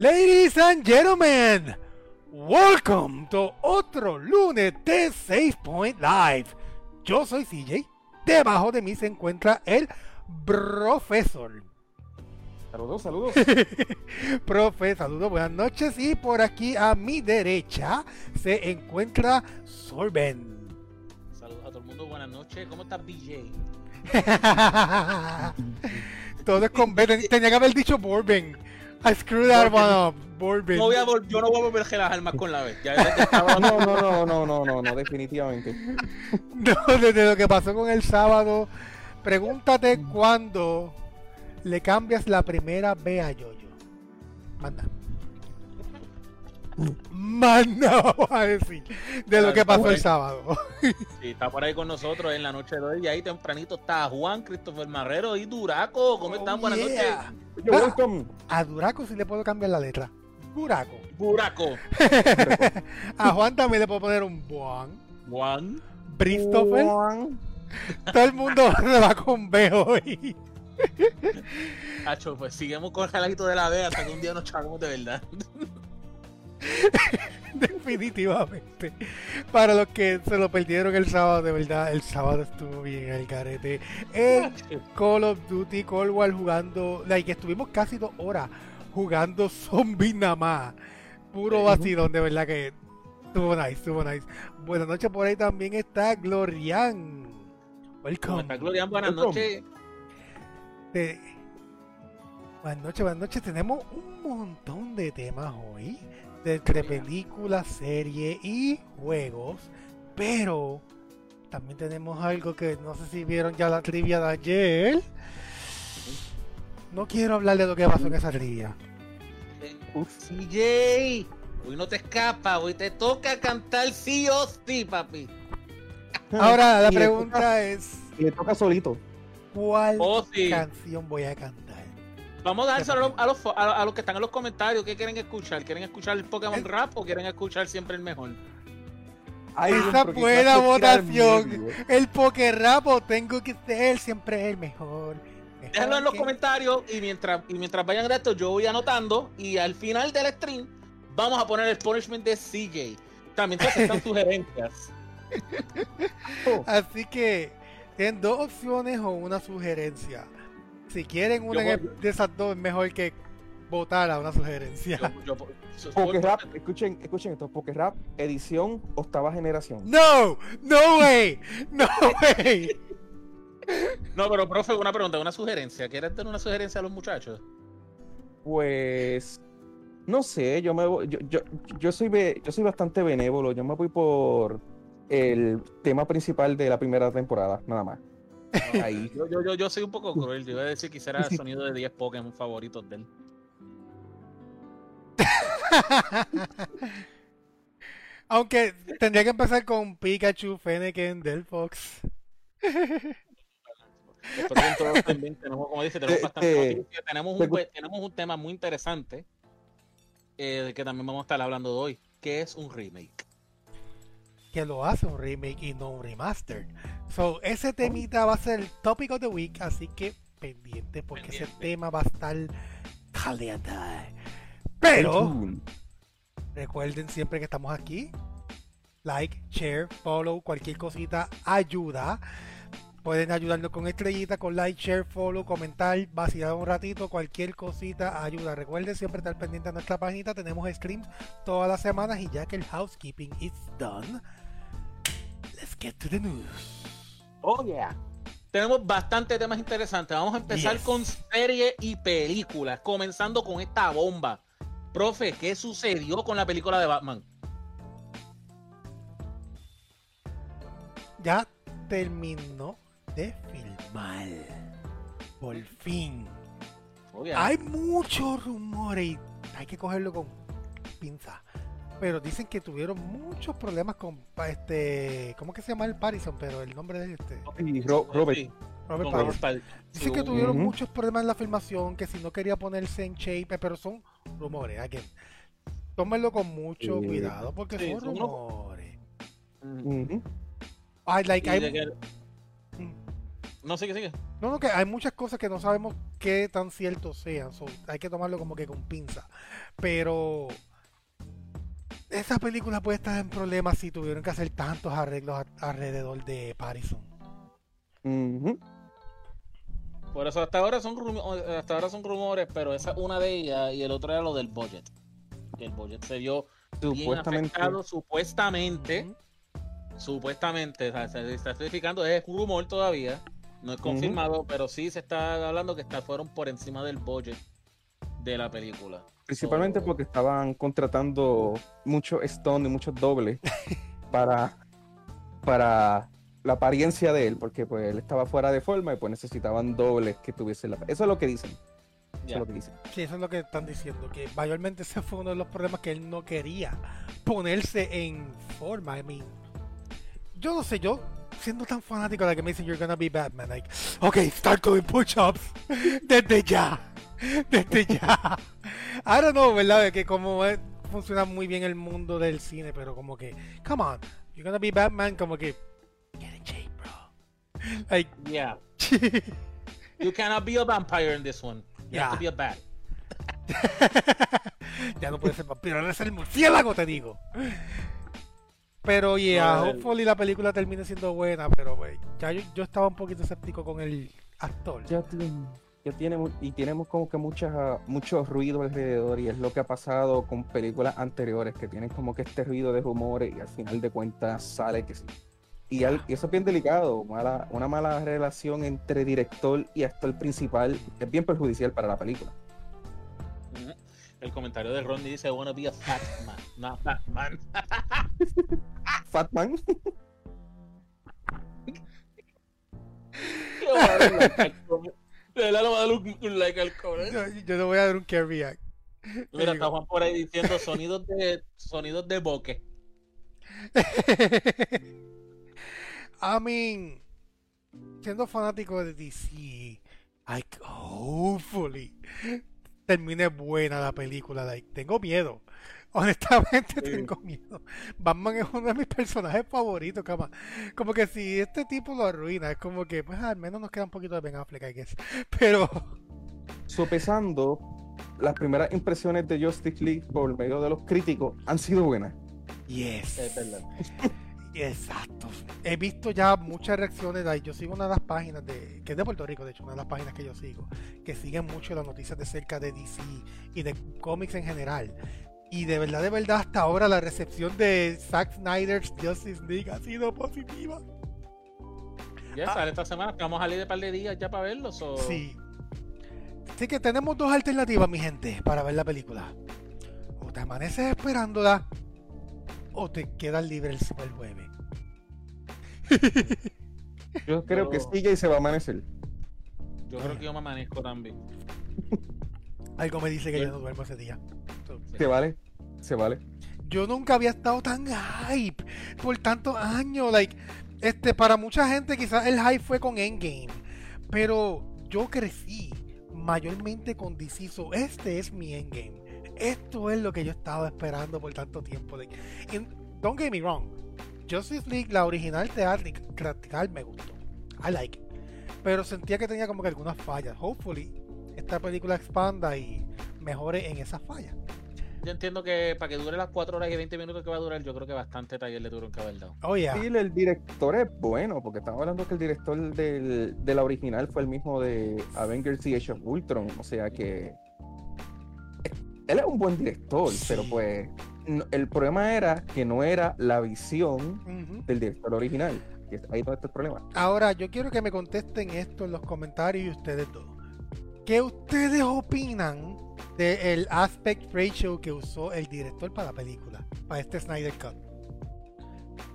Ladies and gentlemen, welcome to otro lunes de 6 Point Live. Yo soy CJ. Debajo de mí se encuentra el profesor. Saludos, saludos. Profe, saludos, buenas noches. Y por aquí a mi derecha se encuentra Sorben. Saludos a todo el mundo, buenas noches. ¿Cómo estás, BJ? Todo es con B. Tenía que haber dicho Borben. I screwed that one up. No voy a vol- yo no voy a volver a relajar más con la vez. Ya, ya- ya No, no, no, no, no, no, no, no, definitivamente. No, desde lo que pasó con el sábado, pregúntate cuándo le cambias la primera B a Yoyo. Manda. Manda, va a decir, de lo que pasó el sábado. Sí, está por ahí con nosotros en la noche de hoy. Y ahí tempranito está Juan, Christopher Marrero y Duraco. ¿Cómo están? Oh, buenas yeah. Yo, welcome. A Duraco sí le puedo cambiar la letra. Duraco. noches. Duraco. A Juan también le puedo poner un Juan. Juan. Christopher. Juan. Todo el mundo se va con B hoy. Hacho, pues seguimos con el jalajito de la B hasta que un día nos chavamos de verdad. Definitivamente. Para los que se lo perdieron el sábado, de verdad, el sábado estuvo bien el carete. El Call of Duty Cold War jugando, like, estuvimos casi dos horas jugando zombies nada más. Puro vacilón, de verdad que estuvo nice, estuvo nice. Buenas noches, por ahí también está Glorian. ¿Cómo Welcome. está, Glorian? Buenas noches. Buenas noches, buenas noches. Tenemos un montón de temas hoy, de entre películas, series y juegos, pero también tenemos algo que no sé si vieron ya la trivia de ayer. No quiero hablar de lo que pasó en esa trivia. Uf. CJ. Hoy no te escapa, hoy te toca cantar sí o sí, papi. Ahora la pregunta es, toca- Le toca solito. ¿cuál Oh, sí. canción voy a cantar? Vamos a dárselo a los, a, los, a- que están en los comentarios. ¿Qué quieren escuchar? ¿Quieren escuchar el Pokémon Es- Rap o quieren escuchar siempre el mejor? Ay, Esa buena votación. medio. El poker rapo tengo que ser siempre el mejor. Mejor Déjenlo en los que- comentarios y mientras, y mientras vayan de esto, yo voy anotando. Y al final del stream, vamos a poner el punishment de CJ. También se aceptan sugerencias. Oh, Así que tienen dos opciones o una sugerencia. Si quieren una voy- de esas dos, es mejor que votar a una sugerencia. Yo- yo- so- Poker Rap, escuchen, escuchen esto, Poker Rap, edición octava generación. No, no way, no way. No, pero profe, una pregunta, una sugerencia. ¿Quieres tener una sugerencia a los muchachos? Pues no sé, yo me voy- yo, yo, yo soy be- yo soy bastante benévolo, yo me voy por el tema principal de la primera temporada, nada más. Ahí. Yo, yo, yo, yo soy un poco cruel. Yo iba a decir que hiciera el sonido de 10 Pokémon favoritos de él. Aunque tendría que empezar con Pikachu, Fennekin, Delphox. Espero que todos también tenemos, como dice, tenemos Eh, bastante eh. Tenemos te un, tenemos un tema muy interesante eh, de que también vamos a estar hablando de hoy, que es un remake. Que lo hace un remake y no un remaster. So, ese temita va a ser el topic of the week, así que pendiente porque ese tema va a estar caliente. Pero recuerden siempre que estamos aquí. Like, share, follow, cualquier cosita ayuda. Pueden ayudarnos con estrellita, con like, share, follow, comentar, vacilar un ratito, cualquier cosita ayuda. Recuerden siempre estar pendiente a nuestra página. Tenemos streams todas las semanas y ya que el housekeeping is done, get to the news. Oh yeah. Tenemos bastantes temas interesantes. Vamos a empezar Yes. con series y películas, comenzando con esta bomba. Profe, ¿qué sucedió con la película de Batman? Ya terminó de filmar. Por fin. Oye, Hay muchos rumores y hay que cogerlo con pinza. Pero dicen que tuvieron muchos problemas con este. ¿Cómo que se llama el Parison? Pero el nombre de este. Y Ro- Robert. Robert. Robert Pattinson. Dicen que tuvieron muchos problemas en la filmación, que si no quería ponerse en shape, pero son rumores. again. Tómenlo con mucho Sí. cuidado porque Sí, son rumores. Mm. Ujú. Ay, like, de que- Mm. No, sigue, sigue. No, no, que hay muchas cosas que no sabemos qué tan cierto sean. so, hay que tomarlo como que con pinza. Pero esa película puede estar en problemas si tuvieron que hacer tantos arreglos a- alrededor de Parison. Por eso hasta ahora son hasta ahora son rumores, pero esa es una de ellas y el otro era lo del budget. Que el budget se vio bien Supuestamente. afectado supuestamente, supuestamente, o sea, se está certificando, es un rumor todavía, no es confirmado, pero sí se está hablando que está, fueron por encima del budget de la película. Principalmente So- porque estaban contratando muchos stone y muchos dobles para, para la apariencia de él, porque pues él estaba fuera de forma y pues necesitaban dobles que tuviesen la... Eso es lo que dicen. Eso es lo que dicen. Sí, eso es lo que están diciendo, que mayormente ese fue uno de los problemas que él no quería ponerse en forma. I mean, yo no sé, yo siendo tan fanático de que me dicen you're gonna be Batman, like, ok, start doing push-ups desde ya, desde ya. I don't know, ¿verdad? Que como eh, funciona muy bien el mundo del cine, pero como que, come on, you're gonna be Batman, como que, get in shape, bro. Like, Yeah. You cannot be a vampire in this one. You have Yeah. to be a bat. ya no puede ser vampiro, ahora es el murciélago, te digo. Pero yeah, No, el- hopefully la película termine siendo buena, pero wey, ya yo, yo estaba un poquito escéptico con el actor. Ya tiene y tenemos como que muchas, ah, mucho ruido alrededor y es lo que ha pasado con películas anteriores que tienen como que este ruido de rumores y al final de cuentas sale que sí. Y, al- y eso es bien delicado, mala, una mala relación entre director y actor principal es bien perjudicial para la película. El comentario de Ronnie dice, I wanna be a fat man, not fat man. Fatman, Le De verdad le voy a dar un, un like al comment. Yo, yo le voy a dar un care react. Mira, está Juan por ahí diciendo sonidos de sonidos de boque. I mean, siendo fanático de DC, I hopefully termine buena la película. Like, tengo miedo. Honestamente Sí. tengo miedo. Batman es uno de mis personajes favoritos, cama. Como que si este tipo lo arruina, es como que, pues al menos nos queda un poquito de Ben Affleck, I guess. Pero, sopesando, las primeras impresiones de Justice League por medio de los críticos han sido buenas. yes. Es verdad. Exacto. He visto ya muchas reacciones. like, Yo sigo una de las páginas de, que es de Puerto Rico, de hecho, una de las páginas que yo sigo, que siguen mucho las noticias de cerca de DC y de cómics en general. Y de verdad, de verdad, hasta ahora la recepción de Zack Snyder's Justice League ha sido positiva. Ya Ah. sale esta semana, que vamos a salir de par de días ya para verlo. so- Sí. Así que tenemos dos alternativas, mi gente, para ver la película. O te amaneces esperándola, o te quedas libre el el jueves. Yo creo que sigue y se va a amanecer. Yo creo que yo me amanezco también. Algo me dice que yo no duermo ese día. Se vale, se vale. yo nunca había estado tan hype por tantos años. Like, este, para mucha gente quizás el hype fue con Endgame, pero yo crecí mayormente con DC. so este es mi Endgame. Esto es lo que yo estaba esperando por tanto tiempo. Like, don't get me wrong, Justice League, la original teatral, me gustó. I like it. Pero sentía que tenía como que algunas fallas. Hopefully, esta película expanda y mejore en esas fallas. Yo entiendo que para que dure las 4 horas y 20 minutos que va a durar, yo creo que bastante taller le tuvieron que haber dado. Oh, yeah. Sí, el director es bueno, porque estamos hablando que el director del, de la original fue el mismo de Avengers y Age of Ultron, o sea que él es un buen director, Sí. pero pues no- el problema era que no era la visión del director original. Ahí está el problema. Ahora, yo quiero que me contesten esto en los comentarios y ustedes dos. ¿Qué ustedes opinan del aspect ratio que usó el director para la película, para este Snyder Cut?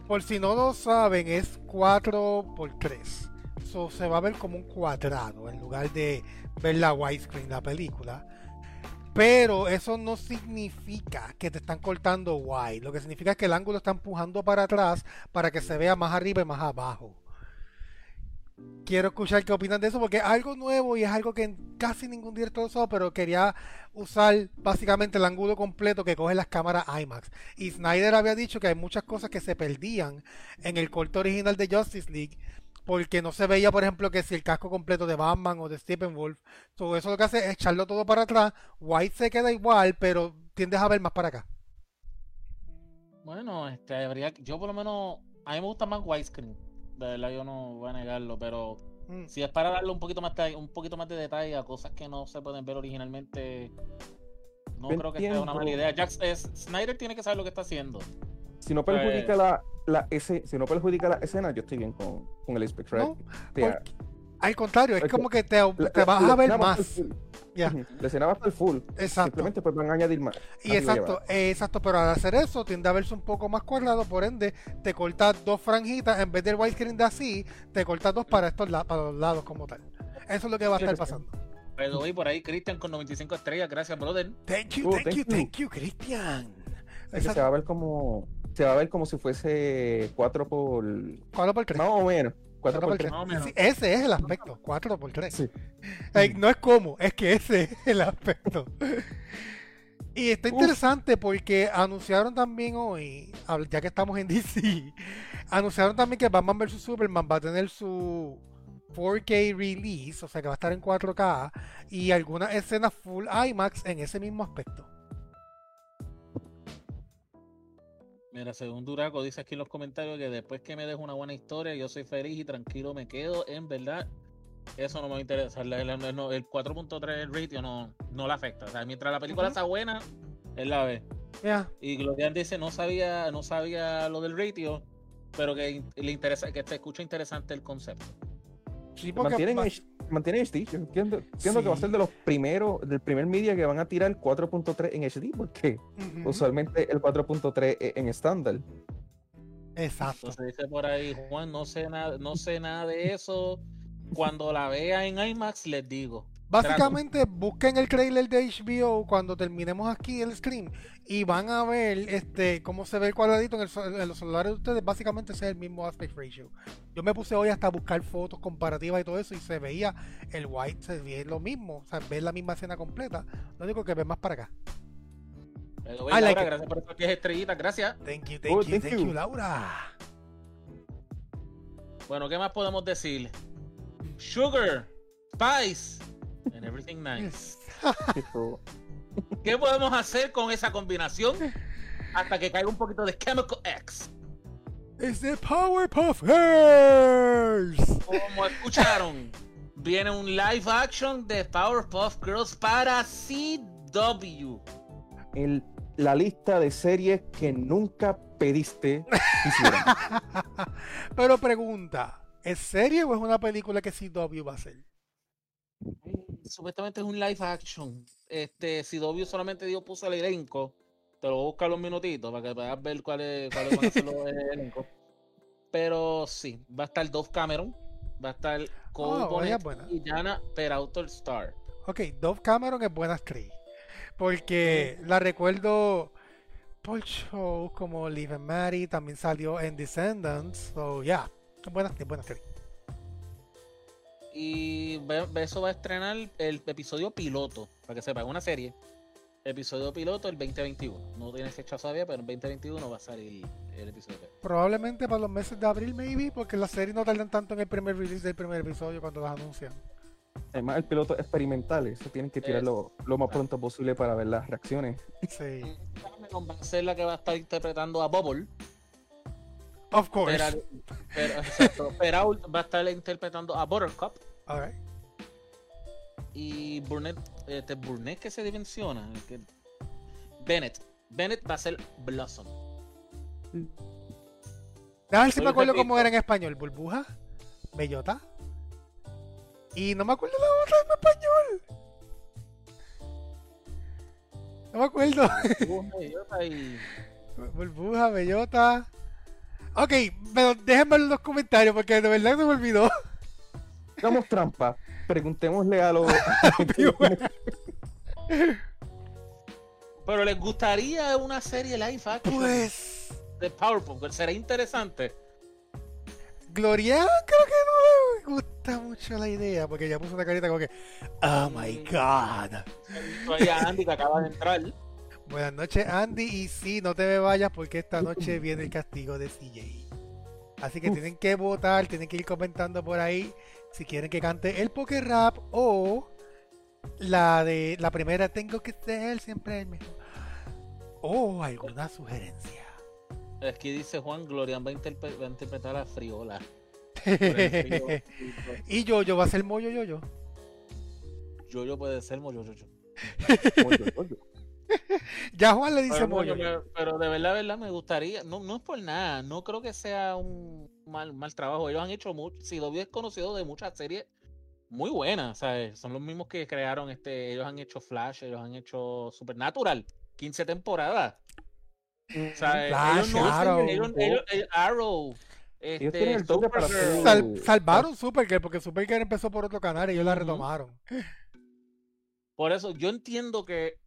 Por si no lo saben, es 4 por 3 So, se va a ver como un cuadrado en lugar de ver la widescreen, la película. Pero eso no significa que te están cortando wide. Lo que significa es que el ángulo está empujando para atrás para que se vea más arriba y más abajo. Quiero escuchar qué opinan de eso porque es algo nuevo y es algo que casi ningún director usó, pero quería usar básicamente el ángulo completo que coge las cámaras IMAX. Y Snyder había dicho que hay muchas cosas que se perdían en el corto original de Justice League porque no se veía, por ejemplo, que si el casco completo de Batman o de Steppenwolf, todo eso lo que hace es echarlo todo para atrás, White se queda igual, pero tiendes a ver más para acá. Bueno, este, habría, yo por lo menos, a mí me gusta más widescreen, de verdad yo no voy a negarlo, pero Mm. si es para darle un poquito más de, un poquito más de detalle a cosas que no se pueden ver originalmente, no creo que sea una mala idea. Jack, es- Snyder tiene que saber lo que está haciendo. Si no perjudica la, la ese, si no perjudica la escena, yo estoy bien con, con el Aspect Red. No, Porque- al contrario, es como que te, la- te la- vas la a ver más. Ya. La escena va a estar full. Exacto. Simplemente pues van a añadir más. Y exacto, eh, exacto, pero al hacer eso tiende a verse un poco más cuadrado, por ende te cortas dos franjitas, en vez del widescreen de así, te cortas dos para estos la- para los lados como tal. Eso es lo que va a estar pasando. Pero hoy por ahí Christian con 95 estrellas, gracias brother. Thank you, Oh, thank thank you, you. thank you, Cristian. Es que se va a ver como se va a ver como si fuese 4 por ¿Cuál por 3? más o menos 4 por 3 Más o menos. ese es el aspecto, 4 por 3. Sí. no es como, es que ese es el aspecto. Y está Uf. interesante porque anunciaron también hoy, ya que estamos en DC, anunciaron también que Batman vs Superman va a tener su 4K release, o sea que va a estar en 4K y algunas escenas full IMAX en ese mismo aspecto. Mira, según Duraco dice aquí en los comentarios que después que me dejo una buena historia, yo soy feliz y tranquilo me quedo. En verdad, eso no me interesa. La- la- el 4.3 el ratio no, no le afecta. O sea, mientras la película Ujú. está buena, él la ve. Ya, Y Glorian dice no sabía, no sabía lo del ratio, pero que le interesa, que se escucha interesante el concepto. sí, porque mantienen mantienen HD yo entiendo, entiendo que va a ser de los primeros del primer media que van a tirar 4.3 en HD porque usualmente el 4.3 es en estándar Exacto. Entonces dice por ahí, Juan, no sé nada, no sé nada de eso. Cuando la vea en IMAX les digo. Básicamente busquen el trailer de HBO cuando terminemos aquí el stream y van a ver este cómo se ve el cuadradito en, el en los celulares de ustedes. Básicamente ese es el mismo aspect ratio. Yo me puse hoy hasta a buscar fotos comparativas y todo eso y se veía el white, se veía lo mismo, o sea, ver la misma escena completa. Lo único que ve más para acá. Pero, Laura, like it. gracias por esas 10 estrellitas, gracias. Thank you, thank Oh, you, thank thank you. you, Laura. Bueno, ¿qué más podemos decir? Sugar, spice, and everything nice. ¿Qué podemos hacer con esa combinación? Hasta que caiga un poquito de Chemical X. It's the Powerpuff Girls. Como escucharon, viene un live action de Powerpuff Girls para CW. el- la lista de series que nunca pediste. Pero pregunta, ¿es serie o es una película que CW va a hacer? Supuestamente es un live action. Este, CW solamente dio puso el elenco. Te lo voy a buscar los minutitos para que puedas ver cuáles cuáles van a ser los elencos. Pero sí, va a estar Dove Cameron, va a estar Cole vaya Bonnet y Jana Peralta Star. Ok, Dove Cameron es buena actriz. Porque la recuerdo por shows como Live and Mary, también salió en Descendants. So, yeah, es buena actriz, buena actriz. Y eso va a estrenar el episodio piloto, para que sepa, es una serie. Episodio piloto el 2021. No tiene fecha todavía, pero en 2021 va a salir el episodio. Probablemente para los meses de abril, maybe, porque las series no tardan tanto en el primer release del primer episodio cuando las anuncian. Además, el piloto es experimental, eso tienen que tirarlo lo más pronto posible para ver las reacciones. Sí. Va a ser la que va a estar interpretando a Bubble. Of course. Peral- Per- exacto, va a estar interpretando a Buttercup. Alright. Y Burnett, este Burnett que se dimensiona. que- Bennett. Bennett va a ser Blossom. Déjame ver si me acuerdo cómo era en español. Burbuja, Bellota. Y no me acuerdo la otra en español. No me acuerdo. Y- Burbuja, Bellota. Ok, pero déjenme ver los comentarios porque de verdad se me olvidó. Hagamos trampa, preguntémosle a los... Pero les gustaría una serie live action Pues. de Powerpuff. Será interesante. Gloria creo que no le gusta mucho la idea porque ya puso una carita como que Oh my god a Andy que acaba de entrar. Buenas noches Andy y sí, no te me vayas porque esta noche viene el castigo de CJ Así que Uf. tienen que votar, tienen que ir comentando por ahí si quieren que cante el Poker Rap o la de la primera Tengo que ser siempre el mejor. O alguna sugerencia. Aquí dice Juan Glorian va a, interpe- va a interpretar a Friola. y yo, yo va a ser Moyo yo yo. Yo yo puede ser Moyo yo, yo. Oye, oye. Ya Juan le dice Pero, pero- pero de verdad, verdad, me gustaría. No, no es por nada. No creo que sea un mal, mal trabajo. Ellos han hecho mucho. Si lo es conocido de muchas series muy buenas. ¿sabes? Son los mismos que crearon este. Ellos han hecho Flash, ellos han hecho Supernatural. 15 temporadas. ¿sabes? Flash, ellos no Arrow. ellos- ellos- ellos- ellos- Arrow. tienen Este, el para Supergirl. hacer- Sal- salvaron Supergirl porque Supergirl empezó por otro canal y ellos la retomaron. Por eso yo entiendo que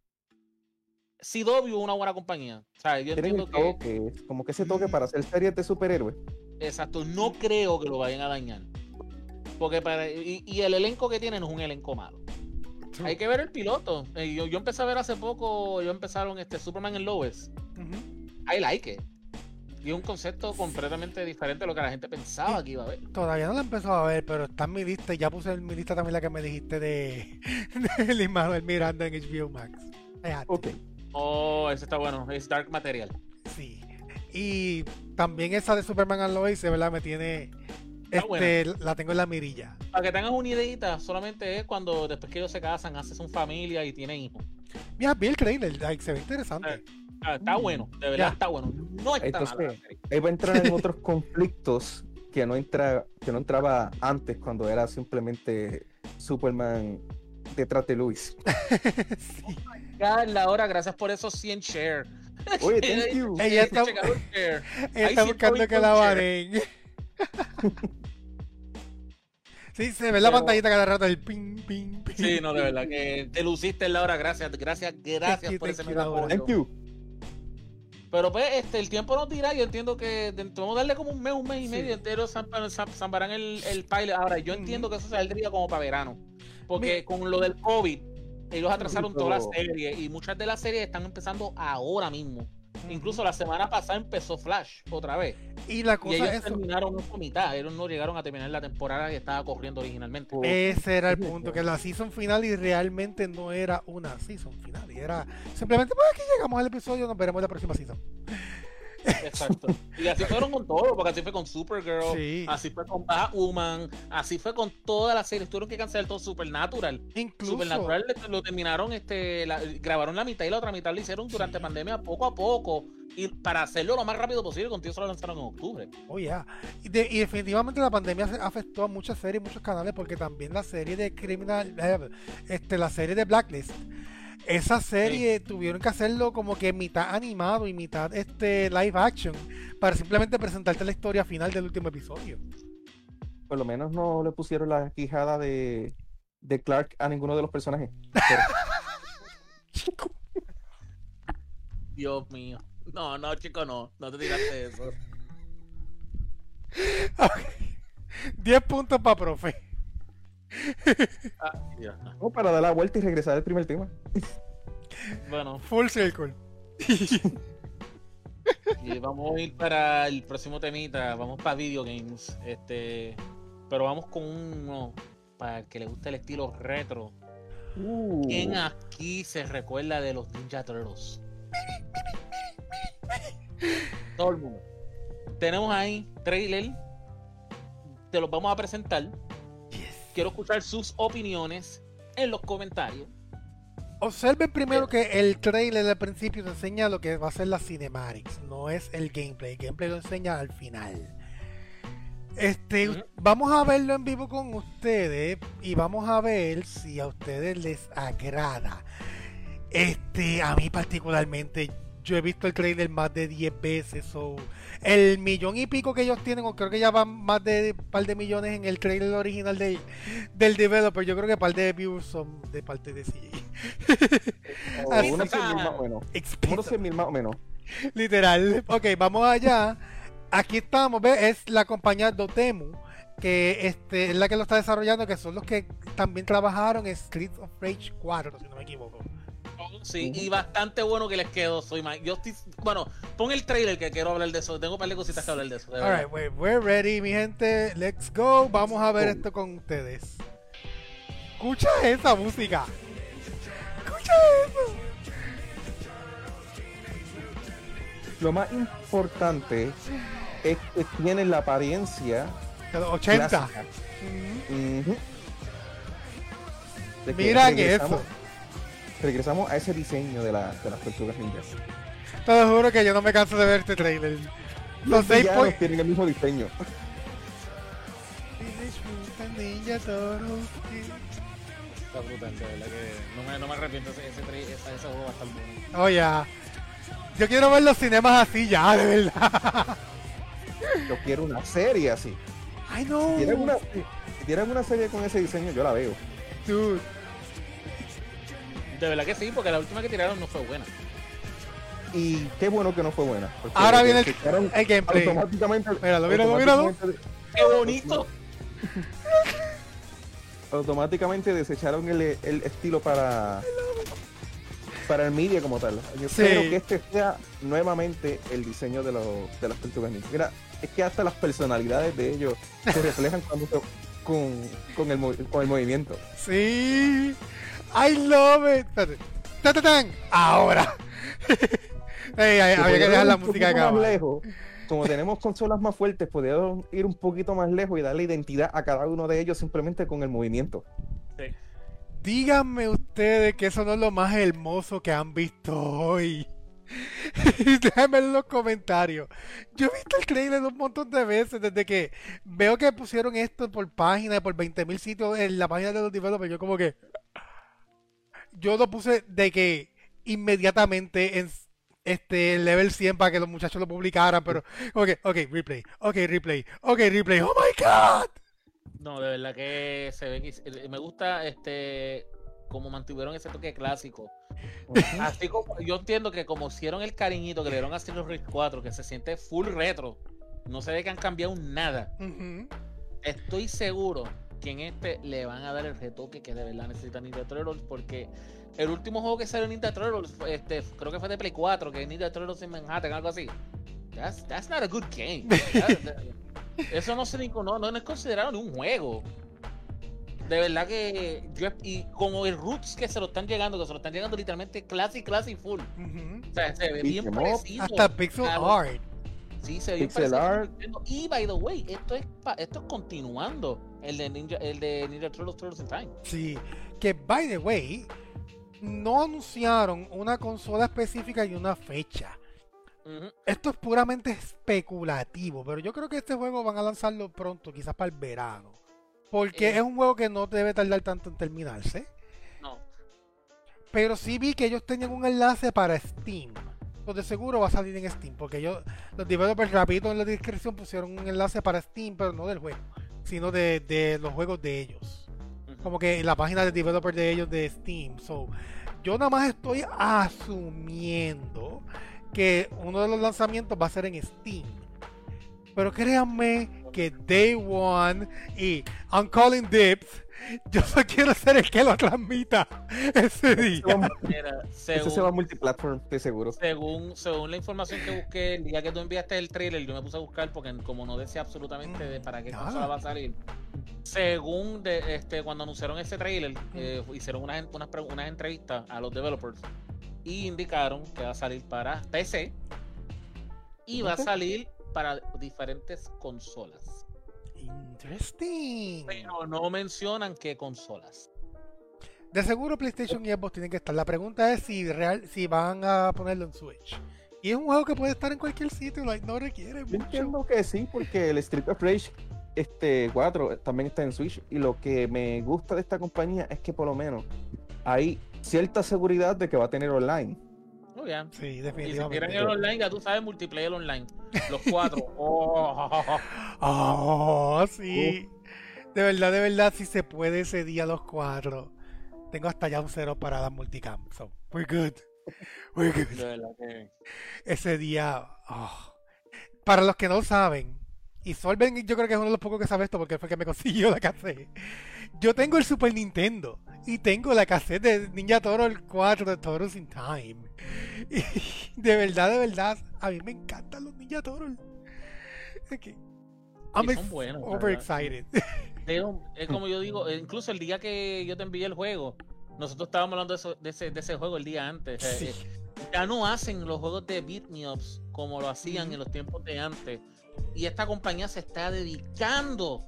CW es una buena compañía. Yo el entiendo que. toque, como que ese toque para hacer series de superhéroes. Exacto, no creo que lo vayan a dañar. Porque para, y, y el elenco que tienen es un elenco malo. Hay que ver el piloto. Eh, Yo, yo empecé a ver hace poco, yo empezaron este Superman en Lois. Ujú. I like it. Y es un concepto completamente diferente a lo que la gente pensaba que iba a ver. Todavía no la he empezado a ver, pero está en mi lista y ya puse en mi lista también la que me dijiste de, de Lin Manuel Miranda en HBO Max. Fíjate, Ok. Oh, ese está bueno. Es Dark Material. Sí. Y también esa de Superman and Lois, de verdad, me tiene. Está Este, la tengo en la mirilla. Para que tengas una ideita, solamente es cuando después que ellos se casan, hacen su familia y tienen hijos. Mira, el trailer, like, se ve interesante. Ah, está Mm. bueno, de verdad Ya. está bueno. No está Entonces, serie. Ahí va a entrar en otros conflictos que no, entra, que no entraba antes cuando era simplemente Superman detrás de Luis. Sí. Carla, ahora gracias por esos 100 share. Oye, thank you. Ella está, ella buscando que la con baren. Sí, se ve la Pero- pantallita cada rato el ping, ping, ping. Sí, no, de verdad que te luciste en la hora. Gracias, gracias, gracias you, por ese apoyo. Thank you. Pero pues, este, el tiempo nos dirá. Yo entiendo que de- vamos a darle como un mes, un mes y Sí. medio entero. zam- zam- Zamparán el, el pilot. Ahora, yo entiendo que eso saldría como para verano. Porque Mi- con lo del COVID, ellos atrasaron toda la serie. Y muchas de las series están empezando ahora mismo. Incluso la semana pasada empezó Flash otra vez. Y la Y cosa ellos es eso. terminaron por mitad. Ellos no llegaron a terminar la temporada que estaba corriendo originalmente. Ese era el punto, que la season final y realmente no era una season final, y era simplemente, pues aquí llegamos al episodio, nos veremos en la próxima season. Exacto. Y así fueron con todo, porque así fue con Supergirl, Sí. así fue con Batwoman, así fue con todas las series. Tuvieron que cancelar todo Supernatural. Incluso, Supernatural lo terminaron, este, la- grabaron la mitad y la otra mitad lo hicieron durante pandemia poco a poco. Y para hacerlo lo más rápido posible, contigo solo lanzaron en octubre. oh yeah. y, de- y definitivamente la pandemia afectó a muchas series, muchos canales, porque también la serie de Criminal, eh, este, la serie de Blacklist, esa serie tuvieron que hacerlo como que mitad animado y mitad este live action para simplemente presentarte la historia final del último episodio. Por lo menos no le pusieron la quijada de, de Clark a ninguno de los personajes. Pero- Dios mío. No, no, chico, no. No te tiraste eso. Ok. 10 puntos para profe. Ah, no, para dar la vuelta y regresar al primer tema. Bueno, Full circle. y vamos a ir para el próximo temita. Vamos para video games. Este, pero vamos con uno para el que le guste el estilo retro. Uh, ¿Quién aquí se recuerda de los Ninja Turtles? Todo el mundo. Tenemos ahí trailer. Te los vamos a presentar. Quiero escuchar sus opiniones en los comentarios. Observen primero que el trailer al principio te enseña lo que va a ser la cinematics, no es el gameplay. El gameplay lo enseña al final. Este, vamos a verlo en vivo con ustedes y vamos a ver si a ustedes les agrada. Este, a mí particularmente, yo he visto el trailer más de 10 veces. So, el millón y pico que ellos tienen, o creo que ya van más de un par de millones en el trailer original de, del developer, yo creo que par de views son de parte de CGI. o así- unos 100 mil más o menos. Unos 100 mil más o menos. Literal. Ok, vamos allá. Aquí estamos, ¿ves? Es la compañía Dotemu, que este, es la que lo está desarrollando, que son los que también trabajaron en Streets of Rage 4, si no me equivoco. Sí, y bastante bueno que les quedó. Soy ma- Yo estoy, bueno, pon el trailer que quiero hablar de eso. Tengo un par de cositas que hablar de eso. de verdad. Alright, we- we're ready, mi gente. Let's go. Vamos a ver esto con ustedes. Escucha esa música. Escucha eso. Lo más importante es que tienen la apariencia De los 80. clásica. Ujú. Ujú. De que Miran eso. Regresamos a ese diseño de, la, de las tortugas ninjas. Te lo juro que yo no me canso de ver este trailer. Los Los seis villanos tienen el mismo diseño. Está brutal, de verdad que no me, no me arrepiento. Ese, ese, ese, ese juego va a estar bueno. Oh, ya. Yo quiero ver los cinemas así ya, de verdad. Yo quiero una serie así. I know. Si tienen una, si tienen una serie con ese diseño, yo la veo. Dude. De verdad que sí, porque la última que tiraron no fue buena. Y qué bueno que no fue buena. Ahora viene el, el gameplay. automáticamente. Míralo, míralo, míralo. ¡Qué bonito! automáticamente desecharon el, el estilo para para el media como tal. Yo Sí. espero que este sea nuevamente el diseño de, los de las tortugas ninja. Mira, es que hasta las personalidades de ellos se reflejan cuando se- con, con, el, con el movimiento. Sí. I love it. Espérate. Ta, ta, tan. Ahora. Ey, ay, Se había que dejar la música acá. lejos. Como tenemos consolas más fuertes, podríamos ir un poquito más lejos y darle identidad a cada uno de ellos simplemente con el movimiento. Sí. Díganme ustedes que eso no es lo más hermoso que han visto hoy. Déjenme en los comentarios. Yo he visto el trailer un montón de veces desde que veo que pusieron esto por página, por 20.000 sitios en la página de los developers. Yo como que... Yo lo puse de que inmediatamente en este level 100 para que los muchachos lo publicaran, pero... Ok, ok, replay, ok, replay, ok, replay. Oh my god. No, de verdad que se ven. se- Me gusta este como mantuvieron ese toque clásico. Así como yo entiendo que como hicieron el cariñito que le dieron a Street Fighter 4, que se siente full retro, no se ve que han cambiado nada. Estoy seguro que en este le van a dar el retoque que de verdad necesita Ninja Turtles porque el último juego que salió en Ninja Turtles fue, este, creo que fue de Play 4, que es Ninja Turtles en Manhattan, algo así. That's, that's not a good game. That- eso no se ni- no, no es considerado ni un juego. De verdad que yo y como el Roots que se lo están llegando, que se lo están llegando literalmente classy, classy full. Ujú. O sea, se ve bien parecido. Hasta pixel art. Sí, se ve bien Pixel art. Y by the way, esto es pa- esto es continuando el de Ninja, el de Ninja Turtles Turtles in Time. Sí, que by the way, no anunciaron una consola específica y una fecha. Esto es puramente especulativo, pero yo creo que este juego van a lanzarlo pronto, quizás para el verano. Porque Eh. es un juego que no debe tardar tanto en terminarse. No. Pero sí vi que ellos tenían un enlace para Steam. Pues de seguro va a salir en Steam. Porque ellos, los developers rapidito en la descripción pusieron un enlace para Steam, pero no del juego, sino de, de los juegos de ellos. Como que en la página de developer de ellos de Steam. So, yo nada más estoy asumiendo que uno de los lanzamientos va a ser en Steam. Pero créanme que Day One y I'm Calling Dips, yo solo quiero ser el que lo transmita ese día. ese se va multiplatform, de seguro. según, según la información que busqué el día que tú enviaste el trailer, yo me puse a buscar porque como no decía absolutamente de para qué Nada. consola va a salir. Según de, este cuando anunciaron ese trailer, eh, hicieron unas, unas, unas entrevistas a los developers y indicaron que va a salir para PC y va a salir para diferentes consolas. Interesting. Pero no mencionan qué consolas. De seguro PlayStation y Xbox tienen que estar. La pregunta es si real, si van a ponerlo en Switch. Y es un juego que puede estar en cualquier sitio, like, no requiere Yo mucho. entiendo que sí, porque el Street of Rage este 4 también está en Switch. Y lo que me gusta de esta compañía es que por lo menos hay cierta seguridad de que va a tener online. Ya. Sí, Y si definitivamente. el online, ya tú sabes multiplayer online. Los cuatro. Oh, Oh, sí. De verdad, de verdad, si se puede ese día los cuatro. Tengo hasta ya un cero para la multicam. So, we're good. We're good. Ese día. oh. Para los que no saben, y Solven yo creo que es uno de los pocos que sabe esto porque fue el que me consiguió la cassette. Yo tengo el Super Nintendo y tengo la cassette de Ninja Turtle 4 de Turtles in Time. Y de verdad, de verdad, a mí me encantan los Ninja I'm Y son buenos. Pero, es como yo digo, eh, incluso el día que yo te envié el juego, nosotros estábamos hablando de, eso- de ese, de ese juego el día antes. eh, Sí. eh, ya no hacen los juegos de beat me ups como lo hacían en los tiempos de antes. Y esta compañía se está dedicando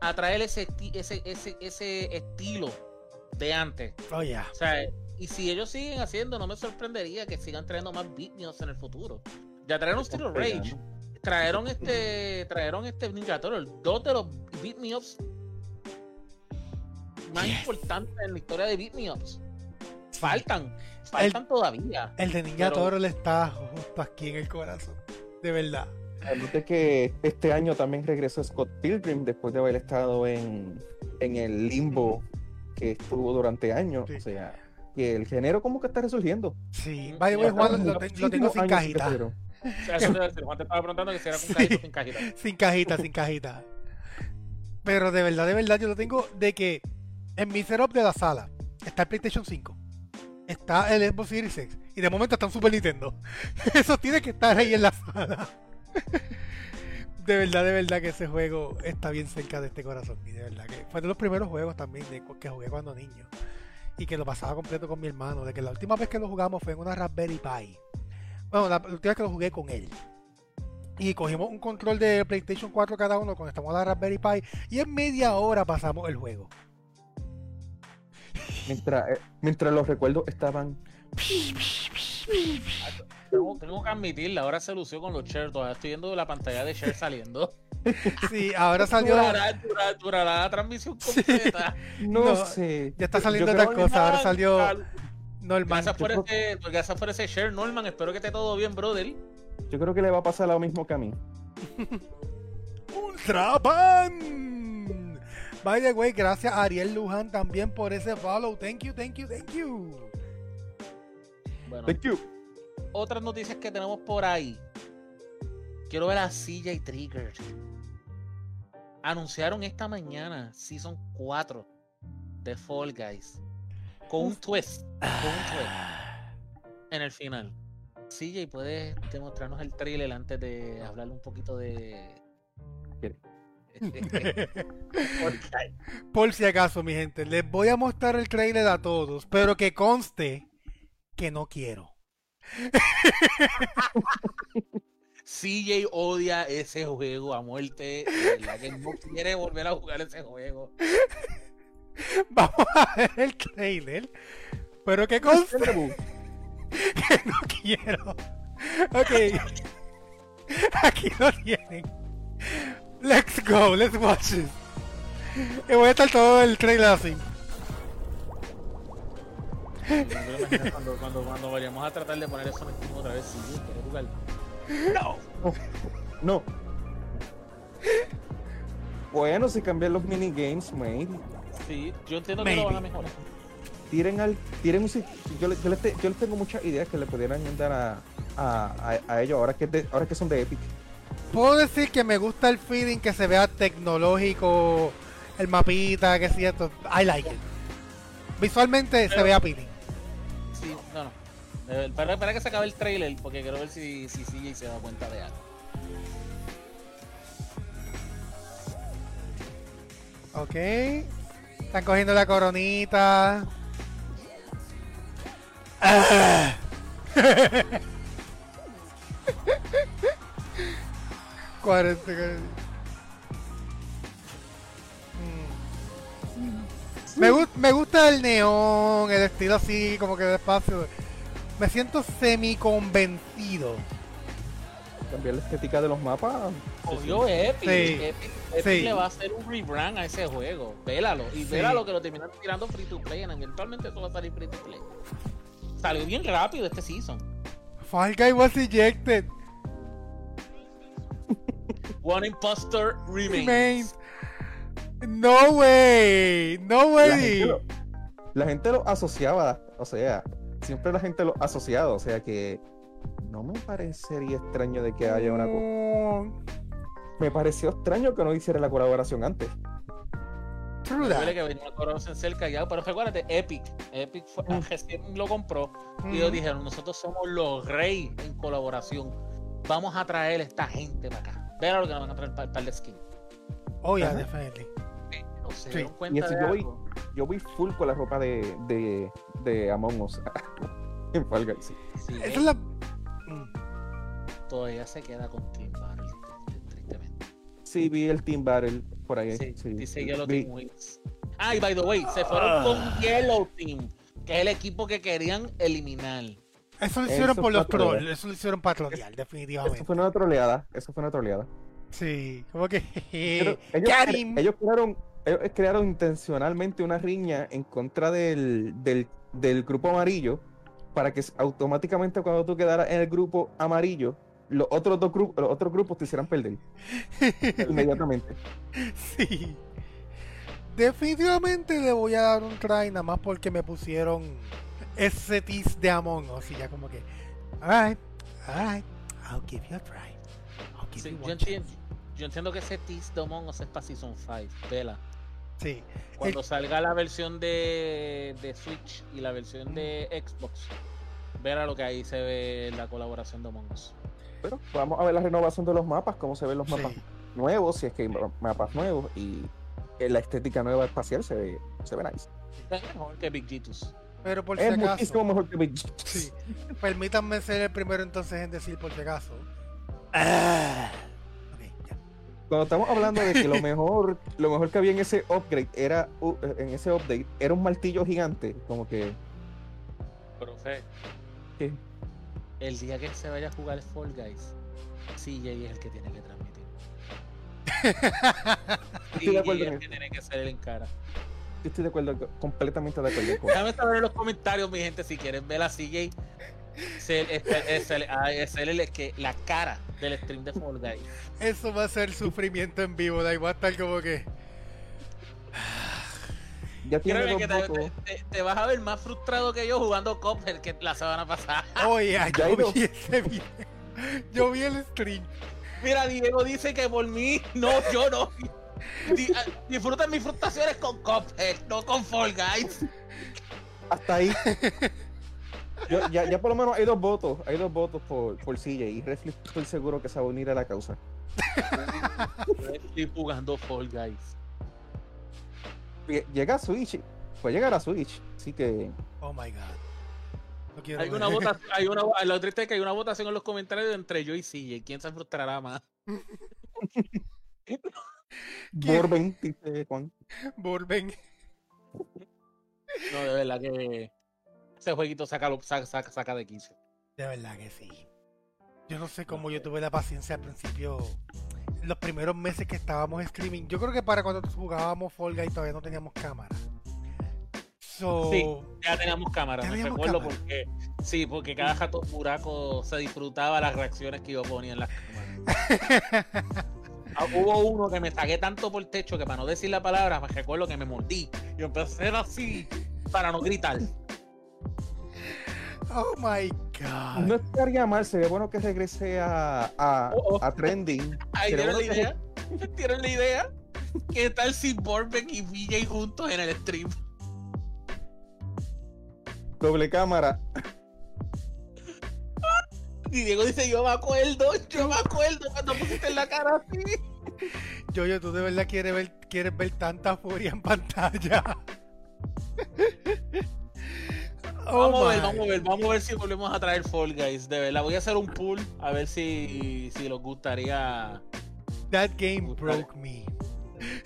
a traer ese, ese, ese, ese estilo de antes. Oh, yeah. O sea, y si ellos siguen haciendo, no me sorprendería que sigan trayendo más ups en el futuro. Ya trajeron Steel of Rage, trajeron este, trajeron este Ninja Turtle, dos de los beat me ups más Yes. importantes en la historia de beat me ups. Faltan, faltan todavía. El de Ninja Pero- Turtle está justo aquí en el corazón. De verdad. Además de que este año también regresó Scott Pilgrim después de haber estado en, en el limbo que estuvo durante años. Sí. O sea, que el género como que está resurgiendo. Sí, Mm, by the way, ya Juan, lo, te- lo tengo sin cajita. O sea, eso debe ser. Juan te estaba preguntando que si era con Sí. cajita o sin cajita. Sin cajita, sin cajita. Pero de verdad, de verdad, yo lo tengo de que en mi setup de la sala está el PlayStation 5, está el Xbox Series X y de momento está un Super Nintendo. Eso tiene que estar ahí en la sala. De verdad, de verdad que ese juego está bien cerca de este corazón. Y de verdad que fue de los primeros juegos también de, que jugué cuando niño. Y que lo pasaba completo con mi hermano. De que la última vez que lo jugamos fue en una Raspberry Pi. Bueno, la, la última vez que lo jugué con él. Y cogimos un control de PlayStation 4 cada uno, conectamos a la Raspberry Pi y en media hora pasamos el juego. Mientras, eh, mientras los recuerdos estaban. Tengo, tengo que admitirla, ahora se lució con los shares. Todavía estoy viendo la pantalla de share saliendo. Sí, ahora salió. Durará, durará, durará la transmisión completa. No, No, sé. ya está saliendo yo otra creo- cosa. ahora salió Al- normal. Gracias por, ese, gracias por ese share, Norman. Espero que esté todo bien, brother. Yo creo que le va a pasar lo mismo que a mí. Ultrapan. By the way, gracias a Ariel Luján también por ese follow. Thank you, thank you, thank you. Bueno, Thank you. Otras noticias que tenemos por ahí. Quiero ver a CJ Trigger. Anunciaron esta mañana Season 4 de Fall Guys. Con un twist. Con un twist en el final. CJ, ¿puedes demostrarnos el trailer antes de hablar un poquito de. ¿Quiere? Fall Guys? Por si acaso, mi gente, les voy a mostrar el trailer a todos, pero que conste que no quiero. CJ odia ese juego a muerte. que no quiere volver a jugar ese juego. Vamos a ver el trailer, pero que conste que no quiero. Ok. Aquí lo tienen. Let's go, let's watch it. Y voy a estar todo el trailer así. Cuando, cuando, cuando vayamos a tratar de poner eso en otra vez, CJ quiere jugar. No. No. Bueno, si cambian los minigames, maybe. Sí, yo entiendo que lo van a mejorar. Tiren al. Tiren un si- yo, le- yo, le te- yo le tengo muchas ideas que le pudieran ayudar a, a, a, a ellos ahora que, es de- ahora que son de Epic. Puedo decir que me gusta el feeling que se vea tecnológico, el mapita, que es cierto. I like it. Visualmente se Pero- ve Sí, no, no. Espera, espera que se acabe el trailer porque quiero ver si, si CJ se da cuenta de algo. Ok. Están cogiendo la coronita. Ah. Cuarenta, cuarenta. Me, gu- me gusta el neón, el estilo así, como que despacio. Me siento semi convencido. Cambiar la estética de los mapas. Cogió Epic. Sí, Epic, Epic sí. le va a hacer un rebrand a ese juego. Vélalo. Y Sí. vélalo que lo terminan tirando free to play. Eventualmente eso va a salir free to play. Salió bien rápido este season. Fall Guy was ejected. One Imposter Remains. Remains. No way. No La gente, way. lo, la gente lo asociaba, o sea, siempre la gente lo ha asociado, o sea que no me parecería extraño de que haya una cosa. No. me pareció extraño que no hiciera la colaboración antes. True that. que venía una colaboración cerca ya, pero recuérdate, Epic. Epic fue, Mm. recién lo compró y Ujú. ellos dijeron, nosotros somos los reyes en colaboración. Vamos a traer esta gente para acá. Vean lo que nos van a traer para el de skin. Oh, yeah, Ajá. definitely. No se Sí. dieron cuenta Y eso de yo voy- algo. Yo voy full con la ropa de, de, de Among Us. en Fall Guys, sí. Sí, Esa es la. Todavía se queda con Team Battle, tristemente. Sí, vi el Team Battle por ahí. Sí, sí. dice Yellow Vi- Team Wins. Ah, y by the way, se fueron Ah. con Yellow Team, que es el equipo que querían eliminar. Eso lo hicieron Eso por los trolls. Eso lo hicieron para trolear, Eso definitivamente. fue una troleada. Eso fue una troleada. Sí, como que. Pero ellos, Karim. ellos crearon, ellos crearon intencionalmente una riña en contra del, del, del grupo amarillo para que automáticamente cuando tú quedaras en el grupo amarillo, los otros dos grupos, los otros grupos te hicieran perder inmediatamente. Sí. Definitivamente le voy a dar un try nada más porque me pusieron ese tease de Among Us y ya como que. Alright, alright, I'll give you a try. I'll give Sí, you yo, entiendo, yo entiendo que ese Tease de Among Us es para Season 5, vela. Sí. Cuando salga la versión de, de Switch y la versión de. Xbox, verá lo que ahí se ve la colaboración de Among Us. Pero vamos a ver la renovación de los mapas, cómo se ven los mapas Sí. nuevos, si es que hay ma- mapas nuevos y eh, la estética nueva espacial se ve, se ve nice. Es mejor que Big Jitus. Pero por si Es acaso. muchísimo mejor que Big Sí. Permítanme ser el primero entonces en decir por si acaso. Ah. Cuando estamos hablando de que lo mejor, lo mejor que había en ese upgrade era u- en ese update era un martillo gigante, como que Profe, ¿qué? el día que se vaya a jugar Fall Guys, CJ es el que tiene que transmitir. Estoy de acuerdo CJ es el que tiene que ser el en cara. Yo estoy de acuerdo, completamente de acuerdo Déjame saber en los comentarios, mi gente, si quieren ver a CJ. Es, es- es- ah, es él el que, la cara del stream de Fall Guys. Eso va a ser sufrimiento en vivo, da igual estar como que. Ya tiene que te, te- te- te vas a ver más frustrado que yo jugando Cuphead que la semana pasada. Oye, Ya yo vi ese video. Yo vi el stream. Mira, Diego dice que por mí, no, yo no. Di- ah, disfrutan mis frustraciones con Cuphead, no con Fall Guys. Hasta ahí. Yo- ya, ya por lo menos hay dos votos, hay dos votos por, por CJ y Reflex estoy seguro que se va a unir a la causa. Estoy jugando Fall Guys. Lle- Llega a Switch, puede llegar a Switch, así que Oh my god. No quiero Hay ver. una votación, hay una, lo triste es que hay una votación en los comentarios entre yo y CJ. ¿Quién se frustrará más? Borben, dice Juan. Volven. No, de verdad que ese jueguito saca, saca, saca, saca de 15. De verdad que sí. Yo no sé cómo yo tuve la paciencia al principio. Los primeros meses que estábamos streaming. Yo creo que para cuando jugábamos Fall Guys todavía no teníamos cámara. So, Sí. Ya teníamos cámara, Ya me teníamos recuerdo cámara. porque sí, porque cada jato buraco se disfrutaba las reacciones que yo ponía en las cámaras. Ah, Hubo uno que me saqué tanto por el techo que para no decir la palabra, me recuerdo que me mordí. Yo empecé a hacer así para no gritar. Oh my god. No estaría mal, sería bueno que regrese a, a, Oh, oh. a Trending. Ahí dieron la bueno que- idea. ¿Dieron la idea? ¿Qué tal si Borbeck y VJ juntos en el stream? Doble cámara. Y Diego dice, yo me acuerdo, yo me acuerdo cuando pusiste en la cara así. Yo, yo, tú de verdad quieres ver, quieres ver tanta furia en pantalla. Oh vamos a ver, vamos a ver, vamos a ver si volvemos a traer Fall Guys. De verdad, voy a hacer un pool a ver si, si les gustaría. That game broke me.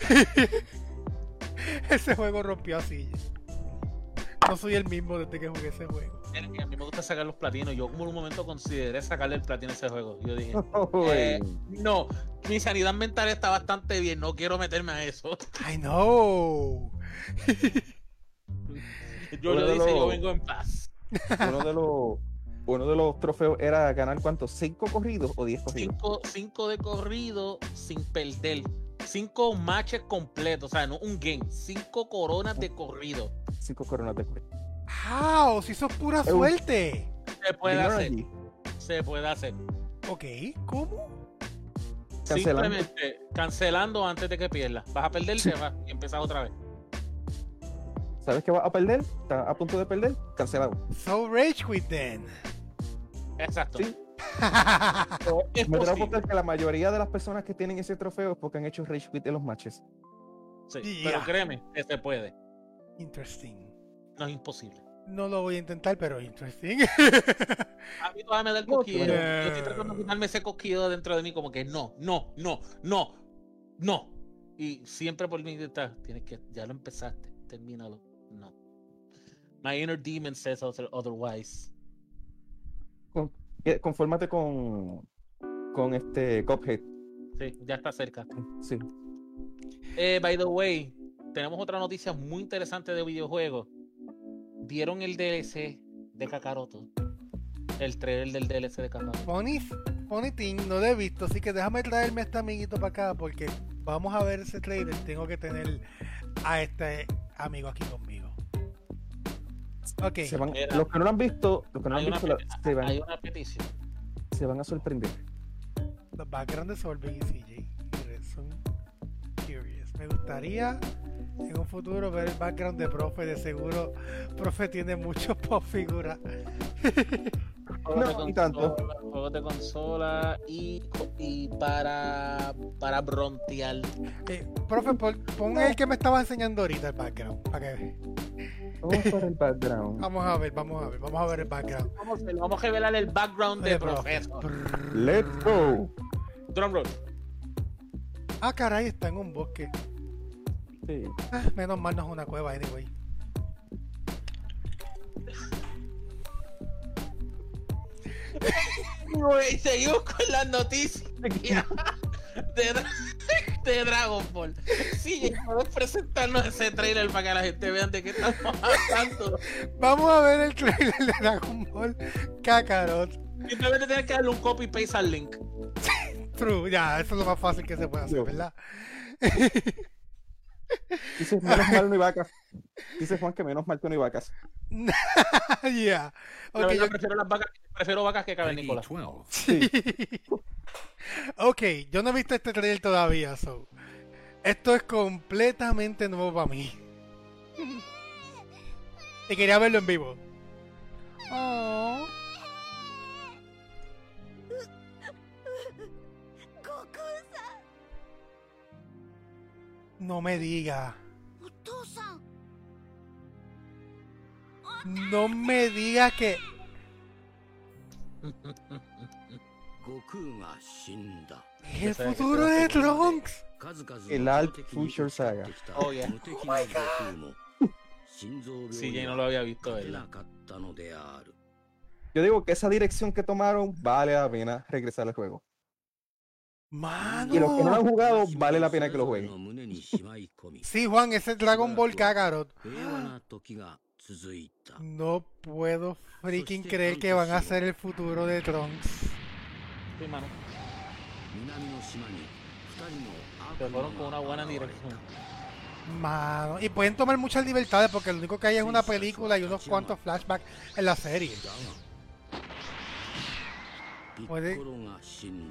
ese juego rompió así. No soy el mismo desde que jugué ese juego. A mí me gusta sacar los platinos. Yo como en un momento consideré sacarle el platino a ese juego. Yo dije, Uy. eh, no, mi sanidad mental está bastante bien, no quiero meterme a eso. I know. Yo lo dice, yo vengo en paz. uno de los uno de los trofeos era ganar cuántos, cinco corridos o diez corridos. Cinco, cinco de corrido sin perder. Cinco matches completos, o sea, no un game. Cinco coronas de corrido. Cinco coronas de corrido. ¡Wow! Si sos pura Eh, un- suerte. Se puede hacer, allí. se puede hacer. Ok, ¿cómo? Cancelando. Simplemente cancelando antes de que pierdas. Vas a perder, Sí. te vas y empiezas otra vez. ¿Sabes que vas a perder? ¿Estás a punto de perder? Cancelado. So rage quit then. Exacto. Sí. Es Me apostar que la mayoría de las personas que tienen ese trofeo es porque han hecho rage quit en los matches. Sí. Pero créeme que se puede. Interesting. No es imposible. No lo voy a intentar, pero interesting. A mí todavía me da el No, cosquillo. pero- Yo estoy tratando de quitarme ese cosquillo dentro de mí, como que no, no, no, no, no. Y siempre por mí está, tienes que, ya lo empezaste, termínalo. No. My inner demon says other- otherwise. Eh, Confórmate con, con este Cuphead. Sí, ya está cerca. Sí. Eh, by the way, tenemos otra noticia muy interesante de videojuegos. ¿Vieron el DLC de Kakaroto? El trailer del DLC de Kakaroto. Funny thing, no lo he visto, así que déjame traerme a este amiguito para acá porque vamos a ver ese trailer. Tengo que tener a este amigo aquí conmigo. Ok, Se van- Mira. los que no lo han visto, los que no lo han Hay una, visto, la- se, van, hay una petición. se van a sorprender. los background de Solving y CJ son curious. Me gustaría en un futuro ver el background de Profe. De seguro, Profe tiene muchos pop figuras. Juegos No, de ni tanto. consola, Juegos de consola y, y para, para brontear. Eh, profe, pon, pon el que me estaba enseñando ahorita el background. Para que Vamos para el background. Vamos a ver, vamos a ver, vamos a ver el background. Vamos, a- vamos a revelar el background de profe. Profesor. Let's go. Drum roll. Ah, caray, está en un bosque. Sí. Ah, menos mal no es una cueva, anyway. Seguimos con las noticias de, Dra- de Dragon Ball. Sí, puedes presentarnos ese trailer para que la gente vea de qué estamos hablando. Vamos a ver el trailer de Dragon Ball Kakarot. Simplemente tienes que darle un copy paste al link. True, ya, eso es lo más fácil que se puede hacer. ¿verdad? Dice, menos mal no hay vacas. Dice Juan que menos mal que no hay vacas. Ya. Verdad, yo- prefiero, las vacas, prefiero vacas que cavernícolas. Sí. ok, yo no he visto este trailer todavía, so. Esto es completamente nuevo para mí. Y quería verlo en vivo. Oh. No me diga. No me diga que. el futuro de Trunks. El Alt Future Saga. Oh, yeah. oh my God. Sí, ya no lo había visto, ¿verdad? Yo digo que esa dirección que tomaron vale la pena regresar al juego. Mano. Y los que no han jugado, vale la pena que lo jueguen. sí, Juan, ese es Dragon Ball Kakarot. No puedo freaking creer que van a ser el futuro de Trunks. Sí, con una buena dirección. Mano, y pueden tomar muchas libertades porque lo único que hay es una película y unos cuantos flashbacks en la serie. Puede...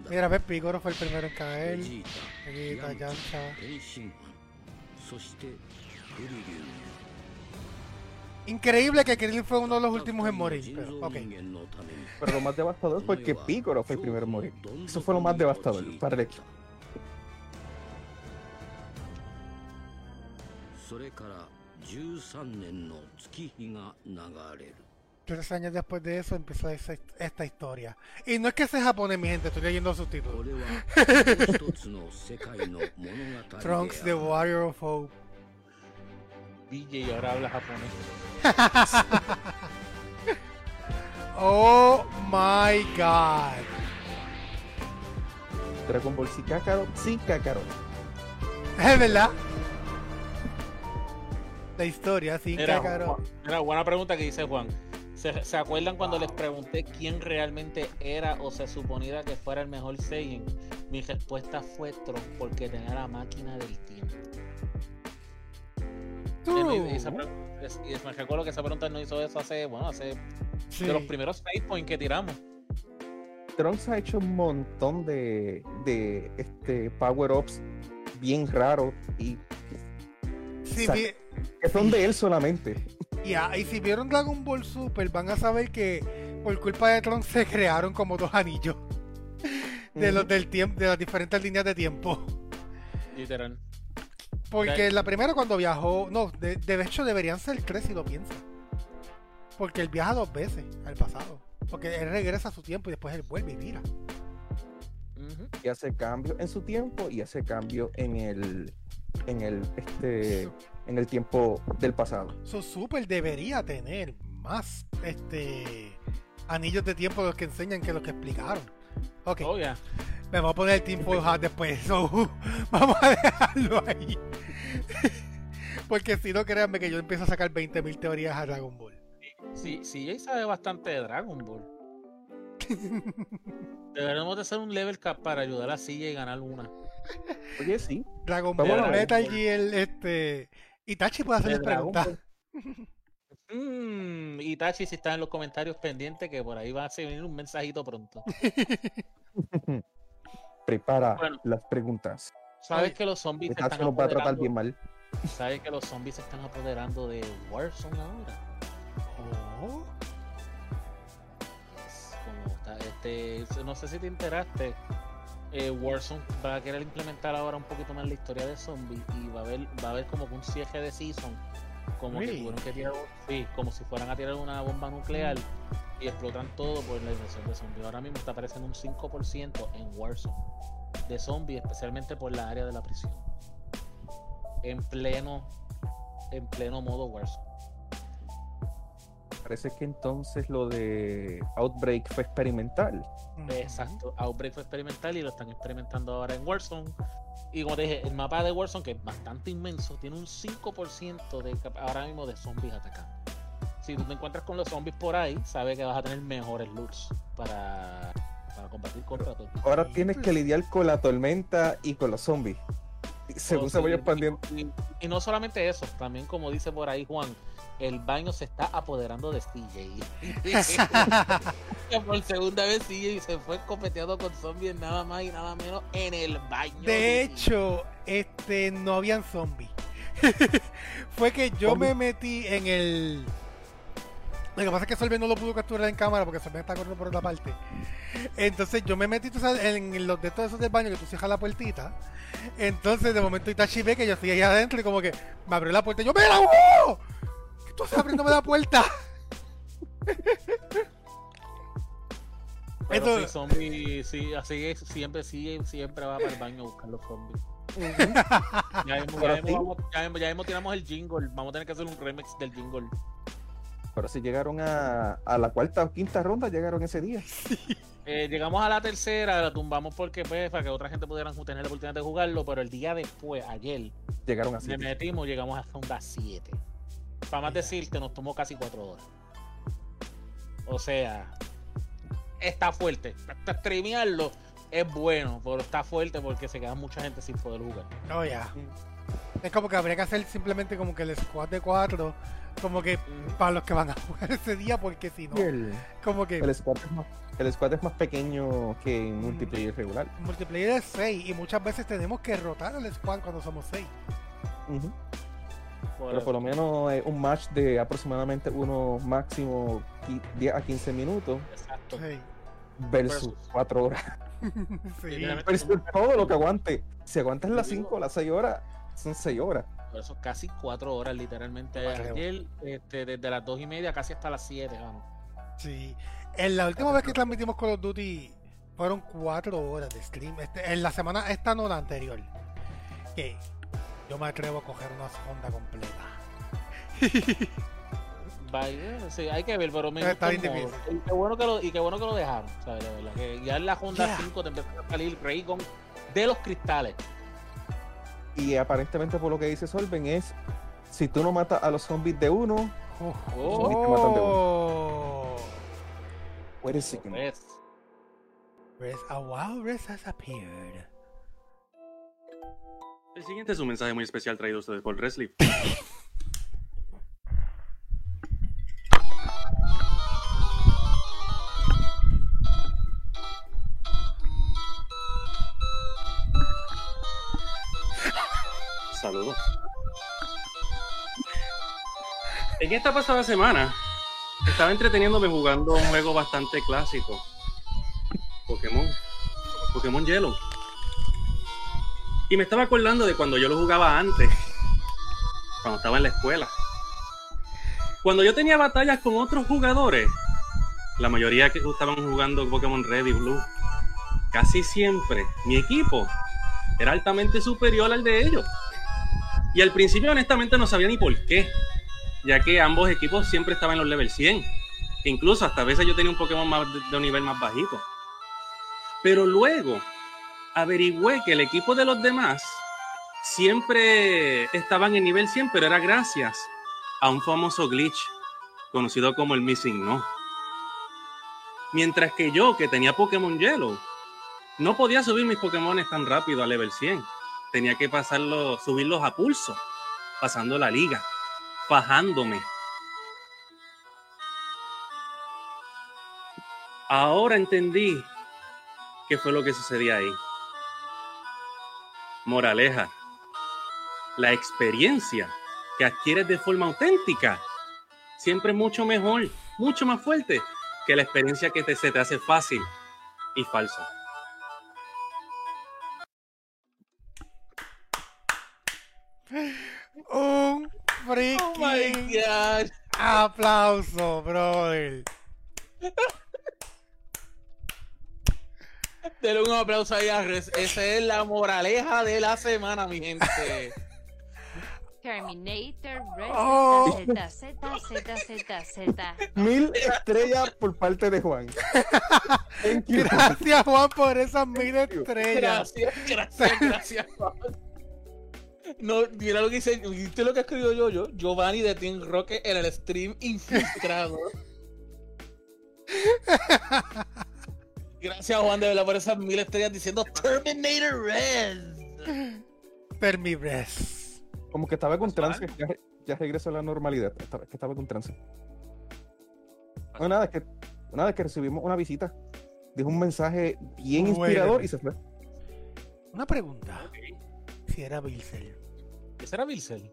Mira, pues, ve, Picoro fue el primero en caer. Vegeta, Yamcha. Increíble que Krillin fue uno de los últimos en morir, pero, lo más devastador fue que Piccolo fue el primero en morir. Eso fue lo más devastador para el equipo tres años después de eso empezó esta historia. Y no es que sea japonés, mi gente, estoy leyendo subtítulos. Trunks, The Warrior of Hope. DJ ahora habla japonés. oh my god. Dragon Ball sin Kakarot, sin Es verdad la historia sin era, Era buena pregunta que dice Juan. ¿Se, se acuerdan cuando les pregunté quién realmente era o se suponía que fuera el mejor Saiyan? Mi respuesta fue Tron porque tenía la máquina del tiempo. Y me- recuerdo que esa pregunta no hizo eso hace, bueno, hace Sí. de los primeros face points que tiramos. Trunks ha hecho un montón de, de este, power-ups bien raros y Sí, vi- que son de él solamente. Y, ah, y si vieron Dragon Ball Super, van a saber que por culpa de Tron se crearon como dos anillos de los del tiempo, de las diferentes líneas de tiempo. Literal. Porque la primera cuando viajó, no, de, de hecho deberían ser tres si lo piensas. Porque él viaja dos veces al pasado. Porque él regresa a su tiempo y después él vuelve y mira. Y hace cambio en su tiempo y hace cambio en el en el este en el tiempo del pasado. Su Super debería tener más este anillos de tiempo de los que enseñan que los que explicaron. Ok, Oh, yeah. me voy a poner el Team Full Hat después. so, vamos a dejarlo ahí. Porque si no, créanme que yo empiezo a sacar 20.000 teorías a Dragon Ball. Sí, sí, Jay sabe bastante de Dragon Ball. Deberíamos de hacer un level cap para ayudar a Silla y ganar una. Oye, sí. Dragon Vamos Ball, a ver. Metal Gear, este. Itachi puede hacerle preguntas. Mm, Itachi, si está en los comentarios pendiente, que por ahí va a venir un mensajito pronto. Prepara Bueno. las preguntas. Sabes que los zombies se están nos va a tratar apoderando. bien mal. Sabes que los zombies se están apoderando de Warzone ahora. Oh, Es como está, este, no sé si te enteraste. Eh, Warzone va a querer implementar ahora un poquito más la historia de zombies y va a haber, va a haber como que un cierre de season. Como que tuvieron que tirar, sí, como si fueran a tirar una bomba nuclear y explotan todo por la invasión de zombies. Ahora mismo está apareciendo un 5% en Warzone de zombies, especialmente por la área de la prisión. En pleno, en pleno modo Warzone. Parece que entonces lo de Outbreak fue experimental. Exacto, Outbreak fue experimental y lo están experimentando ahora en Warzone. Y como te dije, el mapa de Warzone, que es bastante inmenso, tiene un 5% de ahora mismo de zombies atacando. Si tú te encuentras con los zombies por ahí, sabes que vas a tener mejores loots para, para combatir contra todo. Ahora tienes pues. que lidiar con la tormenta y con los zombies. Según Oh, se sí, vaya y- expandiendo. Y, y no solamente eso, también como dice por ahí Juan, el baño se está apoderando de CJ. Por segunda vez CJ se fue copeteado con zombies nada más y nada menos en el baño. De hecho, este no habían zombies. Fue que yo me metí en el. Lo que pasa es que Solve no lo pudo capturar en cámara porque Solve está corriendo por otra parte. Entonces yo me metí sabes, en los de todos esos del baño que tú cierras la puertita. Entonces de momento Itachi ve que yo estoy ahí adentro y como que me abrió la puerta y yo, ¡Mira, wow! ¿Qué tú haces abriéndome la puerta? Pero Eso- sí, zombies, sí, así es, siempre, sí, siempre va para el baño a buscar los zombies. Ya mismo, ya mismo tiramos el jingle, vamos a tener que hacer un remix del jingle. Pero si llegaron a, a la cuarta o quinta ronda, llegaron ese día. Eh, llegamos a la tercera, la tumbamos porque pues, para que otra gente pudiera tener la oportunidad de jugarlo, pero el día después, ayer, Llegaron así. le metimos, llegamos a ronda 7. Para más decirte, nos tomó casi 4 horas. O sea, está fuerte. Hasta streamearlo es bueno, pero está fuerte porque se queda mucha gente sin poder jugar. No, ya. Es como que habría que hacer simplemente como que el squad de cuatro. Como que para los que van a jugar ese día, porque si no, el, como que el squad es más, el squad es más pequeño que Mm. en multiplayer regular. multiplayer es 6 y muchas veces tenemos que rotar el squad cuando somos 6. Ujú. Por Pero por lo menos eh, un match de aproximadamente uno máximo qui- 10 a 15 minutos Exacto. Sí. versus 4 horas. sí. Versus todo lo que aguante. Si aguantas las Digo- 5 o las 6 horas, son 6 horas. Por eso casi 4 horas literalmente. Ayer, este, desde las 2 y media casi hasta las 7. vamos. Sí. En la última vez que transmitimos Call of Duty fueron 4 horas de stream. Este, en la semana, esta no la anterior. Que yo me atrevo a coger una sonda completa. Vaya, sí, hay que ver, pero me Está bien. Y qué bueno que lo, y qué bueno que lo dejaron, ¿sabes? De verdad, que ya en la Honda Yeah. 5 te empiezan a salir Raygun de los cristales. Y aparentemente por lo que dice Solven es, si tú no matas a los zombies de uno, Oh, Oh. te matan de oh. eres sick. Pues, Res- a walrus has appeared. El siguiente es un mensaje muy especial traído a ustedes por Resli. Saludos. En esta pasada semana estaba entreteniéndome jugando un juego bastante clásico. Pokémon. Pokémon Yellow. Y me estaba acordando de cuando yo lo jugaba antes. Cuando estaba en la escuela. Cuando yo tenía batallas con otros jugadores, la mayoría que estaban jugando Pokémon Red y Blue, casi siempre mi equipo era altamente superior al de ellos. Y al principio honestamente no sabía ni por qué, ya que ambos equipos siempre estaban en los level 100. Incluso hasta a veces yo tenía un Pokémon más de, de un nivel más bajito. Pero luego averigüé que el equipo de los demás siempre estaban en nivel 100, pero era gracias a un famoso glitch conocido como el Missing No. Mientras que yo, que tenía Pokémon Yellow, no podía subir mis Pokémon tan rápido a level 100. Tenía que pasarlo, subirlos a pulso, pasando la liga, fajándome. Ahora entendí qué fue lo que sucedía ahí. Moraleja, la experiencia que adquieres de forma auténtica siempre es mucho mejor, mucho más fuerte que la experiencia que te, se te hace fácil y falsa. Un Oh my freaking god. aplauso, brother. Denle un aplauso ahí a Res. Esa es la moraleja de la semana, mi gente. Terminator Red Oh. Z Z Z Z Z. Mil estrellas por parte de Juan. Thank you. Gracias, Juan, por esas mil estrellas. Gracias, gracias, gracias. No, mira lo que dice, ¿viste lo que escribió yo? yo? Giovanni de Team Rocket en el stream infiltrado. Gracias, Juan, de verdad, por esas mil estrellas diciendo Terminator Red. Permibres. Como que estaba con Casual. trance. Ya, ya regresó a la normalidad. Estaba, que estaba con trance. No, nada, es que, nada, es que recibimos una visita. Dijo un mensaje bien Bueno. inspirador y se fue. Una pregunta. Si era Bilsel. ¿Ese era Vilcel?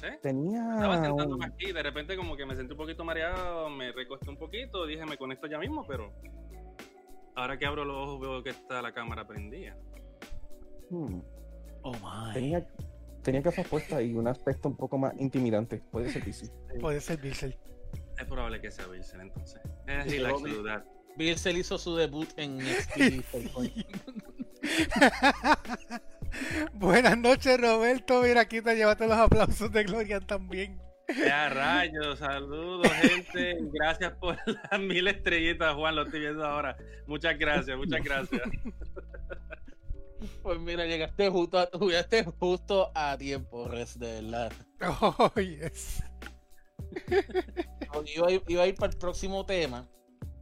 Sé. Tenía. Estaba sentándome aquí, de repente como que me sentí un poquito mareado, me recosté un poquito, dije me conecto ya mismo, pero ahora que abro los ojos veo que está la cámara prendida. hmm, Oh my. tenía, tenía gafas puestas y un aspecto un poco más intimidante. Puede ser sí. Puede ser Bilsel. Es probable que sea Wilson entonces. Es relax obvio. dudar. Hizo su debut en NXT. Buenas noches, Roberto. Mira, aquí te llevaste los aplausos de Gloria también. Ya rayos, saludos gente, gracias por las mil estrellitas Juan, lo estoy viendo ahora. Muchas gracias, muchas gracias. Pues mira, llegaste justo a, llegaste justo a tiempo, Res, de verdad. Oh, yes. Iba a, ir, iba a ir para el próximo tema.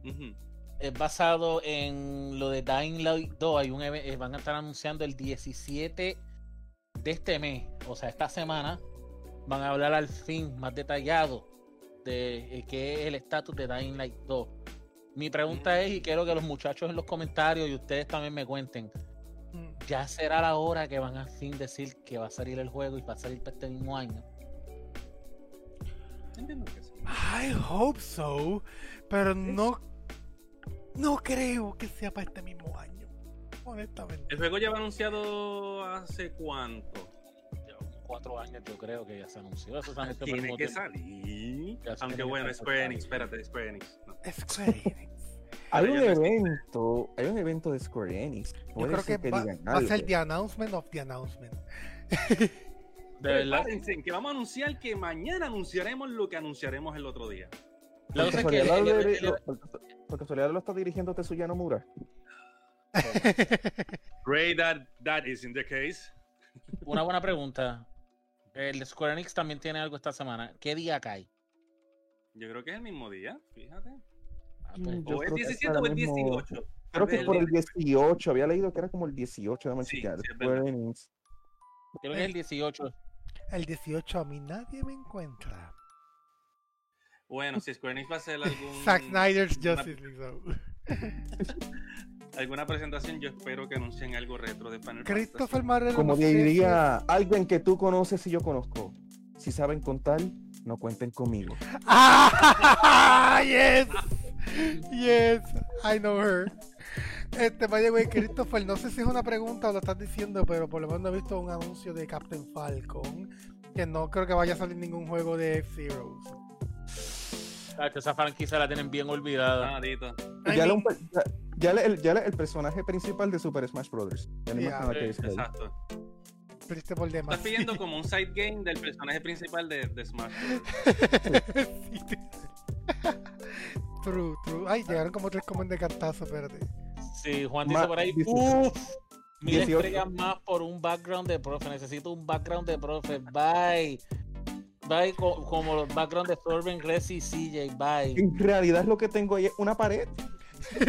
Ujú. Es basado en lo de Dying Light 2. Hay un eh, van a estar anunciando el 17 de este mes, o sea, esta semana. Van a hablar al fin más detallado de eh, qué es el estatus de Dying Light 2. Mi pregunta es, y quiero que los muchachos en los comentarios y ustedes también me cuenten, Mm, ¿ya será la hora que van a fin decir que va a salir el juego y va a salir para este mismo año? Entiendo que sí. I hope so. Pero no. No creo que sea para este mismo año. Honestamente. El juego lleva anunciado hace cuánto. Ya cuatro años yo creo que ya se anunció. Eso se anunció Tiene que salir. Aunque bueno, Square. Enix, espérate, Square Enix. No. Square Enix. Hay un evento, hay un evento de Square Enix. Yo creo que va, digan va a ser the announcement of the announcement. De verdad. Que vamos a anunciar que mañana anunciaremos lo que anunciaremos el otro día. La Por cosa es que lo- por casu- por casualidad lo está dirigiendo Tetsuya Nomura. Pray that that isn't the case. una buena pregunta. El de Square Enix también tiene algo esta semana. ¿Qué día cae? Yo creo que es el mismo día, fíjate. Ah, pues, Mm, Yo O es creo que 17 para o el mismo- 18. Creo que El por el día- 18. Había leído que era como el 18. Dame Sí, sí, es Square verdad. Enix. creo que es el 18. El 18 a mí nadie me encuentra. Bueno, si Square Enix va a hacer algún. Zack Snyder's una- Justice League. so. alguna presentación, yo espero que anuncien algo retro de Final Christopher Marrero. Como diría alguien que tú conoces y yo conozco. Si saben contar, no cuenten conmigo. ¡Ah! ¡Yes! Yes, I know her. Este, the way, Christopher, no sé si es una pregunta o lo estás diciendo, pero por lo menos no he visto un anuncio de Captain Falcon. Que no creo que vaya a salir ningún juego de F-Zero. Tacho, esa franquicia la tienen bien olvidada. Ah, ya, le- ya, ya le- el, ya le- el personaje principal de Super Smash Bros. Ya no Yeah. Sí, exacto. Triste por demás. Estás pidiendo como un side game del personaje principal de, de Smash Bros. Sí. True, true. Ay, llegaron como tres comen de cantazo, espérate. Sí, Juan Ma- dice por ahí, uff, mil 18. estrellas más por un background de profe. Necesito un background de profe. Bye. Bye, co- como los background de Thorben, Gress y CJ. Bye. En realidad lo que tengo ahí es una pared.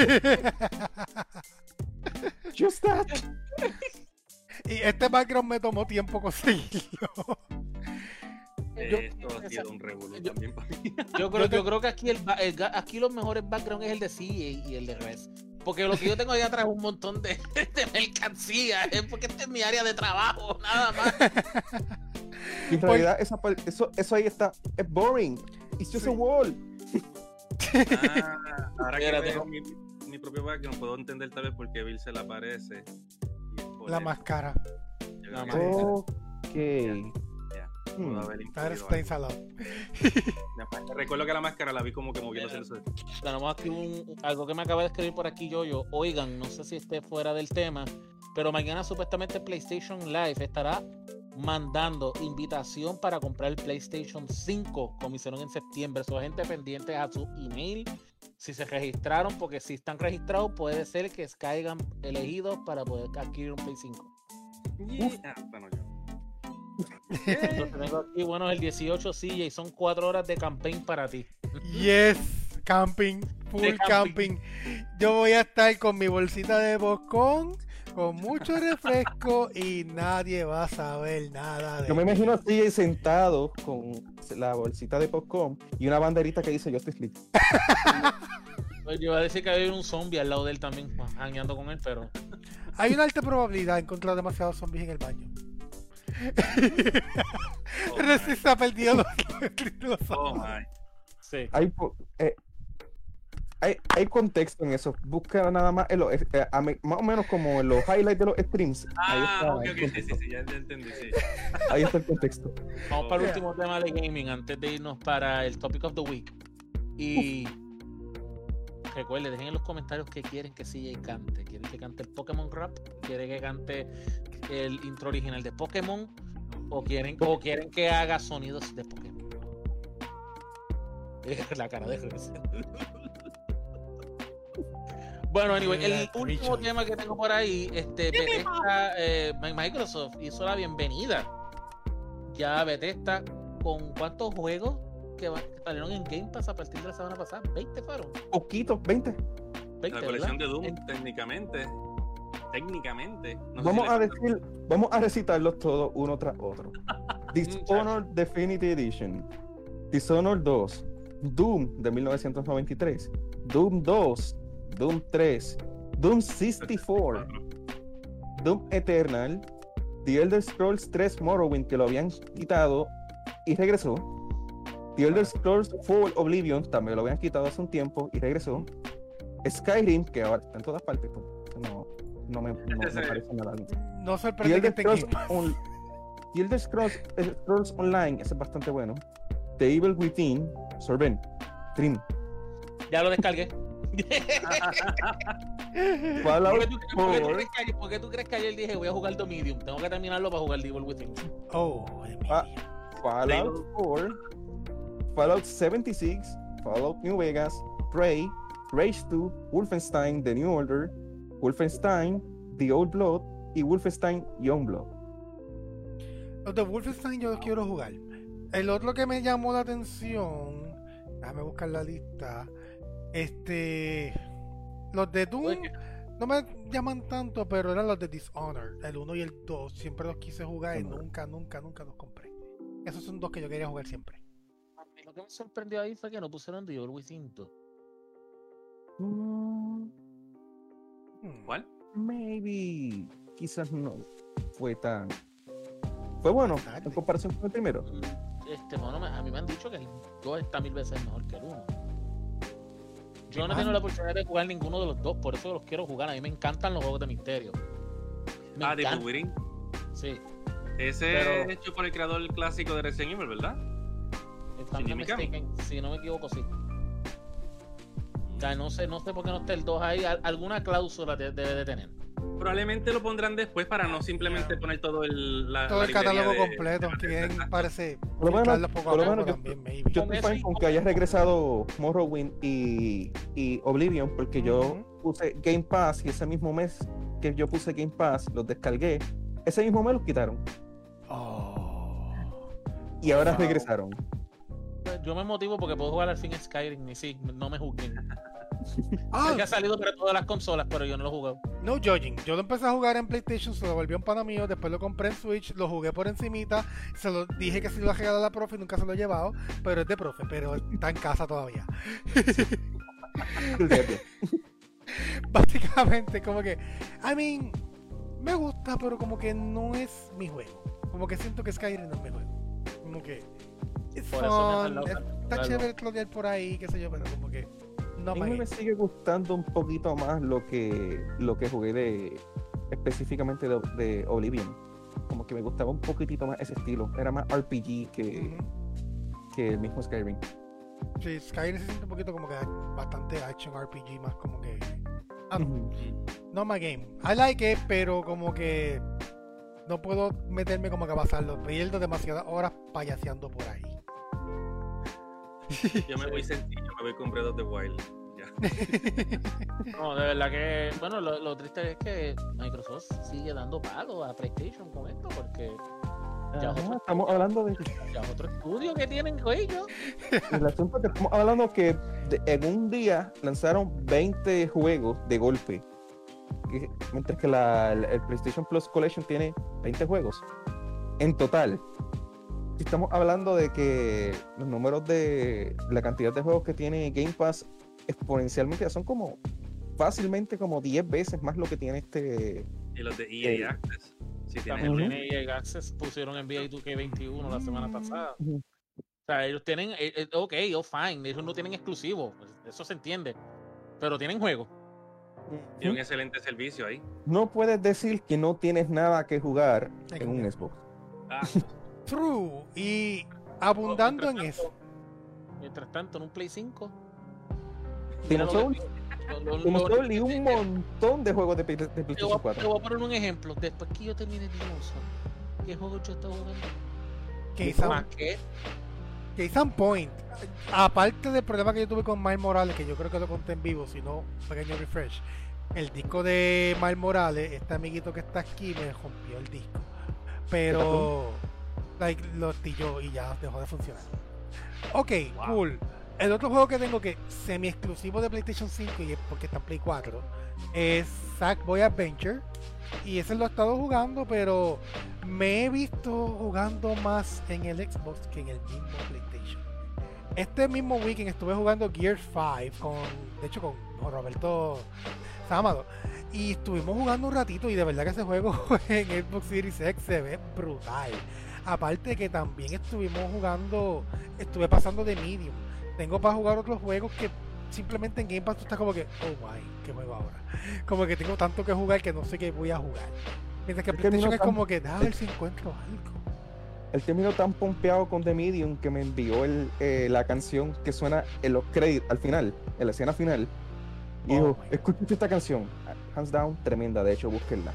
Just that. Y este background me tomó tiempo conseguirlo. Yo- Esto ha sido un revuelo yo- también para mí. Yo creo, Yo creo que aquí, el, el aquí los mejores background es el de CJ y el de Res. Porque lo que yo tengo ahí atrás es un montón de, de mercancía. Es porque este es mi área de trabajo, nada más. En realidad esa eso, eso ahí está. Es boring. It's just a wall. Ah, ahora que Espérate, veo no. mi, mi propio background, puedo entender tal vez por qué Bill se le aparece. Y La máscara. La que Ok. Pudo haber lot. algo. Ya, Recuerdo que la máscara la vi como que moviéndose. el- Tenemos aquí un, algo que me acaba de escribir por aquí yo, yo. Oigan, no sé si esté fuera del tema, pero mañana supuestamente PlayStation Live estará mandando invitación para comprar el PlayStation 5, como hicieron en septiembre. Son gente pendiente a su email. Si se registraron, porque si están registrados, puede ser que caigan elegidos para poder adquirir un Play 5. Ah, bueno, yo. Entonces tengo aquí, bueno, el 18 CJ, son cuatro horas de campaign para ti. Yes, camping, full camping. camping. Yo voy a estar con mi bolsita de boscón, con mucho refresco y nadie va a saber nada de Yo me imagino así sentado con la bolsita de popcorn y una banderita que dice Justice League. Pues yo iba a decir que hay un zombie al lado de él también, hangueando con él, pero Hay una alta probabilidad de encontrar demasiados zombies en el baño. Oh, Reci se ha perdido los, Oh, my. sí. Hay, eh, hay, hay contexto en eso. Busca nada más, en los- eh, a más o menos como en los highlights de los streams. Ahí Ah, está, ok, el ok, sí, contexto. sí, sí, ya, entendí, sí. Ahí está el contexto. Vamos para el último tema de gaming antes de irnos para el topic of the week. Y recuerden, dejen en los comentarios que quieren que CJ cante. ¿Quieren que cante el Pokémon Rap? ¿Quieren que cante el intro original de Pokémon? ¿O quieren, o quieren que haga sonidos de Pokémon? La cara de. Bueno, anyway, el último tema que tengo por ahí, este, Bethesda, eh, Microsoft hizo la bienvenida. Ya Bethesda, ¿con cuántos juegos que, va- que salieron en Game Pass a partir de la semana pasada? ¿20 fueron? Poquito, 20. 20, La colección ¿verdad? de Doom, En- técnicamente. Técnicamente. no Vamos si a decir, vamos a recitarlos todos uno tras otro. Dishonored Definitive Edition, Dishonored 2, Doom de 1993, Doom 2, Doom 3, Doom 64, Doom Eternal, The Elder Scrolls 3 Morrowind que lo habían quitado y regresó. The Elder Scrolls 4 Oblivion también lo habían quitado hace un tiempo y regresó. Skyrim, que ahora está en todas partes, pues, no, no me, no me Ese- parece nada. No The sorprende que Scrolls, on- The Elder Scrolls, Scrolls Online, ese es bastante bueno. The Evil Within, Sorben, Trim, Ya lo descargué. ¿Por qué, tú, por qué tú 4, crees que ayer, por qué tú crees que ayer dije voy a jugar Dominion? Tengo que terminarlo para jugar Devil Within. Oh. Ah. Fallout 4, Fallout 76, Fallout New Vegas, Prey, Rage 2, Wolfenstein The New Order, Wolfenstein The Old Blood y Wolfenstein Youngblood. Los de Wolfenstein yo los quiero jugar. El otro que me llamó la atención, déjame buscar la lista. Este, los de Doom Oye, no me llaman tanto, pero eran los de Dishonored, el 1 y el 2. Siempre los quise jugar y nunca, nunca, nunca los compré. Esos son dos que yo quería jugar siempre. Que me sorprendió ahí fue que no pusieron Devil Within 2. Mm. ¿Cuál? maybe quizás no fue tan. Fue bueno en comparación con el primero. Mm, Este, me- a mí me han dicho que el 2 está mil veces mejor que el 1. Yo no he tenido la oportunidad de jugar ninguno de los dos, por eso los quiero jugar. A mí me encantan los juegos de misterio. Me Ah, de. Within. Sí. Ese Pero- es hecho por el creador clásico de Resident Evil, ¿verdad? Si no me equivoco, sí. O sea, no sé, no sé por qué no está el 2 ahí. Al- Alguna cláusula de- debe de tener. Probablemente lo pondrán después para no simplemente poner todo el, la, Todo la el librería catálogo de- completo. Quieren, parece, Por lo menos- poco por lo menos yo- también, maybe. Yo Con estoy y con que haya regresado Morrowind y, y Oblivion, porque yo puse Game Pass y ese mismo mes que yo puse Game Pass, los descargué. Ese mismo mes los quitaron Oh. y ahora Wow. regresaron. Yo me motivo porque puedo jugar al fin Skyrim y sí, no me juzguen. Ah, que ha salido para todas las consolas, pero yo no lo he jugado. No judging. Yo lo empecé a jugar en PlayStation, se lo volvió un pana mío, después lo compré en Switch, lo jugué por encimita, se lo dije que se lo iba a regalar a la profe y nunca se lo he llevado, pero es de profe, pero está en casa todavía. Básicamente, como que, I mean, me gusta, pero como que no es mi juego. Como que siento que Skyrim no es mi juego. Como que, it's Por eso me está chévere por ahí, qué sé yo, pero como que no A mí me... sigue gustando un poquito más lo que, lo que jugué de específicamente de, de Oblivion. Como que me gustaba un poquitito más ese estilo. Era más RPG que, que el mismo Skyrim. Sí, Skyrim se siente un poquito como que bastante action RPG, más como que... Ah. No my game. I like it, pero como que no puedo meterme como que a pasarlo. Pierdo demasiadas horas payaseando por ahí. Yo me voy sencillo, me voy con Breath of the Wild. Ya. No, de verdad que, bueno, lo, lo triste es que Microsoft sigue dando palo a PlayStation con esto, porque Ya, Ajá, otro- estamos hablando de ya es otro estudio que tienen con ellos. el asunto que estamos hablando que de- en un día lanzaron 20 juegos de golpe. Que- mientras que la, el, el PlayStation Plus Collection tiene 20 juegos. En total. Si estamos hablando de que los números de la cantidad de juegos que tiene Game Pass exponencialmente ya son como fácilmente como 10 veces más lo que tiene este. Y los de Eh, EA Access. Sí, tienes También Ujú. tiene EA Access, pusieron NBA 2K21 la semana pasada. Ujú. O sea, ellos tienen, eh, eh, ok, oh fine, ellos no tienen exclusivos, eso se entiende, pero tienen juegos. Y un excelente servicio ahí. No puedes decir que no tienes nada que jugar En en un- Xbox. Ah, True. Y abundando en eso. Mientras tanto, en un Play 5. Demon's Souls, y un montón de juegos de, de Te voy, PlayStation a, te 4. voy a poner un ejemplo. Después que yo termine Demon's Souls, ¿qué juego yo estaba jugando? In- in Point. Aparte del problema que yo tuve con Miles Morales, que yo creo que lo conté en vivo, si no, pequeño refresh. El disco de Miles Morales, este amiguito que está aquí, me rompió el disco. Pero like, lo tilló y ya dejó de funcionar. Ok, Wow. cool. El otro juego que tengo que semi exclusivo de PlayStation 5 y es porque está en Play 4 es Sackboy Adventure. Y ese lo he estado jugando, pero me he visto jugando más en el Xbox que en el mismo PlayStation. Este mismo weekend estuve jugando Gear 5 con, de hecho, con, Roberto Sámado. Y estuvimos jugando un ratito y de verdad que ese juego en Xbox Series X se ve brutal. Aparte que también estuvimos jugando, estuve pasando de Medium. Tengo para jugar otros juegos que simplemente en Game Pass tú estás como que, oh my, ¿qué juego ahora? Como que tengo tanto que jugar que no sé qué voy a jugar. Mientras que Es que PlayStation no es como que, déjame ver si encuentro algo. El término tan pompeado con The Medium que me envió el, eh, la canción que suena en los créditos al final, en la escena final. Y Oh dijo, escucha esta canción. Hands down, tremenda, de hecho, búsquenla.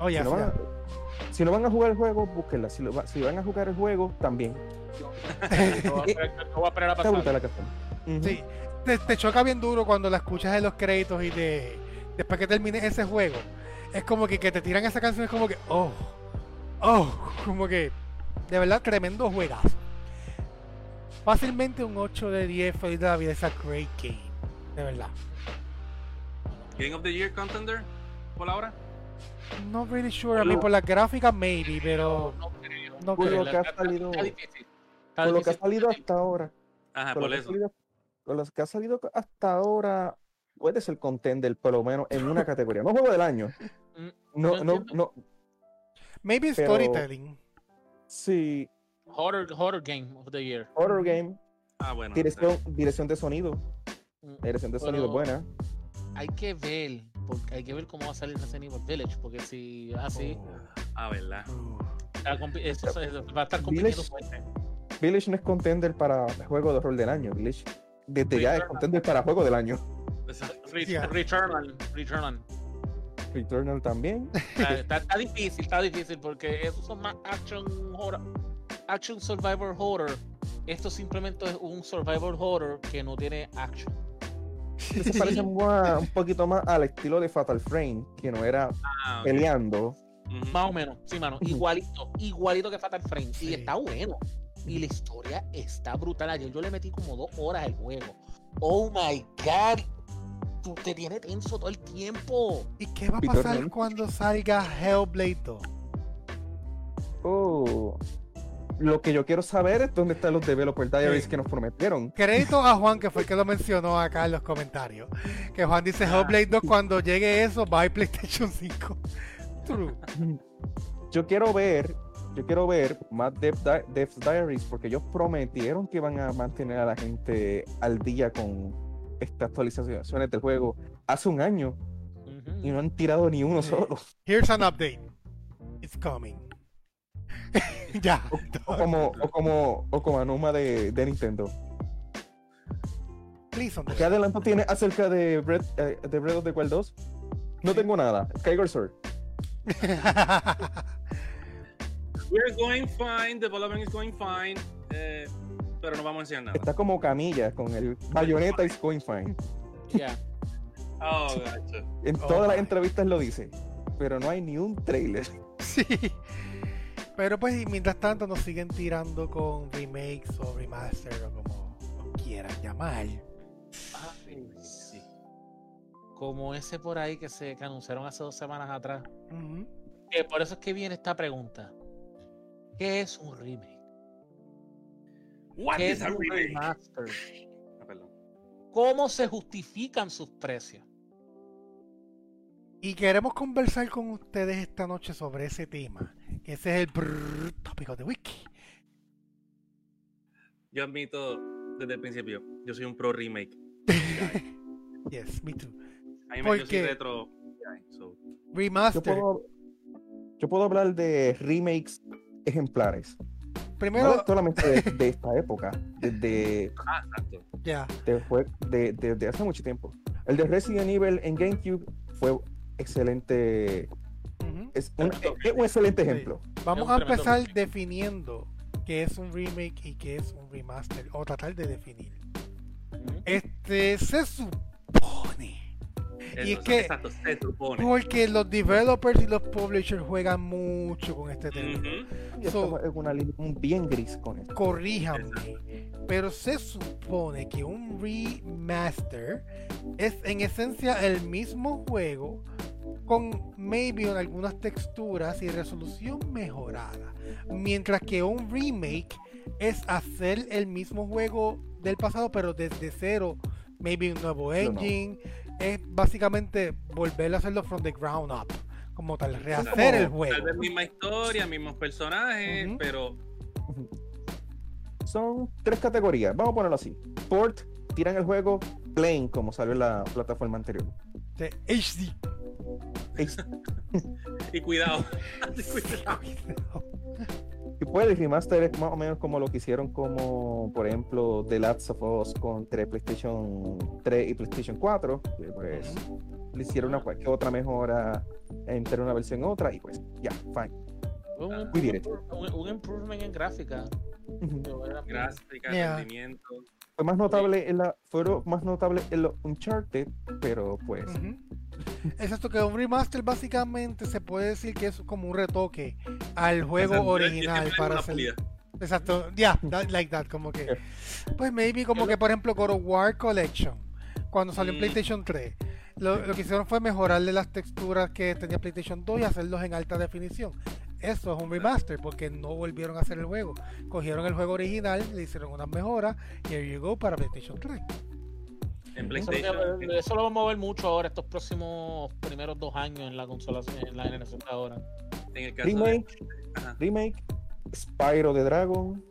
Oye, si, no van a, si no van a jugar el juego, búsquenla. Si, lo si van a jugar el juego, también. no a a pasar. la canción. Sí, te, te choca bien duro cuando la escuchas en los créditos y te, después que termines ese juego. Es como que, que te tiran esa canción, es como que, oh, oh, como que, de verdad, tremendo juegazo. Fácilmente un 8 de 10, feliz de la vida, es a great game, de verdad. Game of the Year Contender, por ahora. No really sure, a mí por las gráficas maybe, pero No creo. no Por creo. lo que ha salido, Está difícil. Está por lo que ha salido hasta ahora. Ajá, Con por lo, que ha eso. salido, con los que ha salido hasta ahora, puede ser contender por lo menos en una categoría. No juego del año. Mm, No, no, entiendo. no. Maybe Pero- storytelling. Sí, Horror, horror Game of the Year. horror game, Ah, bueno. dirección, dirección de sonido. Mm, dirección de sonido buena. Hay que ver, porque hay que ver cómo va a salir Resident Evil Village, porque si es así, Ah, ¿verdad? Uh, eso va a estar compitiendo Village- fuerte. Village no es contender para juego de rol del año. Village desde ya es contender para juego del año. Returnal, Returnal. Returnal también. Está, está- está difícil, está difícil, porque esos son más action horror, action survivor horror. Esto simplemente es un survivor horror que no tiene action. Se parece más- un poquito más al estilo de Fatal Frame, que no era Ah, peleando. Más o menos, sí, mano. Igualito, igualito que Fatal Frame. Sí. Y está bueno. Y la historia está brutal. Ayer yo le metí como dos horas al juego. Oh my god. Tú te tiene tenso todo el tiempo. ¿Y qué va a Peter pasar cuando salga Hellblade 2? Oh. Lo que yo quiero saber es dónde están los developer diaries Sí. que nos prometieron. Crédito a Juan, que fue el que lo mencionó acá en los comentarios. Que Juan dice Ah. Hellblade 2 cuando llegue eso va a ir PlayStation 5. True. Yo quiero ver, yo quiero ver más Dev, Di- Diaries porque ellos prometieron que iban a mantener a la gente al día con estas actualizaciones del juego hace un año y no han tirado ni uno solo. Here's an update. It's coming. ya. O como, o como, o como Anuma de, de Nintendo. ¿Qué adelanto tiene acerca de Breath, eh, de Breath of the Wild 2? No tengo nada. Skyward Sword. We're going fine, development is going fine, eh, pero no vamos a enseñar nada. Está como camilla con el bayoneta is going fine. Ya. Oh, gacho. En Oh todas las entrevistas lo dice. Pero no hay ni un trailer. sí. Pero pues y mientras tanto nos siguen tirando con remakes o remaster o como quieran llamar. Sí. Como ese por ahí que se que anunciaron hace dos semanas atrás. Que por eso es que viene esta pregunta. ¿Qué es un remake? What ¿Qué is es a un remake? remaster? Ah, perdón. ¿Cómo se justifican sus precios? Y queremos conversar con ustedes esta noche sobre ese tema. que Ese es el brrr tópico de Wiki. Yo admito desde el principio, yo soy un pro remake. yes, me too. A mí me yo soy Porque- retro. Yo Remaster. puedo, yo puedo hablar de remakes ejemplares. Primero, No solamente de, de esta época, desde Ah, exacto. ya. de, jue- de- de- de hace mucho tiempo. El de Resident Evil en GameCube fue excelente. Es un, es un excelente Sí. ejemplo. Vamos a empezar remake. definiendo qué es un remake y qué es un remaster. O tratar de definir. Este se supone. Y es que- Exacto, se supone. Porque los developers y los publishers juegan mucho con este tema. So- estamos en una línea bien gris con esto. Corríjanme. Pero se supone que un remaster es en esencia el mismo juego con maybe algunas texturas y resolución mejorada. Mientras que un remake es hacer el mismo juego del pasado pero desde cero. Maybe un nuevo no. Es básicamente volver a hacerlo from the ground up. Como tal, rehacer como- el Tal juego. vez misma historia, mismos personajes, pero Son tres categorías. Vamos a ponerlo así. Port, tiran el juego plain, como salió en la plataforma anterior. De HD. Y cuidado. cuidado. Y pues el remaster es más o menos como lo que hicieron como, por ejemplo, The Last of Us con entre PlayStation 3 y PlayStation 4. que, pues le hicieron una cualquier otra mejora entre una versión y otra y pues ya, fine. Un, it. un- un improvement en gráfica. Yo era- Gráfica, Yeah. rendimiento. Fue más notable en la, fueron más notable en los Uncharted, pero pues. Exacto, que un remaster básicamente se puede decir que es como un retoque al juego Exacto, yo- yo original siempre para una hacer. Exacto, ya, that- like that, como que. Pues maybe como que por ejemplo God of War Collection, cuando salió en Mm. PlayStation 3, lo, lo que hicieron fue mejorarle las texturas que tenía PlayStation 2 y hacerlos en alta definición. Eso es un remaster porque no volvieron a hacer el juego. Cogieron el juego original, le hicieron unas mejoras y here you go para PlayStation 3. En Eso, PlayStation. eso lo vamos a ver mucho ahora, estos próximos primeros dos años en la consola, en la generación de ahora. En el caso de. Remake, Ajá. remake, Spyro the Dragon,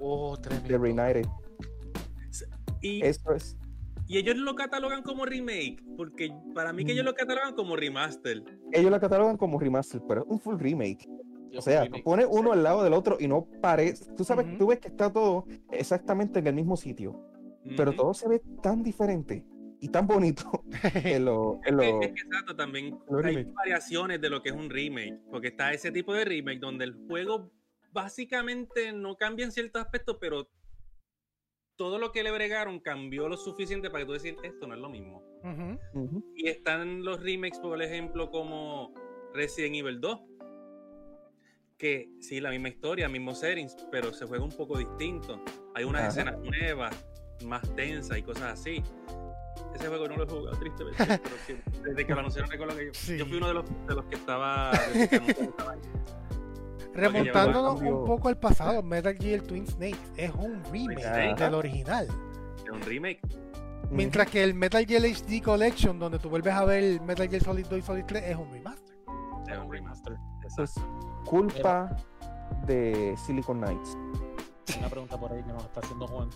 Oh, The tremendo. Reunited. Y, Eso es. Y ellos lo catalogan como remake, porque para mí que Mm. ellos lo catalogan como remaster. Ellos la catalogan como remaster, pero es un full remake. Yo O sea, remake. pone uno al lado del otro y no parece. Tú sabes, Ujú. tú ves que está todo exactamente en el mismo sitio, pero todo se ve tan diferente y tan bonito en lo, en Es lo- que, es que exacto, también hay variaciones de lo que es un remake, porque está ese tipo de remake donde el juego básicamente no cambia en ciertos aspectos, pero todo lo que le bregaron cambió lo suficiente para que tú decir esto no es lo mismo. Y están los remakes, por ejemplo, como Resident Evil 2, que sí, la misma historia, mismo settings, pero se juega un poco distinto. Hay unas Ajá. escenas nuevas, más tensas y cosas así. Ese juego no lo he jugado tristemente, pero sí, desde que lo anunciaron recuerdo que yo, Sí. yo fui uno de los, de los que estaba... desde que anunciaron estaba ahí. Remontándonos un poco al pasado, Metal Gear Twin Snakes es un remake del original. Es un remake. Mientras que el Metal Gear HD Collection, donde tú vuelves a ver Metal Gear Solid 2 y Solid 3, es un remaster. Es un remaster. Eso es culpa de Silicon Knights. Una pregunta por ahí que nos está haciendo Juan.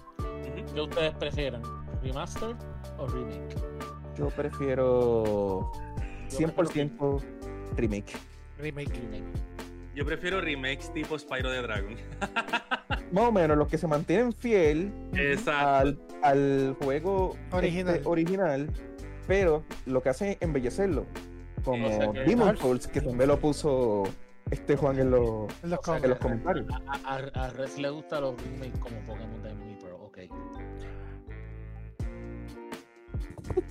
¿Qué ustedes prefieren? ¿Remaster o remake? Yo prefiero Yo 100% remake. Remake. Remake. Yo prefiero remakes tipo Spyro the Dragon. Más o menos los que se mantienen fiel al, al juego Original. este, original, pero lo que hace es embellecerlo. Como O sea que- Demon Souls, que también lo puso este Juan en los, En los O sea en los comentarios. A, a, a Res le gustan los remakes como Pokémon Diamond y Pearl. Ok.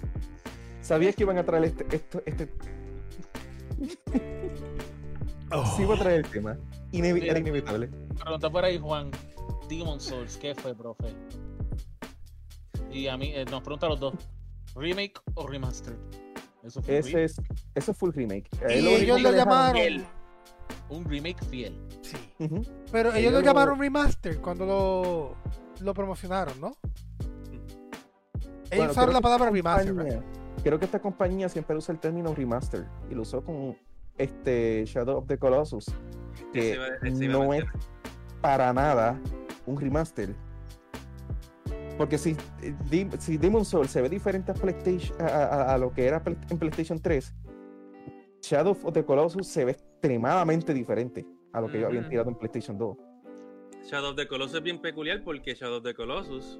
Sabía que iban a traer este. esto- este sí, iba a traer el tema. Inevi- Sí. Era inevitable. Pregunta por ahí, Juan. Demon Souls, ¿qué fue, profe? Y a mí, eh, nos pregunta a los dos: ¿remake o remaster? Eso fue Ese remake. es, ese es full remake. Y El ellos lo llamaron. fiel. Un remake fiel. Sí. Pero ellos Ellos lo llamaron remaster cuando lo, lo promocionaron, ¿no? Ellos Bueno, usaron la palabra remaster. Creo que esta compañía siempre usa el término remaster y lo usó con este Shadow of the Colossus, que no es para nada un remaster. Porque si, eh, si Demon Souls se ve diferente a, PlayStation, a, a- a lo que era en PlayStation 3, Shadow of the Colossus se ve extremadamente diferente a lo que ellos habían Ujú. tirado en PlayStation 2. Shadow of the Colossus es bien peculiar porque Shadow of the Colossus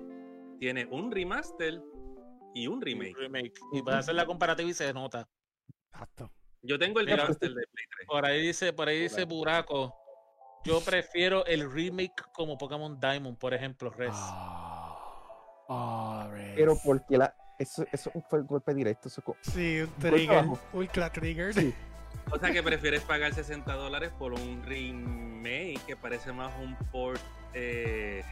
tiene un remaster y un remake. Un remake. Y para hacer la comparativa y se nota. Exacto. Yo tengo el Mira, remaster de Play 3. Por ahí dice, por ahí dice Buraco. Yo prefiero el remake como Pokémon Diamond, por ejemplo, Res. Ah, ah, res. Pero porque la, eso, eso fue el golpe directo. Eso Sí, un trigger. Ultra trigger. Sí. O sea que prefieres pagar 60 dólares por un remake que parece más un port. Eh,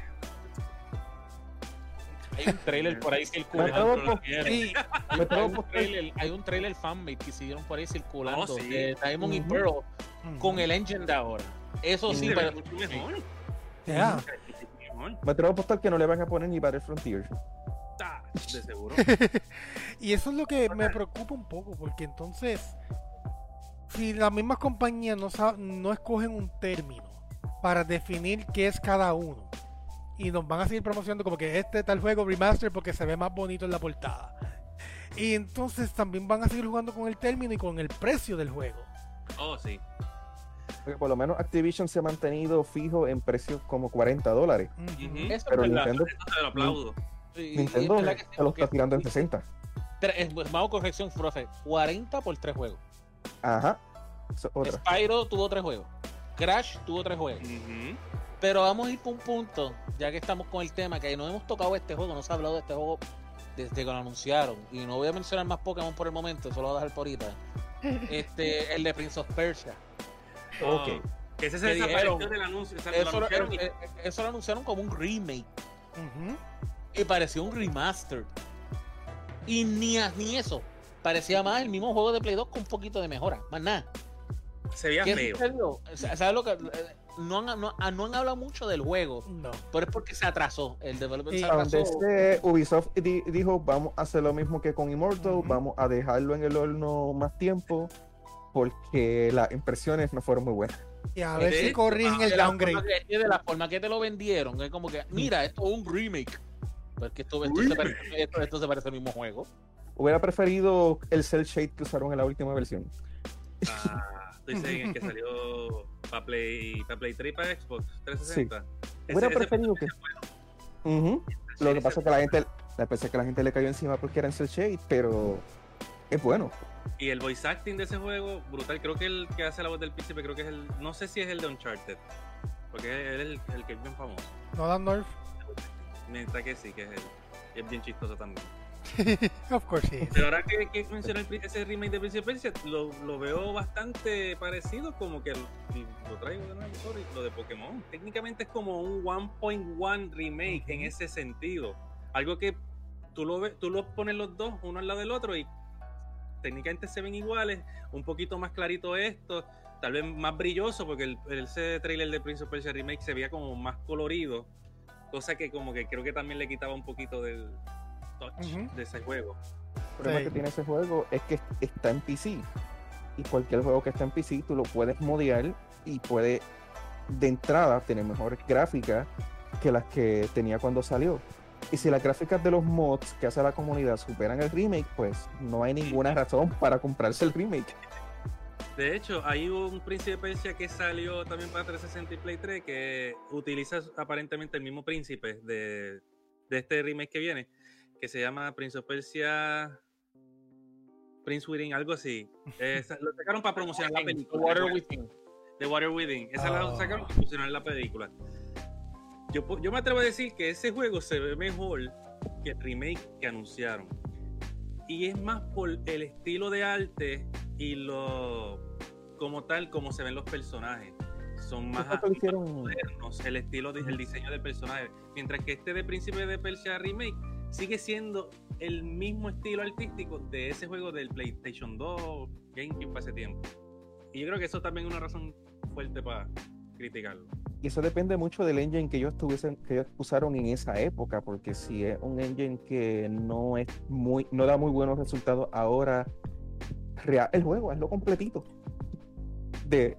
Hay un trailer por ahí circulando. Sí, Hay, me atrevo hay a un apostar- trailer, hay un trailer fanmade que siguieron por ahí circulando Oh, sí. de Diamond y Ujú. Pearl con el engine de ahora. Eso sí, pero mucho mejor. Ve mejor. Me atrevo a apostar que no le van a poner ni Battle Frontier. Ta, De seguro. Y eso es lo que me preocupa un poco, porque entonces, si las mismas compañías no escogen un término para definir qué es cada uno, y nos van a seguir promocionando como que este tal juego remaster porque se ve más bonito en la portada. Y entonces también van a seguir jugando con el término y con el precio del juego. Oh, sí. Porque por lo menos Activision se ha mantenido fijo en precios como 40 dólares. Eso Pero es verdad. Nintendo, te lo aplaudo. Nintendo es verdad que sí, se lo está tirando en 60. Tre- es- es más corrección, profe. 40 por tres juegos. Ajá. Spyro tuvo tres juegos. Crash tuvo tres juegos. Ujú. Pero vamos a ir por un punto, ya que estamos con el tema, que no hemos tocado este juego, no se ha hablado de este juego desde que lo anunciaron. Y no voy a mencionar más Pokémon por el momento, eso lo voy a dejar por ahorita. Este, el de Prince of Persia. Ok. Oh, Que ese se Me desapareció dijeron, del anuncio. o sea, lo Eso lo, anunciaron y- eh, eh, eso lo anunciaron como un remake. Y pareció un remaster. Y ni, ni eso. Parecía más el mismo juego de Play 2 con un poquito de mejora. Más nada. se veía ¿Qué feo. ¿Sabes lo que.? No han, no, ah, no han hablado mucho del juego, No. pero es porque se atrasó. El development Y- se atrasó. este Ubisoft di- dijo, vamos a hacer lo mismo que con Immortal, vamos a dejarlo en el horno más tiempo, porque las impresiones no fueron muy buenas. Y a ver si corrigen el downgrade. forma que, de la forma que te lo vendieron, es como que, mira, esto es un remake. Porque esto, esto, se parece, esto, esto se parece al mismo juego. Hubiera preferido el cel shade que usaron en la última versión. Ah, tú dices en el que salió para Play, para Play 3 y para Xbox 360. Ese- Hubiera ese- preferido que... Lo que pasa es que la gente, la pensé que la gente le cayó encima porque era en cel shade, pero es bueno. Y el voice acting de ese juego, brutal. Creo que el que hace la voz del príncipe, creo que es el. No sé si es el de Uncharted. Porque él es el, el que es bien famoso. No dan North. Mientras que sí, que es él. Y es bien chistoso también. of course sí. Pero ahora que, que pri- ese remake de Príncipe Persia, lo, lo veo bastante parecido, como que lo, lo traigo de nuevo, sorry, lo de Pokémon. Técnicamente es como un 1.1 remake en ese sentido. Algo que tú lo ves, tú los pones los dos, uno al lado del otro, y técnicamente se ven iguales, un poquito más clarito esto, tal vez más brilloso, porque el, el- ese trailer de Prince of Persia Remake se veía como más colorido, cosa que como que creo que también le quitaba un poquito del touch de ese juego. El problema Sí. que tiene ese juego es que está en PC. Y cualquier juego que está en PC, tú lo puedes modear y puede de entrada tener mejores gráficas que las que tenía cuando salió. Y si las gráficas de los mods que hace la comunidad superan el remake, pues no hay ninguna razón para comprarse el remake. De hecho, hay un Príncipe Persia que salió también para 360 y Play 3 que utiliza aparentemente el mismo príncipe de, de este remake que viene, que se llama Prince of Persia Prince Within, algo así. Eh, lo sacaron para promocionar la película. Water Within. The Water Within. Esa la Ah. sacaron para promocionar la película. Yo, yo me atrevo a decir que ese juego se ve mejor que el remake que anunciaron. Y es más por el estilo de arte y lo como tal, como se ven los personajes. Son más modernos, el estilo, el diseño del personaje. Mientras que este de Príncipe de Persia Remake sigue siendo el mismo estilo artístico de ese juego del PlayStation 2, GameCube para tiempo. Y yo creo que eso también es una razón fuerte para criticarlo. Y eso depende mucho del engine que ellos tuviesen, que ellos usaron en esa época, porque si es un engine que no es muy, no da muy buenos resultados ahora, rea- el juego es lo completito. Eh,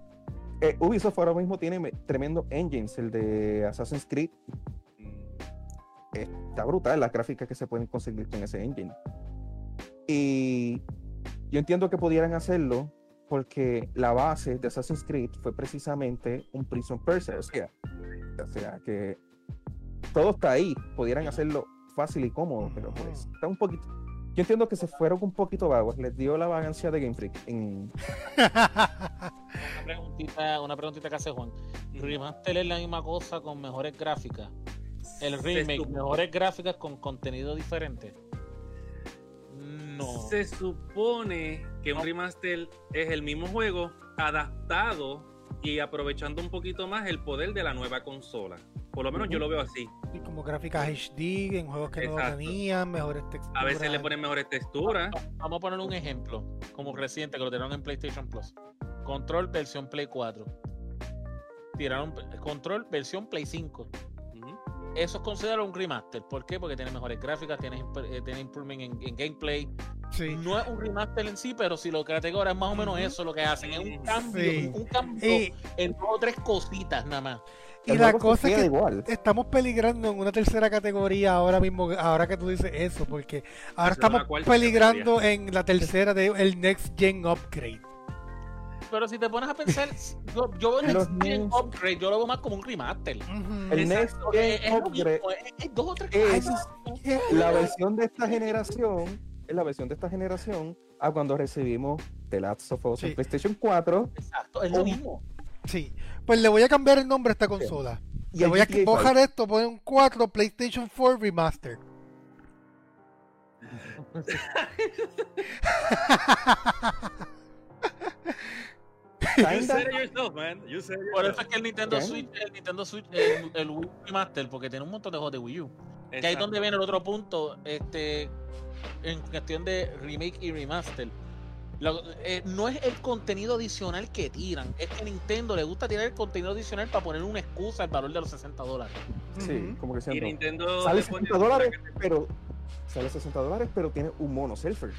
Ubisoft ahora mismo tiene me- tremendo engines, el de Assassin's Creed está brutal las gráficas que se pueden conseguir con ese engine. Y yo entiendo que pudieran hacerlo porque la base de Assassin's Creed fue precisamente un Prison Persia. O sea, o sea que todo está ahí. Pudieran hacerlo fácil y cómodo, pero pues está un poquito. Yo entiendo que se fueron un poquito vagos. Les dio la vagancia de Game Freak. En... Una preguntita, una preguntita que hace Juan. Remaster es la misma cosa con mejores gráficas. El remake, mejores gráficas con contenido diferente. No. Se supone que un remaster es el mismo juego adaptado y aprovechando un poquito más el poder de la nueva consola. Por lo menos yo lo veo así. Y como gráficas HD en juegos que no tenían, mejores texturas. A veces le ponen mejores texturas. Vamos a poner un ejemplo, como reciente que lo tiraron en PlayStation Plus. Control versión Play 4. Tiraron Control versión Play 5. Eso es considerado un remaster. ¿Por qué? Porque tiene mejores gráficas, tiene, eh, tiene improvement en, en gameplay. Sí. No es un remaster en sí, pero si lo categoría es más o menos eso lo que hacen. Es un cambio, Sí. un cambio Y, en dos o tres cositas nada más. y la cosa es que igual. estamos peligrando en una tercera categoría ahora mismo, ahora que tú dices eso, porque ahora estamos peligrando en la tercera de el Next Gen Upgrade. Pero si te pones a pensar, yo, yo veo Next Gen. Upgrade, yo lo veo más como un remaster. El Exacto, Next Gen Upgrade es- es dos o tres es cosas. la versión de esta generación, es la versión de esta generación a cuando recibimos The Last of Us en. PlayStation 4 Exacto, es lo Oh. mismo. Sí. Pues le voy a cambiar el nombre a esta consola. y Le voy a esto, poner un 4 PlayStation 4 Remaster. You Kinda. said it yourself, man. You said it Por eso es que el Nintendo ¿Qué? Switch, el Nintendo Switch, el, el Wii Remaster, porque tiene un montón de juegos de Wii U. Que ahí es Exacto. donde viene el otro punto, este, en cuestión de remake y remaster. Lo- eh, no es el contenido adicional que tiran, es que a Nintendo le gusta tirar el contenido adicional para poner una excusa al valor de los 60 dólares. Sí, como que Y siempre. Nintendo. Sale te pone 60 dólares, pero. Sale 60 dólares, pero tiene un mono surfer.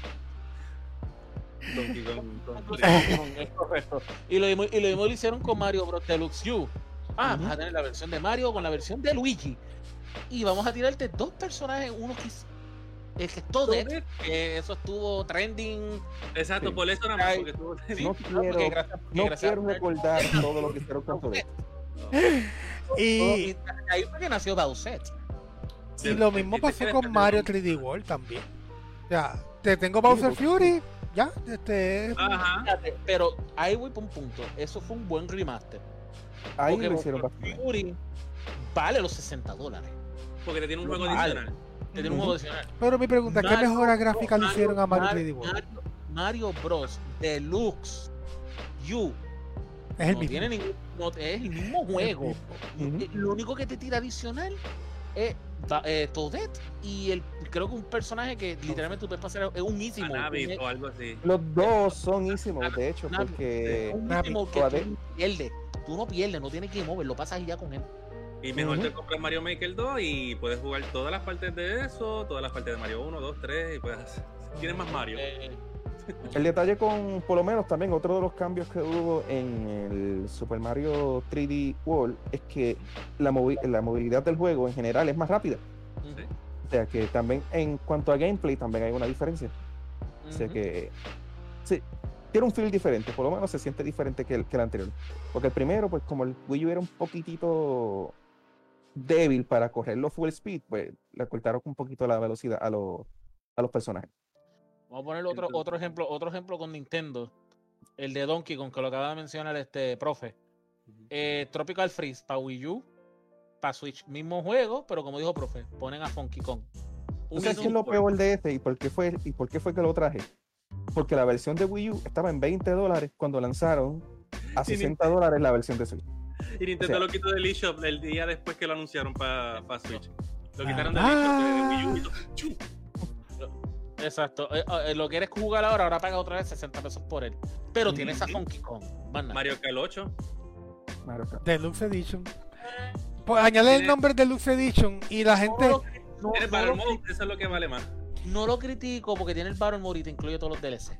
Donkey Kong. Y lo, mismo, y lo mismo lo hicieron con Mario Bros. Deluxe U. Ah, Ujú. vas a tener la versión de Mario con la versión de Luigi. Y vamos a tirarte dos personajes, uno que es, es que es que eso estuvo trending. Exacto, Sí. por eso nada más. Sí, No porque quiero- gracias- porque No gracias- quiero recordar todo lo que hicieron con todo todo- Y, ahí fue que nació Bowsette. y lo mismo Si te pasó con perder Mario un- 3D World también. O sea, te tengo Bowser porque- Fury, ya, este, Ajá. Pero ahí voy por un punto. Eso fue un buen remaster. Ahí Porque lo hicieron. Fury vale los 60 dólares. Porque te tiene un juego Vale. adicional. Te tiene un juego adicional. pero mi pregunta, ¿qué Mario- mejora gráfica le Mario- hicieron a Mario Mario- 3D World? Mario, Mario Bros. Deluxe U. Es el no mismo. tiene ningún, no- es el mismo juego. Ujú. Eh, Lo único que te tira adicional es eh, Toadette y el, creo que un personaje que literalmente tú puedes pasar es un o algo así. Los dos son ísimos, de hecho, Navi. porque. un Navi, que tú no pierdes. Tú no pierdes, no tienes que mover, lo pasas y ya con él. Y mejor te compras Mario Maker 2 y puedes jugar todas las partes de eso, todas las partes de Mario 1, 2, 3 y puedes. Tienes más Mario. Eh, El detalle con, por lo menos también otro de los cambios que hubo en el Super Mario 3D World es que la, movi- la movilidad del juego en general es más rápida. ujú, O sea que también en cuanto a gameplay también hay una diferencia. O sea que sí, tiene un feel diferente, por lo menos se siente diferente que el, que el anterior. Porque el primero, pues como el Wii U era un poquitito débil para correrlo full speed, pues le cortaron un poquito la velocidad a, los a los personajes. Vamos a poner otro, Entonces- otro ejemplo, otro ejemplo con Nintendo. El de Donkey Kong, que lo acaba de mencionar este profe. Eh, Tropical Freeze para Wii U, para Switch, mismo juego, pero como dijo profe, ponen a Funky Kong. ¿Tú sabes qué es lo peor de este y por qué fue, y por qué fue que lo traje? Porque la versión de Wii U estaba en 20 dólares cuando lanzaron a Y ni- 60 dólares la versión de Switch. Y Nintendo O sea- lo quitó del eShop el día después que lo anunciaron para Switch. Lo quitaron del Ah. eShop de Wii U y todo. ¡Chu! Exacto. Eh, eh, lo quieres jugar ahora, ahora paga otra vez 60 pesos por él. Pero tienes a. Funky Kong. Mario Kart 8. Mario Kart. Deluxe Edition. Pues añade el nombre Deluxe Edition y la gente. No, no, Battle lo, Mode, eso es lo que vale más. no lo critico porque tiene el Battle Mode y te incluye todos los DLC.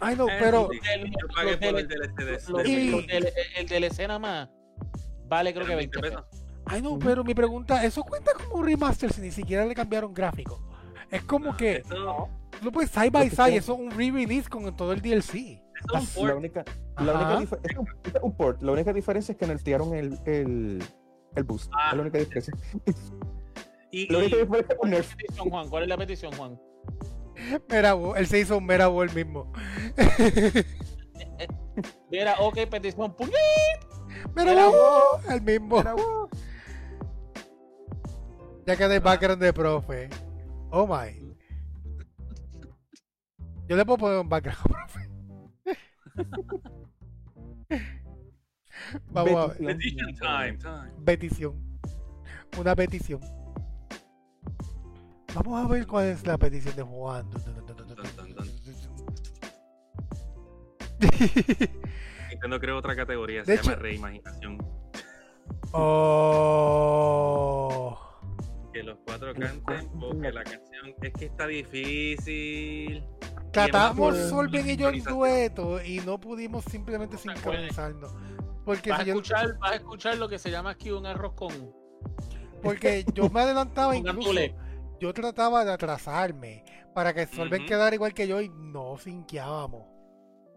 Ay, no, Eh, pero. el- Yo pagué los por el DLC de de- nada más vale creo que 20 pesos. Ay, no, pero mi pregunta, ¿eso cuenta como un remaster si ni siquiera le cambiaron gráficos? Es como que, Eso, no pues side by que side, eso es un re-release con todo el DLC. eso es un La port. única, la única Ajá. dife- es un, es un port. La única diferencia es que necesitaron el, el, el boost. Ah. Es la única diferencia. Y, La única y- diferencia es un ¿Cuál es nerf. la petición, Juan? ¿Cuál es la petición, Juan? Mera, él se hizo un Mera el mismo. Mira, ok, petición. Mera Mera el mismo. Era, uh, Ya quedé background de profe. Oh my. Yo le puedo poner un background, profe. Vamos a ver. Petition time, time. Petición. Una petición. Vamos a ver cuál es la petición de Juan. Nintendo creó otra categoría, De se llama hecho- reimaginación. oh. Que los cuatro canten porque la canción es que está difícil. Tratamos Solven y yo en dueto y no pudimos simplemente sincronizarnos. Porque, Vas a, si yo, escuchar, vas a escuchar lo que se llama aquí un arroz con, porque yo me adelantaba incluso. Yo trataba de atrasarme para que Solven Ujú. quedara igual que yo y no sinqueábamos.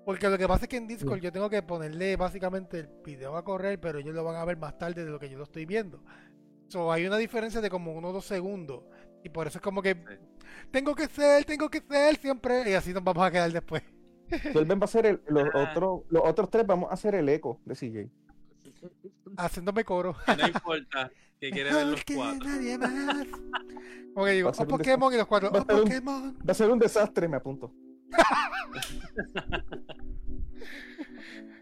Porque lo que pasa es que en Discord yo tengo que ponerle básicamente el video a correr, pero ellos lo van a ver más tarde de lo que yo lo estoy viendo. So, hay una diferencia de como uno o dos segundos. Y por eso es como que tengo que ser, tengo que ser siempre. Y así nos vamos a quedar después. Kelvin va a ser el, los, Ah. otros, los otros tres, vamos a hacer el eco de CJ. Haciéndome coro. No importa que quiere ver los cuatro. nadie más. Como que digo, oh Pokémon y los cuatro, Va oh ser un- Pokémon. Va a ser un desastre, me apunto.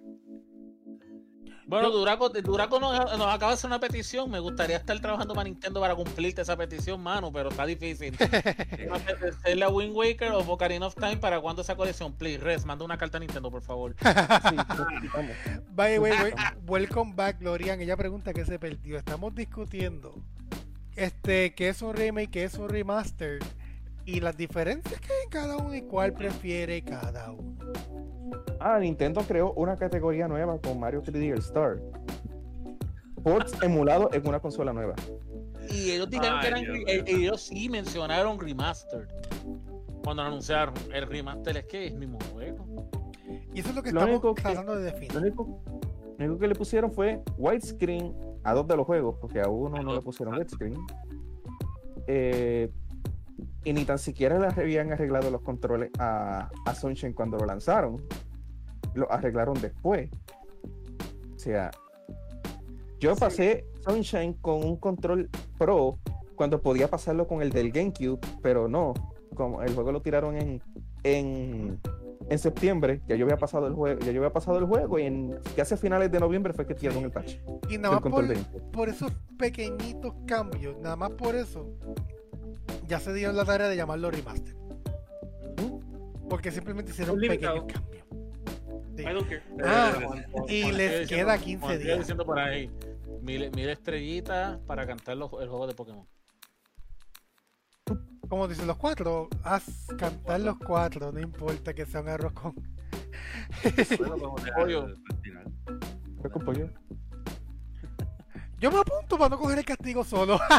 Bueno, Duraco, Duraco nos, nos acaba de hacer una petición. Me gustaría estar trabajando para Nintendo para cumplirte esa petición, mano, pero está difícil. ¿Es la Wind Waker o Ocarina of Time para cuándo esa colección? Please, Res, manda una carta a Nintendo, por favor. Sí, necesitamos. By the way, way, welcome back, Glorian. Ella pregunta qué se perdió. Estamos discutiendo este qué es un remake, qué es un remaster y las diferencias que hay en cada uno y cuál prefiere cada uno. Ah, Nintendo creó una categoría nueva con Mario 3D All Star. Ports emulados en una consola nueva. Y ellos dijeron que eran. Dios eh, ellos sí mencionaron remastered. Cuando lo anunciaron, el remaster es que es el mismo juego. Y eso es lo que Lo estamos único que- tratando de Lo definir. único, lo único que le pusieron fue widescreen a dos de los juegos, porque a uno no le pusieron widescreen. Eh, y ni tan siquiera le habían arreglado los controles a, a Sunshine cuando lo lanzaron. Lo arreglaron después. O sea, yo pasé Sunshine con un control Pro cuando podía pasarlo con el del GameCube, pero no. Como el juego lo tiraron en, en, en septiembre, ya yo había pasado el juego, ya yo había pasado el juego y en casi a finales de noviembre fue que tiraron el patch Y nada más por esos pequeñitos cambios, nada más por eso, ya se dieron la tarea de llamarlo remaster. Porque simplemente hicieron pequeños cambios. Sí. I don't care. Ah, Eh, y Juan les queda diciendo- 15 Juan sigue días. diciendo por ahí, mil, mil estrellitas para cantar los- el juego de Pokémon. Como dicen los cuatro, haz cantar los cuatro, no importa que sea un arroz con. Pollo. Fue con pollo. Yo me apunto para no coger el castigo solo.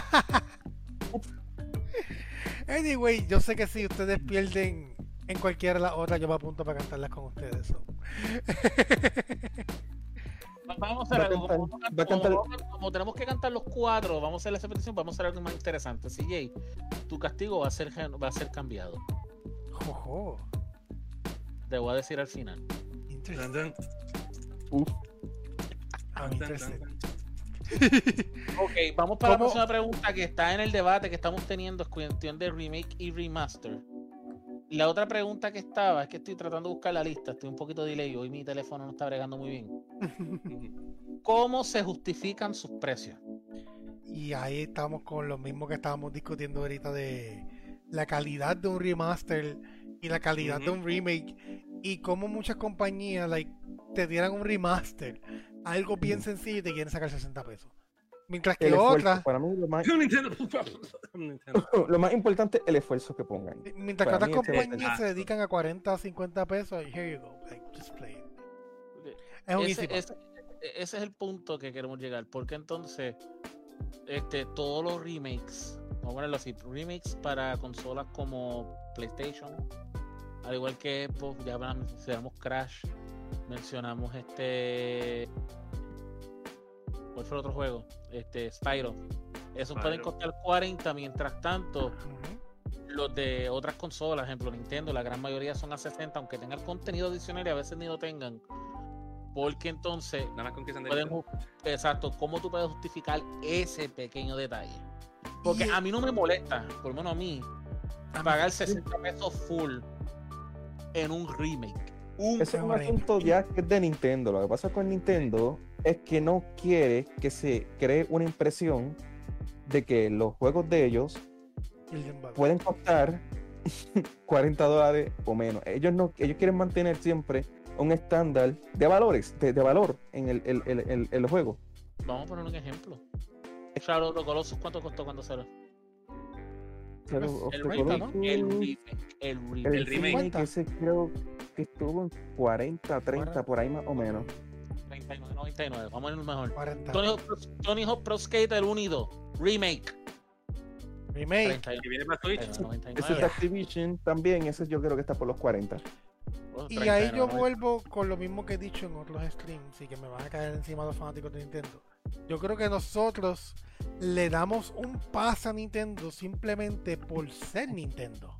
anyway, yo sé que si ustedes pierden en cualquiera de las otras, yo me apunto para cantarlas con ustedes. so. Vamos a hacer algo. cantar- Como, va a cantar- como- como tenemos que cantar los cuatro, vamos a hacer esa petición, vamos a hacer algo más interesante. CJ, tu castigo va a ser, va a ser cambiado. Jojo, Te voy a decir al final. Interesante. Uf, I'm interested. Ok, vamos para la próxima pregunta que está en el debate que estamos teniendo, es cuestión de remake y remaster. La otra pregunta que estaba, es que estoy tratando de buscar la lista, estoy un poquito delay, hoy mi teléfono no está bregando muy bien. ¿Cómo se justifican sus precios? Y ahí estamos con lo mismo que estábamos discutiendo ahorita de la calidad de un remaster y la calidad de un remake y cómo muchas compañías like, te dieran un remaster, algo bien sencillo y te quieren sacar 60 pesos. Mientras que otras, para mí lo más, lo más importante es el esfuerzo que pongan. mientras que otras compañías se dedican a 40 o 50 pesos, here you go, like, just play it. Es un ese- ese es el punto que queremos llegar. Porque entonces, este, todos los remakes, vamos a ponerlo así, remakes para consolas como PlayStation, al igual que Xbox, ya mencionamos Crash, mencionamos este. ¿Cuál fue el otro juego? Este, Spyro. Esos pueden costar 40, mientras tanto, los de otras consolas, ejemplo Nintendo, la gran mayoría son a 60, aunque tengan contenido adicional y a veces ni lo tengan. Porque entonces Nada más con que pueden exacto, ¿cómo tú puedes justificar ese pequeño detalle? Porque a mí no me molesta, por lo menos a mí, pagar sí. 60 pesos full en un remake. Un Ese es un asunto ya que es de Nintendo. Lo que pasa con Nintendo es que no quiere que se cree una impresión de que los juegos de ellos pueden costar 40 dólares o menos. Ellos no, ellos quieren mantener siempre un estándar de valores, de, de valor en el, el, el, el- el juego. Vamos a poner un ejemplo. Shadow of the Colossus, ¿cuánto costó cuando salió? Shadow of El the remake, el remake, el remake. el el remake. remake, ese creo que estuvo en 40, 30, por ahí más o menos. 39, 99, vamos a ir mejor. 40. Tony Hawk, Pro- Tony Hawk Pro Skater 1 y 2, remake. Remake. 31, Que viene para Switch. 99. Ese es Activision también, ese yo creo que está por los 40. Oh, Y ahí 39, yo vuelvo con lo mismo que he dicho en otros streams y que me van a caer encima los fanáticos de Nintendo. Yo creo que nosotros le damos un paso a Nintendo simplemente por ser Nintendo.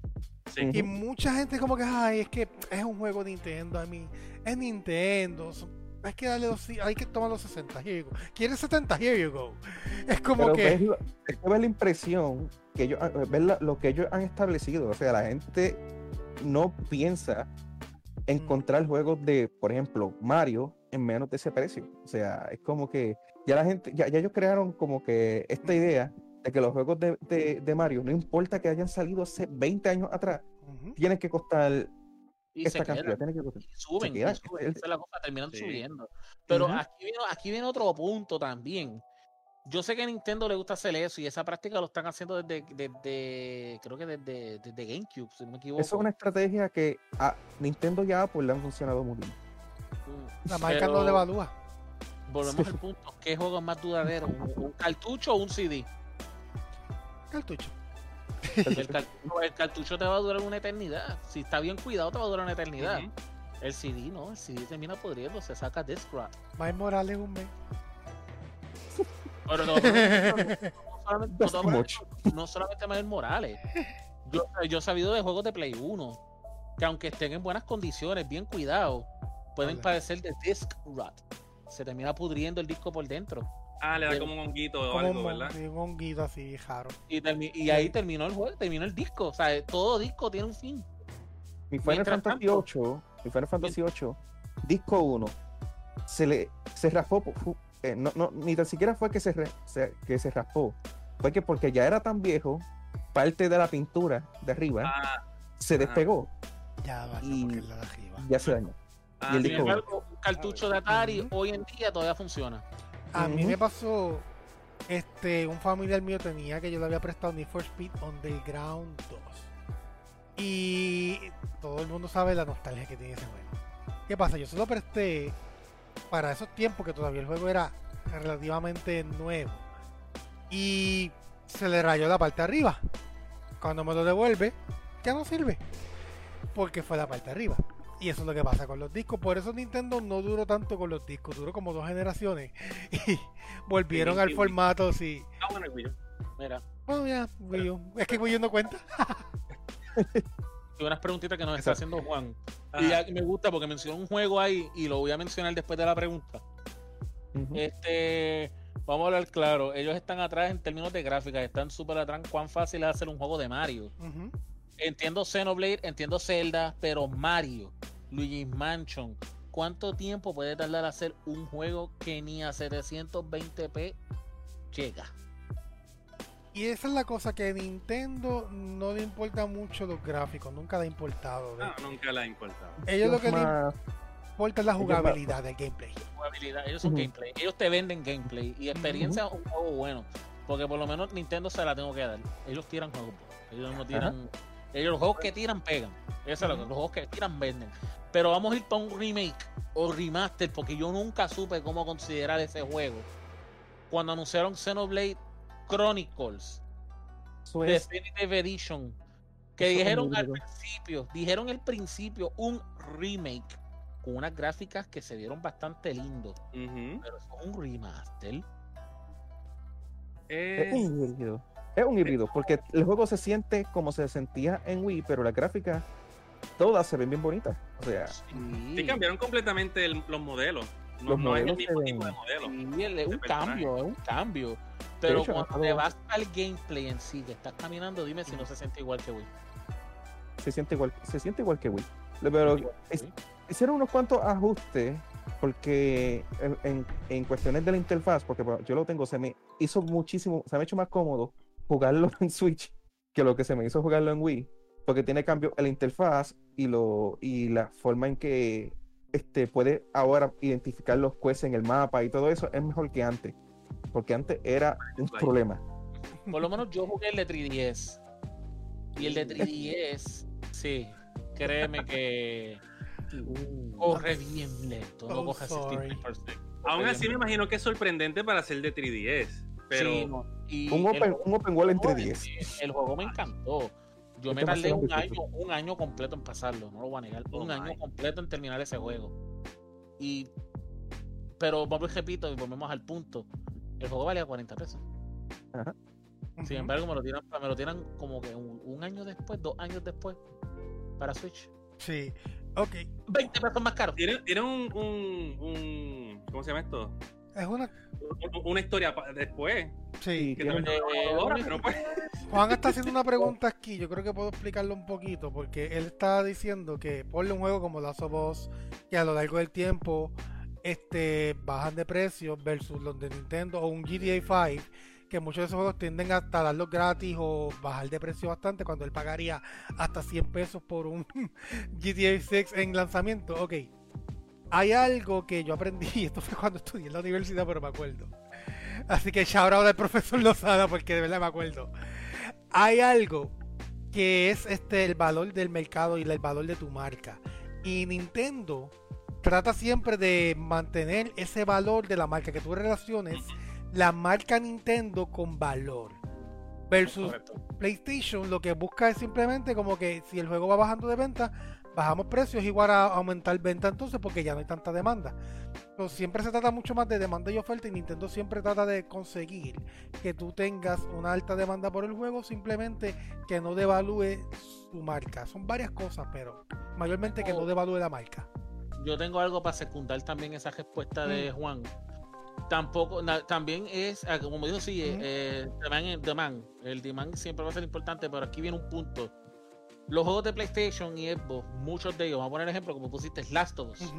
Sí. Y mucha gente como que, ay, es que es un juego de Nintendo, a mí es Nintendo. so- Hay que darle los, hay que tomar los 60, here you go. ¿Quieres 70? Here you go. Es como Pero que... ves, lo- es que ves la impresión que ellos, ves lo que ellos han establecido. O sea, la gente no piensa encontrar juegos de, por ejemplo, Mario en menos de ese precio. O sea, es como que ya la gente, ya, ya ellos crearon como que esta idea de que los juegos de, de- de Mario, no importa que hayan salido hace 20 años atrás, Ujú. tienen que costar Y esta cantidad. Tienen que costar. y suben, y queda, suben, esa es la cosa, terminan Sí. subiendo. Pero aquí, viene, aquí viene otro punto también. Yo sé que a Nintendo le gusta hacer eso y esa práctica lo están haciendo desde, desde creo que desde, desde GameCube, si no me equivoco. Eso es una estrategia que a Nintendo y a Apple le han funcionado muy bien. Mm, La marca no pero le evalúa. Volvemos al punto. ¿Qué juego es más duradero? ¿Un, un cartucho o un CD? Cartucho. El cartucho, el cartucho te va a durar una eternidad. Si está bien cuidado, te va a durar una eternidad. El CD no, el CD termina podriendo, se saca disc wrap. Miles Morales un mes. Pero no, no, no, no solamente, no, solamente Miles Morales. Yo, yo he sabido de juegos de Play 1 que aunque estén en buenas condiciones, bien cuidados, pueden Hola. padecer de disc rot. Se termina pudriendo el disco por dentro. Ah, le da como un honguito o Como algo, un, ¿verdad? sí, un honguito así, jaro. Y, ahí terminó el juego, terminó el disco. O sea, todo disco tiene un fin. Mi Final Mientras Fantasy tanto- 8, mi Final Fantasy 8, disco 1, se le se raspó, eh, no, no, ni tan siquiera fue que se, re- se- que se raspó, fue que porque ya era tan viejo, parte de la pintura de arriba Ah, se despegó Ya va, Y- porque es la de arriba. ya se dañó. ah, Y disco- embargo, un cartucho de Atari hoy en día todavía funciona. A mí me pasó, este, un familiar mío tenía que yo le había prestado Need for Speed Underground 2. Y todo el mundo sabe la nostalgia que tiene ese juego. ¿Qué pasa? Yo se lo presté para esos tiempos que todavía el juego era relativamente nuevo. Y se le rayó la parte de arriba. Cuando me lo devuelve, ya no sirve. Porque fue la parte de arriba. Y eso es lo que pasa con los discos. Por eso Nintendo no duró tanto con los discos. Duró como dos generaciones. Y volvieron Sí, al sí, formato, sí. Ah, bueno, Wii. Mira, Bueno, ya, Wii U. Es que Wii U no cuenta. hay unas preguntitas que nos está haciendo Juan. Ah, Y ya me gusta porque mencionó un juego ahí y lo voy a mencionar después de la pregunta. Este, vamos a hablar claro. Ellos están atrás en términos de gráficas, están súper atrás. ¿Cuán fácil es hacer un juego de Mario? Entiendo Xenoblade, entiendo Zelda, pero Mario, Luigi's Mansion, ¿cuánto tiempo puede tardar hacer un juego que ni a 720p llega? Y esa es la cosa que Nintendo no le importa mucho los gráficos. Nunca le ha importado. no, nunca le ha importado. Ellos lo que le importa es la jugabilidad del gameplay. Jugabilidad, ellos son gameplay, ellos te venden gameplay y experiencia es un juego bueno, porque por lo menos Nintendo se la tengo que dar. Ellos tiran juegos, ellos no tiran, ellos los juegos que tiran pegan, eso es lo que los juegos que tiran venden. Pero vamos a ir para un remake o remaster, porque yo nunca supe cómo considerar ese juego. Cuando anunciaron Xenoblade Chronicles es- Definitive Edition, que Eso es dijeron al principio, dijeron al principio un remake con unas gráficas que se vieron bastante lindos, Ujú. pero es un remaster. es Eh, un híbrido. Es un híbrido, porque el juego se siente como se sentía en Wii, pero las gráficas todas se ven bien bonitas. O sea, Sí, sí, cambiaron completamente el- los modelos. No, Los no es el modelos mismo tipo de modelo. sí, es un cambio, es un cambio. Pero hecho, cuando te vas al gameplay en sí, que estás caminando, dime si no se siente igual que Wii. se siente igual, se siente igual que Wii. Pero es- hicieron unos cuantos ajustes porque en, en- en cuestiones de la interfaz, porque bueno, yo lo tengo, se me hizo muchísimo, se me ha hecho más cómodo jugarlo en Switch que lo que se me hizo jugarlo en Wii, porque tiene cambio en la interfaz y lo y la forma en que este puede ahora identificar los quests en el mapa y todo eso es mejor que antes, porque antes era un problema. Por lo menos yo jugué el de 3DS. Y el de 3DS, sí, créeme que corre bien lento, no Oh, coge sorry. 60 por segundo. Aún así bien me imagino que es sorprendente para ser de 3DS. Pero Sí, no, y Un el open, juego- un open world en juego, 3DS. eh, El juego me encantó. Yo Es me tardé un año, un año completo en pasarlo, no lo voy a negar. Oh un my. año completo en terminar ese juego. Y pero y repito y volvemos al punto. El juego valía 40 pesos. Sin Ujú. embargo, me lo tiran, me lo tiran como que un, un año después, dos años después, para Switch. Sí. Ok. 20 pesos más caro. tiene, tiene un, un, un- ¿Cómo se llama esto? Es una. Un- Una historia después. Sí. Que tiene- pero pues. Juan está haciendo una pregunta aquí, yo creo que puedo explicarlo un poquito, porque él está diciendo que ponle un juego como Last of Us, que a lo largo del tiempo este bajan de precio versus los de Nintendo o un GTA 5 que muchos de esos juegos tienden hasta darlos gratis o bajar de precio bastante cuando él pagaría hasta 100 pesos por un GTA 6 en lanzamiento. Ok, hay algo que yo aprendí, esto fue cuando estudié en la universidad, pero me acuerdo. Así que shout out al profesor Lozada porque de verdad me acuerdo. Hay algo que es este el valor del mercado y el valor de tu marca. Y Nintendo trata siempre de mantener ese valor de la marca que tú relaciones la marca Nintendo con valor. Versus Correcto. PlayStation lo que busca es simplemente como que si el juego va bajando de venta, bajamos precios igual a aumentar venta entonces porque ya no hay tanta demanda. Pero siempre se trata mucho más de demanda y oferta y Nintendo siempre trata de conseguir que tú tengas una alta demanda por el juego, simplemente que no devalúe su marca. Son varias cosas, pero mayormente que no Oh. devalúe la marca. Yo tengo algo para secundar también esa respuesta de Juan. Tampoco, na- también es, ah, como dijo, sí, eh, Ujú. eh, demand, demand. El demand siempre va a ser importante, pero aquí viene un punto. Los juegos de PlayStation y Xbox, muchos de ellos, vamos a poner ejemplo, como pusiste Last of Us,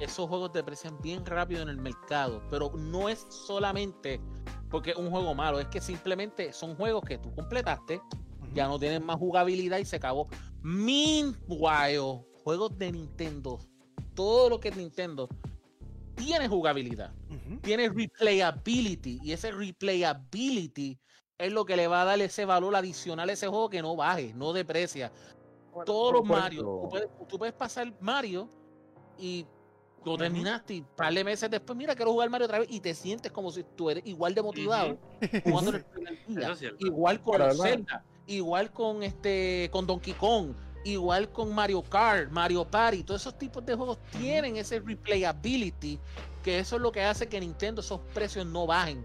esos juegos deprecian bien rápido en el mercado, pero no es solamente porque es un juego malo, es que simplemente son juegos que tú completaste, ya no tienen más jugabilidad y se acabó. Meanwhile, juegos de Nintendo, todo lo que es Nintendo, tiene jugabilidad, tiene replayability y ese replayability es lo que le va a dar ese valor adicional a ese juego que no baje, no deprecia. Todos los. Mario, tú puedes, tú puedes pasar Mario y lo terminaste y un par de meses después, mira, quiero jugar Mario otra vez y te sientes como si tú eres igual de motivado jugando el primer día. Es. Igual con La verdad. Zelda, igual con este con Donkey Kong, igual con Mario Kart, Mario Party, todos esos tipos de juegos tienen ese replayability, que eso es lo que hace que Nintendo esos precios no bajen.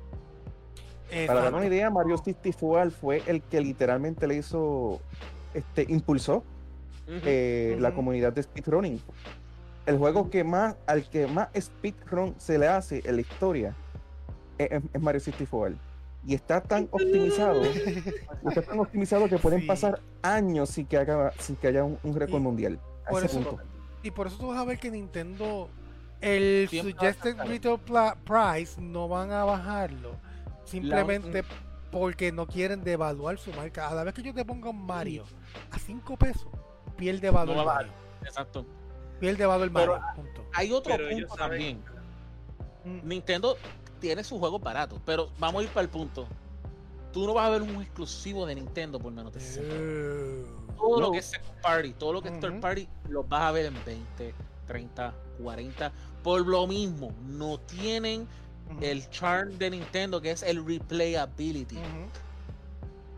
Para dar una idea, Mario 64 fue el que literalmente le hizo, este, impulsó eh, la comunidad de speedrunning. El juego que más, al que más speedrun se le hace en la historia es, es- es Mario 64. Y está tan optimizado, está tan optimizado que pueden Sí. pasar años sin que, haga, sin que haya un, un récord Y mundial. A por ese eso- punto. Y por eso tú vas a ver que Nintendo, el suggested retail price no van a bajarlo. Simplemente porque no quieren devaluar su marca. A la vez que yo te ponga un Mario a 5 pesos, pierde valor No va a Mario. Exacto. Pierde valor Pero- Mario. Punto. Hay otro Pero punto también. Mm. Nintendo tiene sus juegos baratos, pero vamos a ir para el punto. Tú no vas a ver un exclusivo de Nintendo por menos de 60 Eh, todo lo que es second party, todo lo que es third party, los vas a ver en 20, 30, 40. Por lo mismo, no tienen el charm de Nintendo que es el replayability.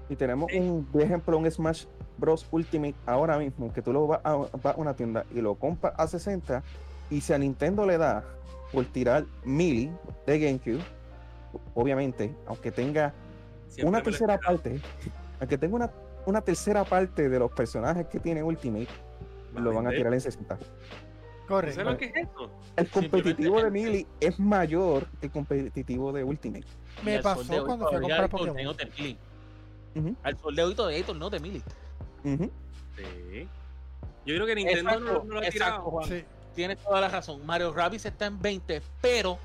Y tenemos Sí. un de ejemplo, un Smash Bros. Ultimate ahora mismo, que tú lo vas a, vas a una tienda y lo compras a 60, y si a Nintendo le da por tirar Melee de GameCube, obviamente, aunque tenga Siempre una tercera parte, aunque tenga una, una tercera parte de los personajes que tiene Ultimate, lo van a tirar en 60. Correcto. ¿Sabes lo que es esto? El competitivo de Melee es mayor que el competitivo de Ultimate. Me pasó cuando fui a comprar Pokémon. Al sol de hoy todavía hay torneos de Melee. Sí. Yo creo que Nintendo no, lo ha tirado. Tienes toda la razón. Mario Rabbids está en 20, pero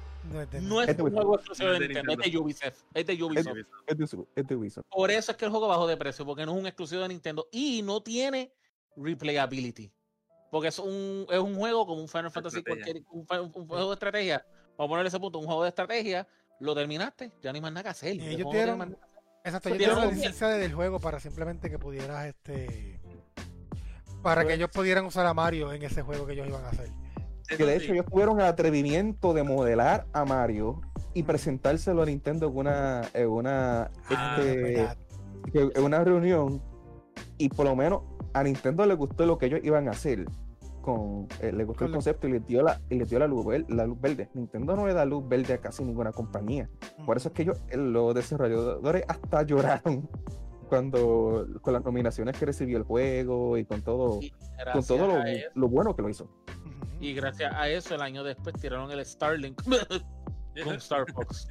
no es un juego exclusivo de Nintendo, es de. Ubisoft. Es de Ubisoft. Es de, Ubi- es de Ubisoft. Por eso es que el juego bajó de precio, porque no es un exclusivo de Nintendo y no tiene replayability. Porque es un, es un juego como un Final Fantasy, cualquier, un, juego de estrategia. Vamos a ponerle ese punto, un juego de estrategia, lo terminaste, ya no hay más nada que hacer. No. Exacto, Eso yo tiene tengo la licencia del juego para simplemente que pudieras este para que Pues- ellos pudieran usar a Mario en ese juego que ellos iban a hacer. Que de hecho ellos tuvieron el atrevimiento de modelar a Mario y presentárselo a Nintendo en una, en una, Ah, este, en una reunión y por lo menos a Nintendo le gustó lo que ellos iban a hacer. Con, eh, le gustó Con el la- concepto y les dio la, y les dio la luz, la luz verde. Nintendo no le da luz verde a casi ninguna compañía. Por eso es que ellos, eh, los desarrolladores hasta lloraron cuando con las nominaciones que recibió el juego y con todo, Y con todo lo, bueno que lo hizo. Y gracias a eso, el año después tiraron el Starlink con Star Fox.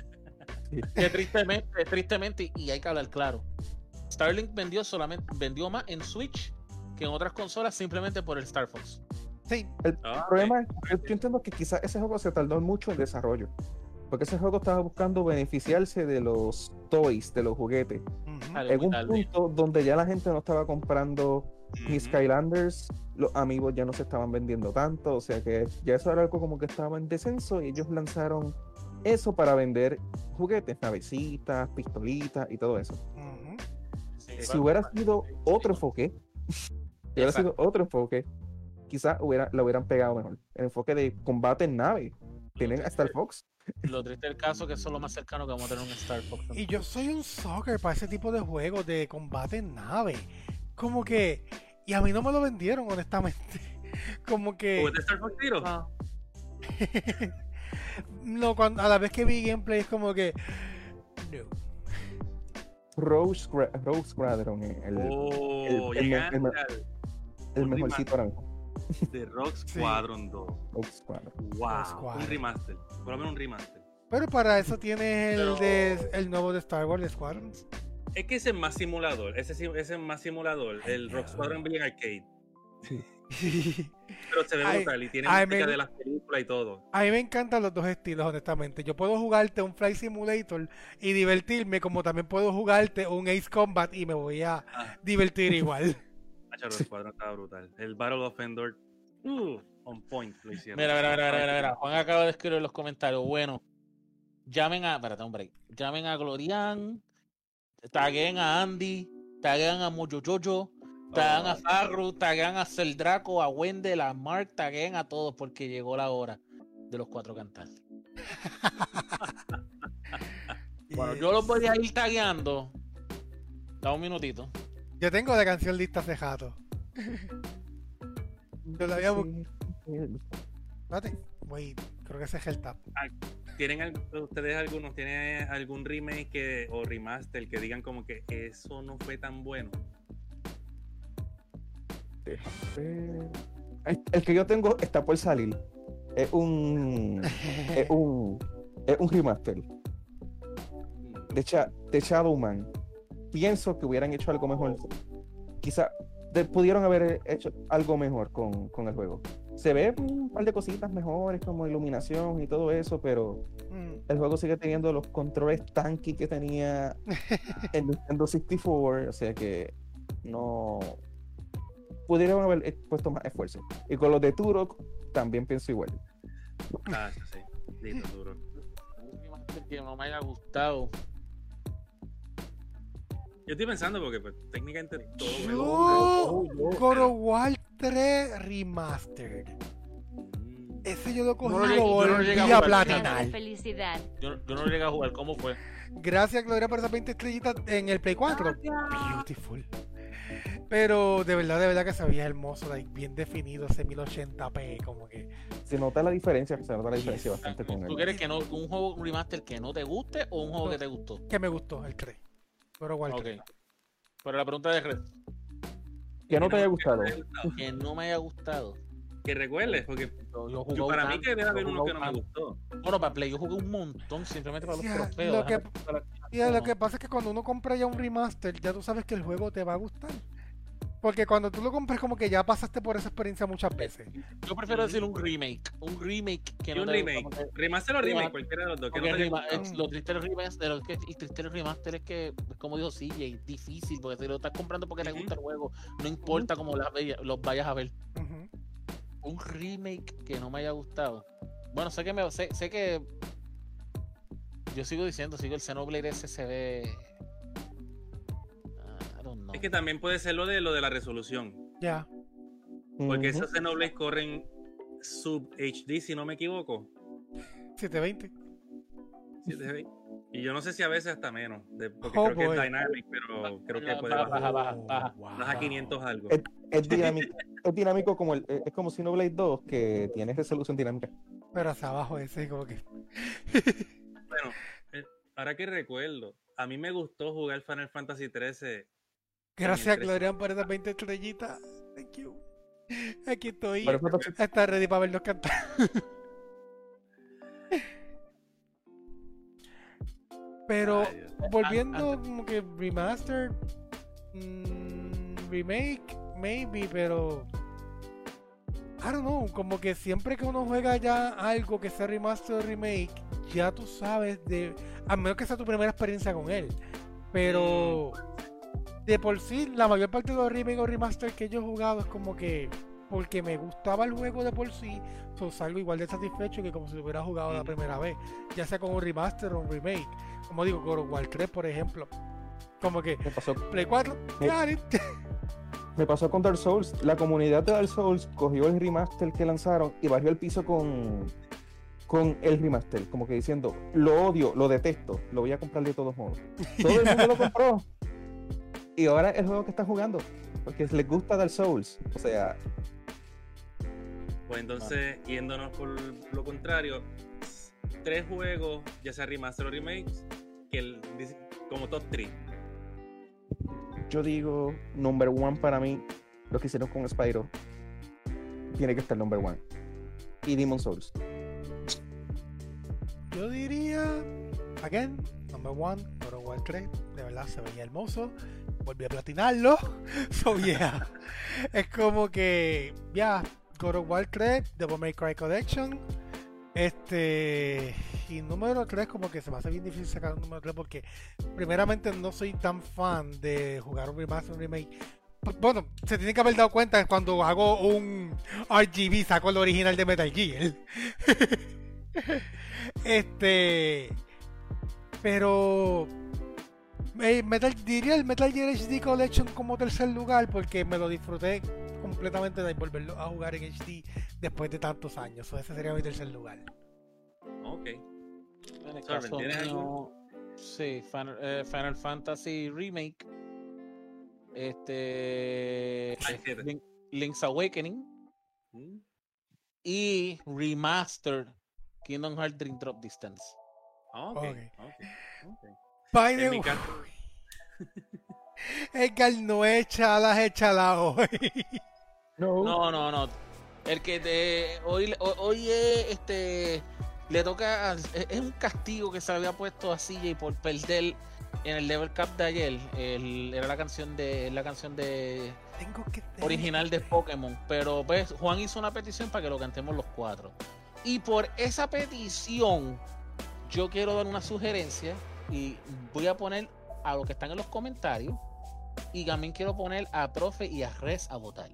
Sí. que tristemente, tristemente, y hay que hablar claro, Starlink vendió solamente, vendió más en Switch que en otras consolas simplemente por el Star Fox. Sí, El Ah, problema es, yo, yo entiendo que quizás ese juego se tardó mucho en desarrollo. Porque ese juego estaba buscando beneficiarse de los toys, de los juguetes. En un tarde. punto donde ya la gente no estaba comprando ok. mis Ujú. Skylanders, los amigos ya no se estaban vendiendo tanto, o sea que ya eso era algo como que estaba en descenso y ellos lanzaron eso para vender juguetes, navecitas, pistolitas y todo eso. Si hubiera sido otro enfoque, si hubiera sido otro enfoque, quizás hubiera, lo hubieran pegado mejor. El enfoque de combate en nave. Tienen hasta el Fox. Lo triste del caso es que eso es lo más cercano que vamos a tener un Star Fox. Y yo soy un soccer para ese tipo de juegos de combate en nave. Como que. Y a mí no me lo vendieron, honestamente. Como que. ¿Jugaste Star Fox Zero? Ah, No, cuando, a la vez que vi gameplay es como que. No. Rogue, Squad- Rogue Squadron, eh, el, Oh, el- el- el- el un mejorcito ahora mismo. de Rock Squadron 2. Rogue Squadron. Wow, Squadron. un remaster. Por lo menos un remaster. Pero para eso tienes el Pero- de el nuevo de Star Wars, de Squadrons. Es que ese es más simulador. Ese, sí- ese es más simulador. El Rock Squadron bien arcade. Pero se ve Ay, brutal y tiene música me- de las películas y todo. A mí me encantan los dos estilos, honestamente. Yo puedo jugarte un Flight Simulator y divertirme, como también puedo jugarte un Ace Combat y me voy a Ah. divertir igual. Estaba brutal. El Battle of Endor. Uh, on point lo hicieron. Mira, mira, mira, mira, mira. Juan acaba de escribir en los comentarios. Bueno, llamen a. Espérate, un break. Llamen a Glorian. Taguen a Andy. Taguen a Mojojojo. Taguen a Farru. Taguen a Celdraco. A Wendell. A Mark. Taguen a todos porque llegó la hora de los cuatro cantar. Bueno, yo los voy a ir tagueando. Da un minutito. Yo tengo la canción lista hace jato. Yo la había. Espérate, voy, creo que ese es el tap. ¿Tienen al- ustedes algunos tienen algún remake que- o remaster que digan como que eso no fue tan bueno? El, el que yo tengo está por salir. Es un. es un. Es un remaster de, Cha- de Shadowman. Pienso que hubieran hecho algo mejor. Quizá de- pudieron haber hecho algo mejor con, con el juego. Se ve un par de cositas mejores, como iluminación y todo eso, pero Mm, el juego sigue teniendo los controles tanky que tenía en Nintendo 64, o sea que no pudieron haber puesto más esfuerzo. Y con los de Turok también pienso igual. Ah, sí, sí. Listo, duro. Un remaster que no me haya gustado. Yo estoy pensando porque pues, técnicamente todo me gusta. God of War 3 Remastered. Mm. Ese yo lo cogí No lo no a a platinar. felicidad. Yo, yo no llegué a jugar. ¿Cómo fue? Gracias, Gloria, por esas 20 estrellitas en el Play 4. Beautiful. Pero de verdad, de verdad que se veía hermoso, like, bien definido ese 1080p, como que. Se nota la diferencia, se nota la diferencia Yes. bastante con ¿Tú él. quieres que no, un juego un remaster que no te guste o un juego No. que te gustó? Que me gustó el 3. God of War Ok. 3. Pero la pregunta de Red, Que no te haya gustado. Que, no me haya gustado. Que recuerdes, porque Yo, yo yo, jugué para mí tanto, que debe haber uno que no me gustó. Bueno, para Play yo jugué un montón simplemente para los Sí, trofeos. lo que- déjame buscar aquí. Y lo No. que pasa es que cuando uno compra ya un remaster, ya tú sabes que el juego te va a gustar. Porque cuando tú lo compras, como que ya pasaste por esa experiencia muchas veces. Yo prefiero decir un remake. Un remake que no un te remake. Remaster o remake, cualquiera de los dos. Que no te haya rema- gustado. es- lo triste del remaster, lo que, y triste del remaster es que, como dijo CJ, es difícil porque si lo estás comprando porque te Ujú. gusta el juego, no importa cómo los vayas a ver. Un remake que no me haya gustado. Bueno, sé que me, sé, sé que yo sigo diciendo, sigo el Xenoblade ese se ve. Es que también puede ser lo de lo de la resolución. Ya. Porque esos Xenoblade corren sub HD, si no me equivoco. 720. 720. Y yo no sé si a veces hasta menos. de- porque Oh, creo que es Dynamic, pero creo que puede Baja, bajar. baja, baja. Baja 500 algo. Es, es dinámico, es dinámico como el, es como Xenoblade 2 que tiene resolución dinámica. Pero hacia abajo ese, como que. Bueno, eh, ahora que recuerdo, a mí me gustó jugar Final Fantasy 13. Gracias, 13. Gloria, por esas 20 estrellitas. Thank you. Aquí estoy. Está ready para verlos cantar. Pero Ay, Dios. volviendo como que remaster, mm, remake, maybe, pero I don't know, como que siempre que uno juega ya algo que sea remaster o remake, ya tú sabes de. A menos que sea tu primera experiencia con él. Pero de por sí, la mayor parte de los remake o remaster que yo he jugado es como que porque me gustaba el juego de por sí, so salgo igual de satisfecho que como si lo hubiera jugado la primera vez, ya sea con un remaster o un remake. Como digo, God of War 3, por ejemplo. Como que Me pasó, Play 4, Me- me pasó con Dark Souls. La comunidad de Dark Souls cogió el remaster que lanzaron y bajó el piso con, con el remaster. Como que diciendo, lo odio, lo detesto, lo voy a comprar de todos modos. Todo el mundo lo compró. Y ahora es el juego que están jugando. Porque les gusta Dark Souls. O sea, Pues entonces, yéndonos por lo contrario, tres juegos, ya sea remaster o remakes, que el- como top 3. yo digo, number one para mí, lo que hicieron con Spyro. Tiene que estar number one. Y Demon Souls. Yo diría, again, number one, of War 3, de verdad se veía hermoso. Volví a platinarlo. So yeah. es como que, ya, God of War 3, Devil May Cry Collection. Este, y número 3, como que se me hace bien difícil sacar un número 3 porque, primeramente, no soy tan fan de jugar un remaster, un remake. Bueno, se tienen que haber dado cuenta cuando hago un RGB, saco el original de Metal Gear. Este. Pero. eh, Metal, diría el Metal Gear HD Collection como tercer lugar porque me lo disfruté completamente de volverlo a jugar en HD después de tantos años. So, ese sería mi tercer lugar. Ok. En el Sorben, caso ¿tienes mío, sí, Final, eh, Final Fantasy Remake, este. Link- Link's Awakening Mm. y Remastered Kingdom Hearts Dream Drop Distance. Ok. Ok. ok, ok. By the En mi way, caso, Edgar no echa las echalas hoy. No. No, no, no. El que de, hoy, hoy, es, este le toca es es un castigo que se había puesto a CJ por perder en el level cap de ayer. El- era la canción de la canción de Tengo que. original de Pokémon. Pero pues Juan hizo una petición para que lo cantemos los cuatro. Y por esa petición, yo quiero dar una sugerencia y voy a poner a lo que están en los comentarios. Y también quiero poner a Profe y a Res a votar.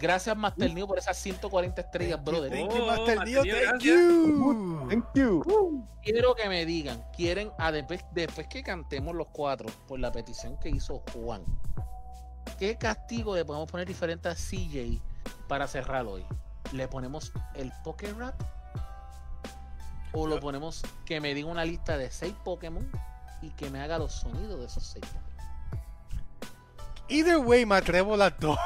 Gracias, Master Neo, por esas 140 estrellas, brother. Thank Oh, you, Master Master Neo, Neo, thank you. Thank you. Quiero que me digan, quieren, a después, después que cantemos los cuatro por la petición que hizo Juan, ¿qué castigo le podemos poner diferente a CJ para cerrar hoy? ¿Le ponemos el Poké Rap? ¿O lo ponemos que me diga una lista de seis Pokémon y que me haga los sonidos de esos seis Pokémon? Either way, me atrevo las dos.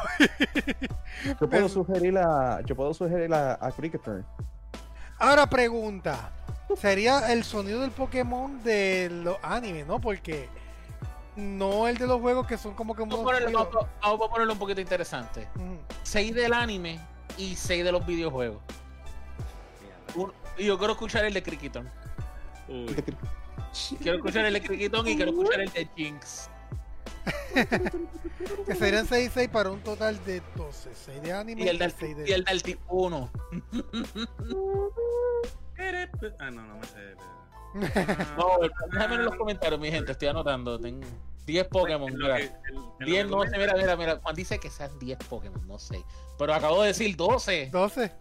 Yo puedo sugerir a, yo puedo sugerir a, a Cricketer. Ahora pregunta. Sería el sonido del Pokémon de los animes, ¿no? Porque no el de los juegos que son como que Vamos a ponerlo, un poquito interesante. Ujú. Seis del anime y seis de los videojuegos. Un- y yo quiero escuchar el de. Uy, Quiero escuchar el de Cricketon y quiero escuchar el de Jinx. Que serían 6 y 6 para un total de 12. 6 de anime Y el del, 6 de... y el del tipo 1. Ah, no, no me sé. No, déjame en los comentarios, mi gente. Estoy anotando. Tengo 10 Pokémon. Mira. que- en- en lo que 10, no sé, mira, mira, mira. Juan dice que sean 10 Pokémon, no sé. Pero acabo de decir 12. 12.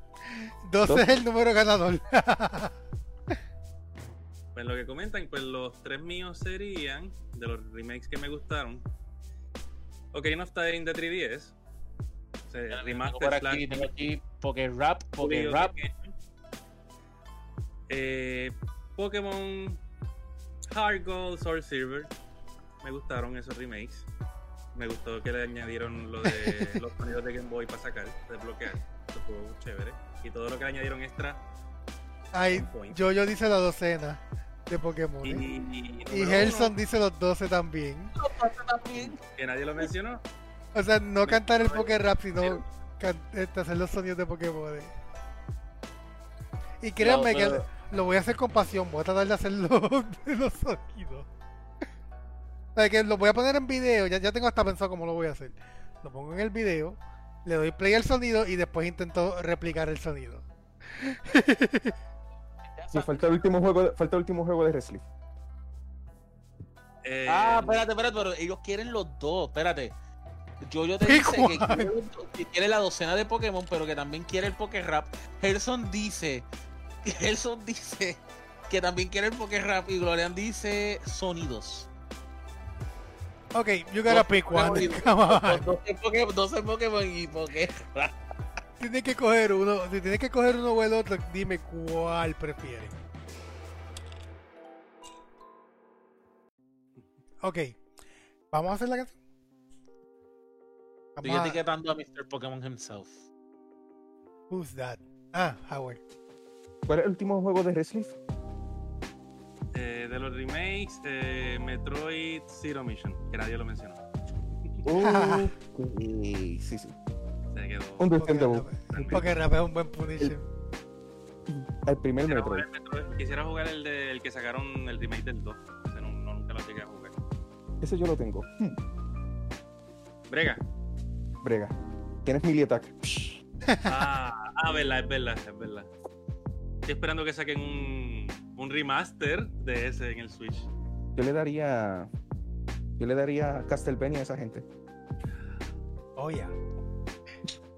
12 es el número ganador. Pues lo que comentan, pues los tres míos serían, de los remakes que me gustaron, Ocarina of Time de 3DS, o sea, Tengo remaster por slash aquí, tengo aquí Poké Rap, Poké Rap. Eh, Pokémon Heart Gold, Sword Silver, me gustaron esos remakes. Me gustó que le añadieron lo de los sonidos de Game Boy para sacar, desbloquear. Eso estuvo chévere. Y todo lo que le añadieron extra. Ay, yo dice la docena de Pokémon. Y, y, Helson uno, dice los 12 también. también. que nadie lo mencionó. O sea, no cantar el Poké Rap, sino hacer los sonidos de Pokémon. Y créanme No, que lo voy a hacer con pasión. Voy a tratar de hacer los, de los sonidos. O sea, que lo voy a poner en video. Ya, ya tengo hasta pensado cómo lo voy a hacer. Lo pongo en el video. Le doy play al sonido y después intento replicar el sonido. Sí, falta el último juego, de- falta el último juego de Wrestling. Eh, Ah, espérate, espérate, pero ellos quieren los dos, espérate. Yo te ¿Qué dice que cuál? quiere, que quiere la docena de Pokémon, pero que también quiere el Pokérap. Gerson dice, Gerson dice que también quiere el Pokérap y Glorian dice sonidos. Ok, you gotta pick one. Come on. 12 Pokémon, 12 Pokémon y Pokérap. Tienes que coger uno. Si tienes que coger uno o el otro, dime cuál prefieres. Ok, vamos a hacer la canción. Estoy a- etiquetando a Mr. Pokémon himself. Who's that? Ah, Howard. ¿Cuál es el último juego de Wrestling? Eh, de los remakes, eh, Metroid Zero Mission, que nadie lo mencionó. Ok, sí, sí. Se quedó. Understandable. Porque rap es un buen Punisher. El primer Quisiera Metroid. quisiera jugar el, de, el que sacaron el remake del 2. Ese no, no- nunca lo llegué a jugar. Ese yo lo tengo. Hmm, Brega. brega. ¿Tienes Melee Attack? Ah, ah, verdad, es verdad, es verdad. Estoy esperando que saquen un, un remaster de ese en el Switch. Yo le daría. Yo le daría Castlevania a esa gente. Oh, yeah.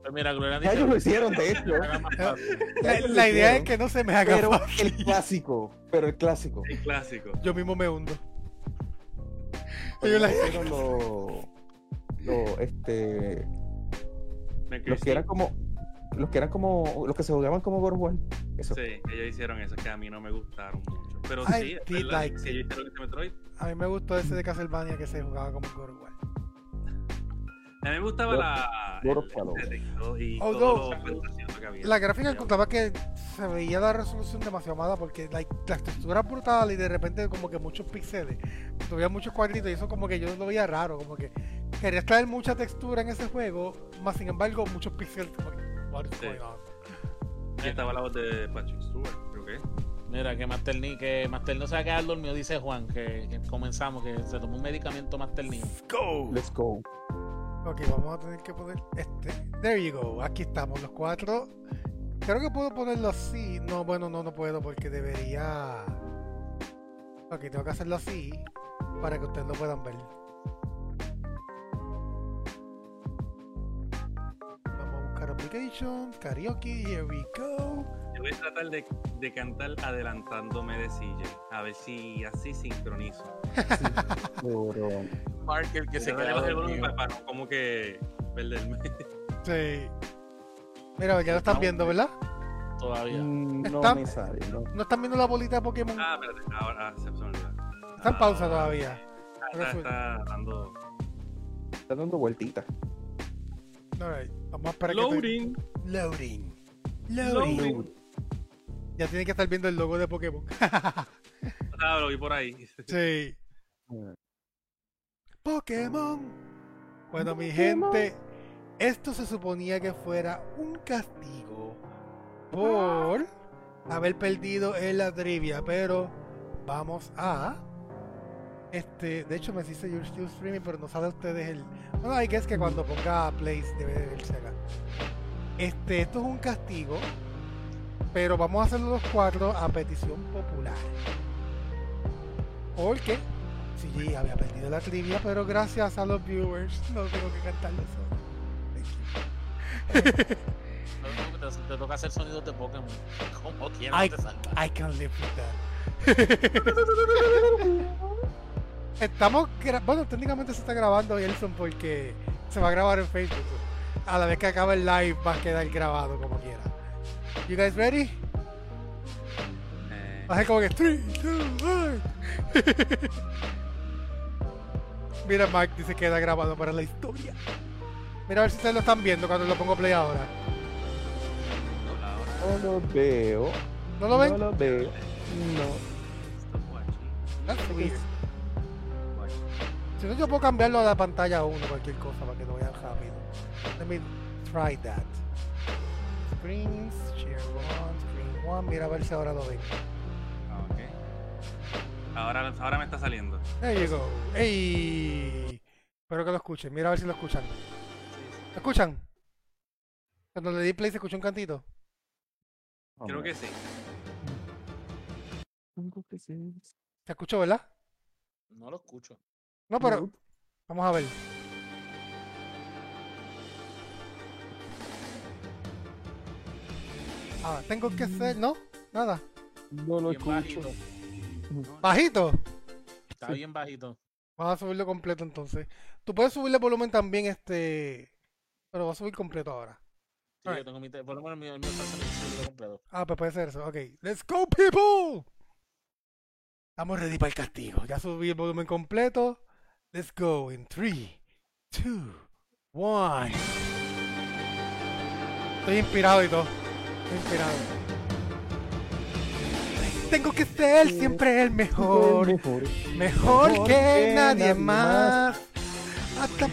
Pues mira, Glorian Ya dice ellos lo hicieron, de hecho. La, lo idea es que no se me haga Pero fácil. el clásico. Pero el clásico. El clásico. Yo mismo me hundo. Ellos la-. Los, este. Los que eran como. Los que eran como. Los que se jugaban como God. Eso. Sí, ellos hicieron eso que a mí no me gustaron mucho. Pero I sí, es did verdad, like sí, it. ellos hicieron ese Metroid. A mí me gustó ese de Castlevania que se jugaba como God of War. A mí me gustaba la. el- el y Although- todo lo que había. La gráfica encontraba que se veía la resolución demasiado mala porque like, las texturas brutales y de repente como que muchos píxeles, tuviera muchos cuadritos y eso como que yo lo veía raro, como que quería traer mucha textura en ese juego, más sin embargo muchos píxeles como que, what is Sí. going on? Y estaba la voz de Patrick Stewart, creo que. Mira, que Master Ni, que Master no se va a quedar dormido, dice Juan, que, que comenzamos, que se tomó un medicamento Master Ni. Let's go. Ok, vamos a tener que poner este. There you go, aquí estamos los cuatro. Creo que puedo ponerlo así. No, bueno, no, no puedo porque debería. Ok, tengo que hacerlo así para que ustedes lo puedan ver. Vamos a buscar applications, karaoke, here we go. Yo voy a tratar de, de cantar adelantándome de silla. A ver si así sincronizo. Pero. Marker que se Yo le queda bajo el volumen para, como que perderme. Sí. Mira, ya lo están viendo, ¿verdad? Todavía. mm, No Está- me sale, ¿no? No están viendo la bolita de Pokémon. Ah, espérate, ahora ah, se. Está en pausa Ah, todavía. Está, está dando. Está dando vueltitas. Alright, vamos a esperar que. Loading. Loading. Loading. Loading. Ya tienen que estar viendo el logo de Pokémon. Ah, lo vi por ahí. sí. Pokémon. Bueno, mi gente, esto se suponía que fuera un castigo por haber perdido en la trivia, pero vamos a. Este, de hecho me dice You're Still Streaming, pero no sale a ustedes el. Bueno, hay que es que cuando ponga plays debe de verse acá. Este, esto es un castigo, pero vamos a hacerlo los cuatro a petición popular. Porque sí había perdido la trivia, pero gracias a los viewers no tengo que cantarlo solo. You. Te, te toca hacer sonidos de Pokémon. Como quieras Ay. te salva. I can live with that. Estamos gra- bueno, técnicamente se está grabando Elson porque se va a grabar en Facebook. A la vez que acabe el live va a quedar grabado como quiera. You guys ready? Eh, Va a ser como que 3, 2, 1. Mira, Mark dice que queda grabado para la historia. Mira a ver si ustedes lo están viendo cuando lo pongo play ahora. No lo veo. ¿No lo ven? No lo veo. No. stopwatch. That's weird. Si no, yo puedo cambiarlo a la pantalla 1, cualquier cosa, para que lo vean rápido. Let me try that. Screens, share one, screen one. Mira a ver si ahora lo ven. Ah, ok. Ahora, ahora me está saliendo. There you go. ¡Ey! Espero que lo escuchen. Mira a ver si lo escuchan. ¿Lo escuchan? Cuando le di play se escuchó un cantito. Creo que sí. Se escuchó, ¿verdad? No lo escucho. No, pero vamos a ver. Ah, tengo que ser, ¿no? Nada. No lo Bien escucho. bajito. Bajito. Está bien bajito. Vamos a subirlo completo entonces. Tú puedes subirle volumen también, este. Pero va a subir completo ahora. Sí, yo tengo mi por lo menos está completo. Ah, pues puede ser eso. Ok. Let's go, people. Estamos ready para el castigo. Ya subí el volumen completo. Let's go in 3, 2, 1. Estoy inspirado y todo. Estoy inspirado. Tengo que ser siempre el mejor. Mejor que nadie más. Hasta,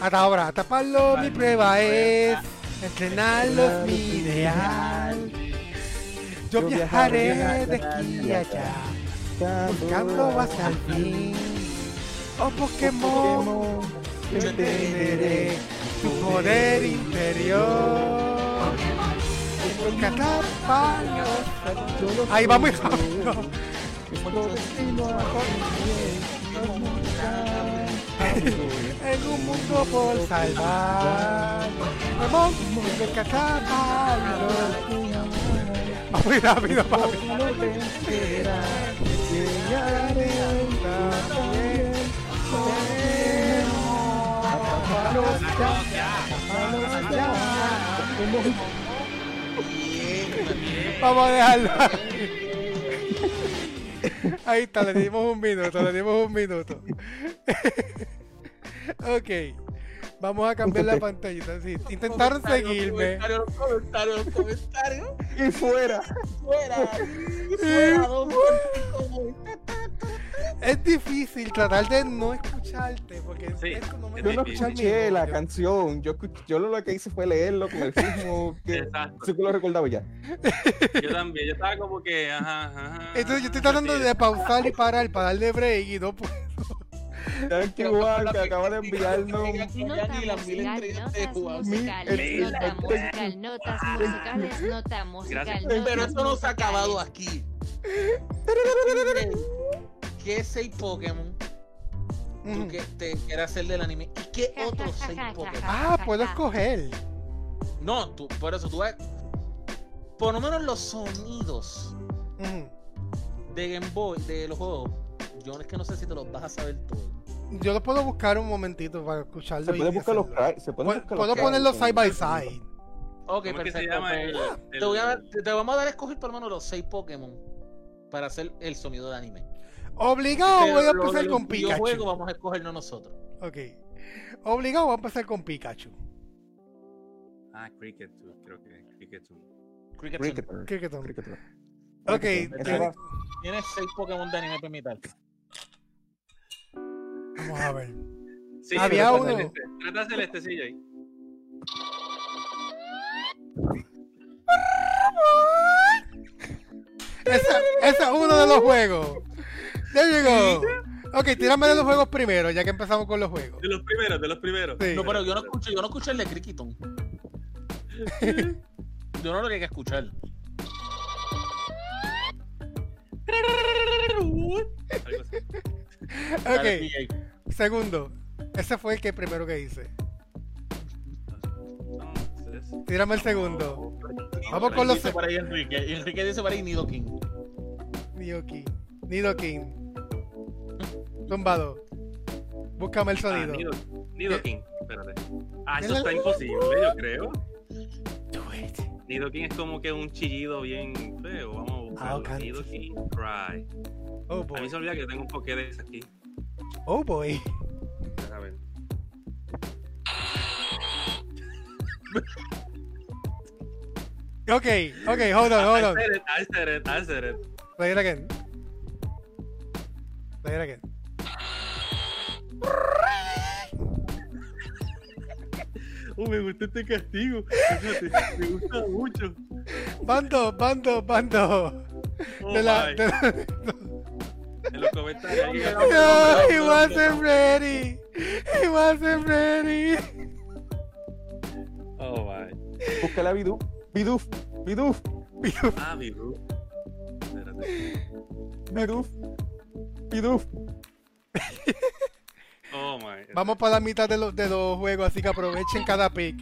hasta ahora, hasta Pablo mi prueba es. Entrenarlo es mi ideal. Yo viajaré de aquí a allá. Buscando hasta el fin. Oh Pokémon, yo entenderé tu poder interior. Paño. Ahí va muy rápido. En un mundo por salvar. Pokémon, de cada paño. Va muy rápido, papi. Vamos a dejarlo. Ahí está, le dimos un minuto, le dimos un minuto. ok, vamos a cambiar la pantallita. Sí, intentaron seguirme. Los comentarios, los comentarios. Y fuera. Fuera. Fuera, dos punticos. Es difícil tratar de no escucharte porque Sí, es no me Yo no escuché la canción. Yo, yo lo que hice fue leerlo con el ritmo que Exacto. sí que lo recordaba ya. Yo también. Yo estaba como que, ajá, ajá. Entonces yo estoy tratando de pausar y parar para darle break y no puedo. Thank you, Juan, que acaba de enviarnos. Nota Aquí las mil musical, estrellas de notas musicales, nota musical, notas musicales, nota musical, Pero eso no se ha acabado aquí. ¿Qué seis Pokémon tú Ujú. que te quieras hacer del anime? ¿Y qué otros seis Pokémon? Ah, puedo escoger. No, tú, por eso tú ves. Por lo menos los sonidos Ujú. de Game Boy, de los juegos, yo es que no sé si te los vas a saber todos. Yo lo puedo buscar un momentito para escucharlo. Se puede buscar los se Puedo, buscar puedo los ponerlos side by side. Ok, ¿Cómo es que perfecto. se llama pues, el, te, voy a, dar- te- vamos a dar a escoger por lo menos los seis Pokémon para hacer el sonido de anime. Obligado Pero voy a empezar con Pikachu. vamos a escogerlo nosotros. Ok. Obligado voy a empezar con Pikachu. Ah, Cricket, creo que Cricket. Cricket Cricketer. Cricketon. Cricketer. Ok. Tienes seis Pokémon de anime para imitar. Vamos a ver. Sí, Había trata uno. Celeste, sí, ahí. Ese es uno de los juegos. There you go. Ok, tírame de los juegos primero, ya que empezamos con los juegos. De los primeros, de los primeros. Sí. No, pero yo no escucho, yo no escuché el de Cricketon. yo no lo quería escuchar. Algo así. Dale, Ok, segundo. Ese fue el que primero que hice. Entonces, Tírame el segundo. Vamos con los dice por ahí Enrique. Dice por ahí Nidoking. Nidoking. Nidoking. Tumbado. Búscame el ah, sonido. Nido, Nidoking, espérate. Ah, eso está imposible, yo creo. Do it. Nidoking es como que un chillido bien feo. Vamos a Ah, buscarlo. ok. Nidoking Cry. Oh A mí boy. se me olvida que tengo un Pokédex aquí. Oh boy. A ver. Ok, ok, hold on, hold I on. said it, I said it, I said it. Play it again. Play it again. Oh, me gusta este castigo. Fíjate, me gusta mucho. Bando, bando, bando. Oh, De la, de la- En los comentarios. ahí. No, he wasn't ready. He wasn't ready. Oh, my. Búscale a Bidoof. Bidoof. Bidoof. Ah, Bidu. Espérate. Bidoof. Bidoof. Oh my. Vamos para la mitad de los, de los juegos, así que aprovechen cada pick.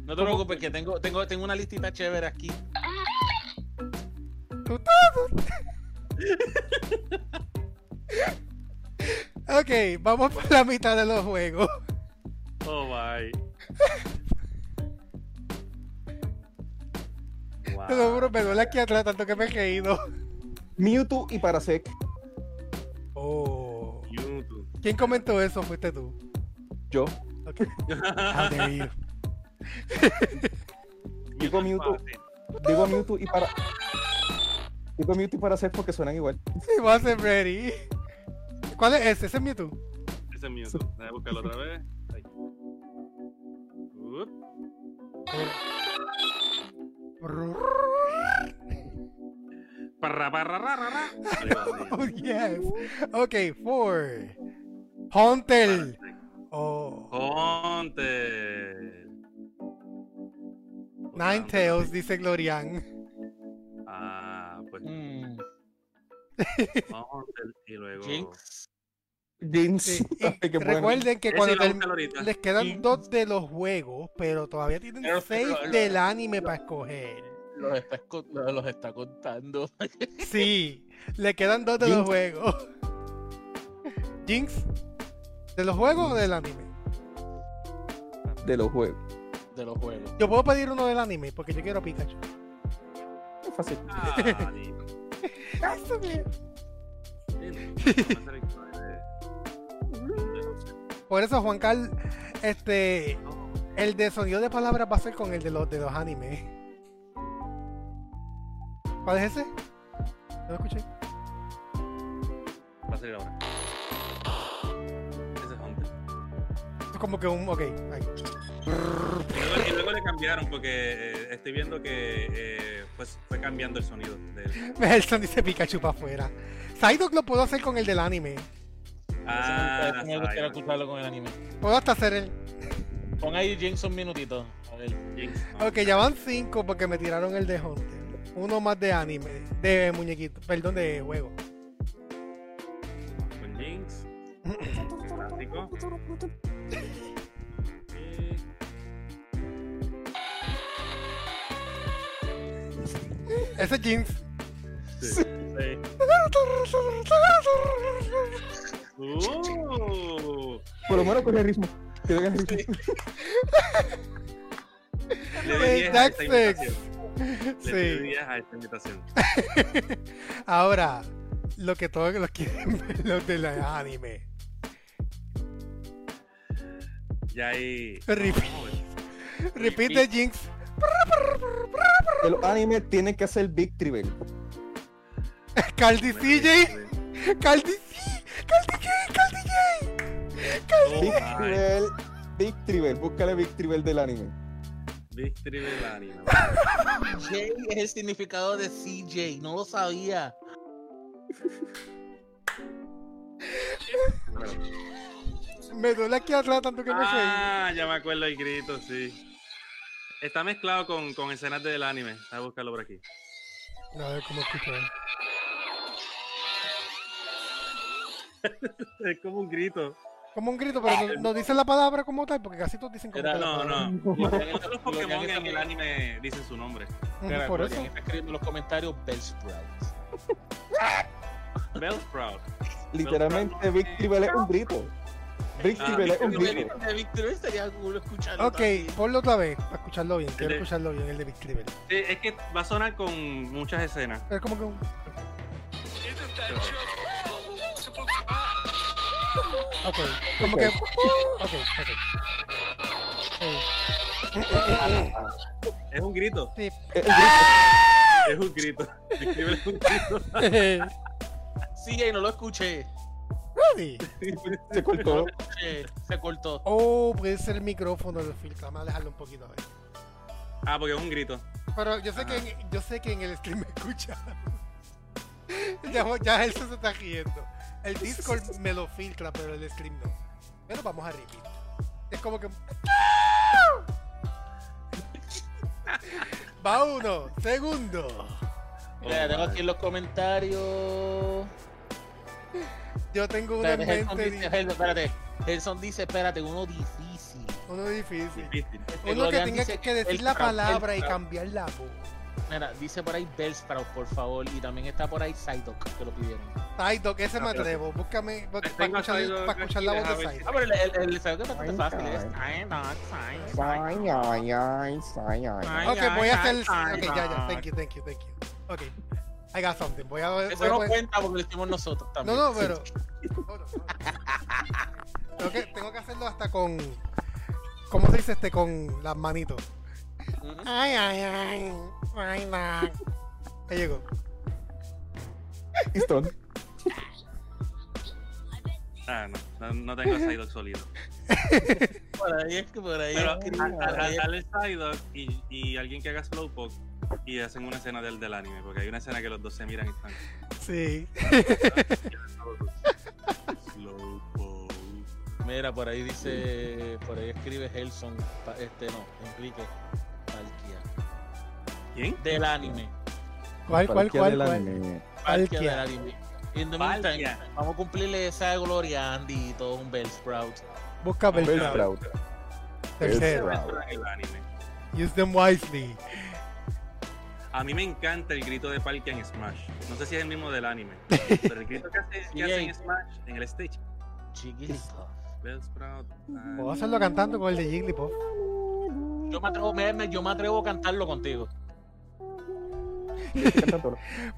No te preocupes, que tengo, tengo, tengo una listita chévere aquí. Ok, vamos por la mitad de los juegos. Oh my. Wow. Te lo juro, me duele aquí atrás tanto que me he reído. Mewtwo y Parasect. Oh. YouTube. ¿Quién comentó eso? Fuiste tú. Yo. Ok. How dare you. Digo Mewtwo. Digo Mewtwo y para. Digo Mewtwo y Parasect porque suenan igual. Sí, va a ser ready. ¿Cuál es ese? ¿Ese es Mewtwo? Ese es Mewtwo. Déjame buscarlo otra vez. Ahí. Up. Parra, parra, ra, ra, ra. Ahí va, ahí. Oh, yes. Ok, four. Hauntel. Oh. Ponte. Nine Tails, dice Glorian. Pues Mm, Ponte y luego. Jinx. Y recuerden que cuando les quedan Jinx. dos de los juegos, pero todavía tienen Pero- seis pero- del anime para escoger. Los está, esco- los está contando. Sí, le quedan dos de los juegos. Jinx, ¿de los juegos o del anime? De los juegos. de los juegos. Yo puedo pedir uno del anime porque yo quiero a Pikachu. Fácil. Ah, di- Eso bien. di- vamos a hacer el que de- Por eso, Juan Carl, este, el de sonido de palabras va a ser con el de los de los animes. ¿Cuál es ese? No lo escuché. Va a salir ahora. Ese es Hunter. Es como que un. Ok, ahí. Y luego, y luego le cambiaron porque eh, estoy viendo que eh, pues fue cambiando el sonido del. Nelson dice Pikachu para afuera. Psyduck lo puedo hacer con el del anime. Ah, Eso me gustaría escucharlo con el anime. Puedo hasta hacer el. Pon ahí Jinx un minutito. A ver. Jinx, no. Ok, ya van cinco porque me tiraron el de Hunter. Uno más de anime, de muñequito, perdón, de juego. Con Jinx. Clásico. Ese es Jinx. Sí. Sí. Uh, Por lo menos coge el ritmo. Que el ritmo. le di 10 a esta Sí. 10 a esta invitación. Ahora, lo que todos los quieren ver, los del anime. Ya ahí. Repeat. Repeat de Jinx. Que los animes tienen que hacer Big Tribal. Caldi CJ. Caldi C. Caldi J. Caldi J. Big Oh, my. Tribal. Big Tribal. Búscale Big Tribal del anime. Victory del anime. J es el significado de CJ. No lo sabía. Me duele aquí atrás tanto que me. Ah, ya me acuerdo el grito, sí. Está mezclado con, con escenas del anime. Voy a buscarlo por aquí. A ver cómo escucho él. Es como un grito. Como un grito, pero no, no dice la palabra como tal, porque casi todos dicen como Era- que la No, no. Todos los Pokémon en el anime dicen su nombre. Mira, por eso. está escribiendo en los comentarios Bellsprout. Bellsprout. Literalmente Big Tribal es un grito. Big Ah, es un grito. De Victor estaría cool escucharlo. Ok, también. ponlo otra vez, para escucharlo bien. Quiero de- escucharlo bien, el de Big Tribal. Sí, es que va a sonar con muchas escenas. Es como que un... Ok, como que... Ok, ok. Sí. Es un grito. Sí. Es un grito. Es un grito. Es un grito. CJ, no lo escuché. Ready. Se cortó. escuché. Se cortó. Oh, puede ser el micrófono del filtro. Vamos a dejarlo un poquito a ver. Ah, porque es un grito. Pero yo sé, que Ajá. en, yo sé que en el stream me escucha. ya, ya él se está riendo. El Discord me lo filtra, pero el stream no. Pero vamos a repetir. Es como que. Va uno. Segundo. Mira, tengo aquí en los comentarios. Yo tengo uno en Espérate, Gelson mente. dice, espérate. Gelson dice, espérate, uno difícil. Uno difícil. Difícil. Este, Uno que tenga que decir la Bellsprout, palabra y Bellsprout. cambiar la voz. Mira, dice por ahí Bellsprout, por favor. Y también está por ahí Psyduck, que lo pidieron. Psyduck, ese me Ah, pero- atrevo. Búscame para escuchar, Psyduck pa' escuchar la voz de Psyduck. Ah, pero el, el, el Psyduck es bastante Ay, fácil. Es. Psyduck, Psyduck. Ay, Ok, voy a hacer. Ok, ya, ya. Thank you, thank you, thank you. Ok. I got something. Voy a. Eso voy a no poner- cuenta porque lo hicimos nosotros No, también. no, pero. no, no, no. Tengo que, tengo que hacerlo hasta con. ¿Cómo se dice este? Con las manitos. Ujú. Ay, ay, ay. Ay, ay. Ahí llegó. Stone. Ah, no, no, no tengo Psyduck sólido. Por ahí es que por ahí Pero escribe, a- a- por Psyduck y, y alguien que haga Slowpoke y hacen una escena del, del anime, porque hay una escena que los dos se miran y están. Sí. Slowpoke. Mira, por ahí dice, por ahí escribe Helson, este no, Enrique Palkia. ¿Quién? Del anime. ¿Cuál, cuál, cuál, del cuál? anime. Palkia del anime. In the meantime, vamos a cumplirle esa gloria a Andy y todo un Bellsprout. Busca Bellsprout. Bellsprout. Tercero. Bellsprout. El anime. Use them wisely. A mí me encanta el grito de Palkia en Smash. No sé si es el mismo del anime. Pero el grito que hace, que en Smash, en el stage. Chiquito. Puedo hacerlo cantando con el de Jigglypuff. Yo me atrevo, me- yo me atrevo a cantarlo contigo.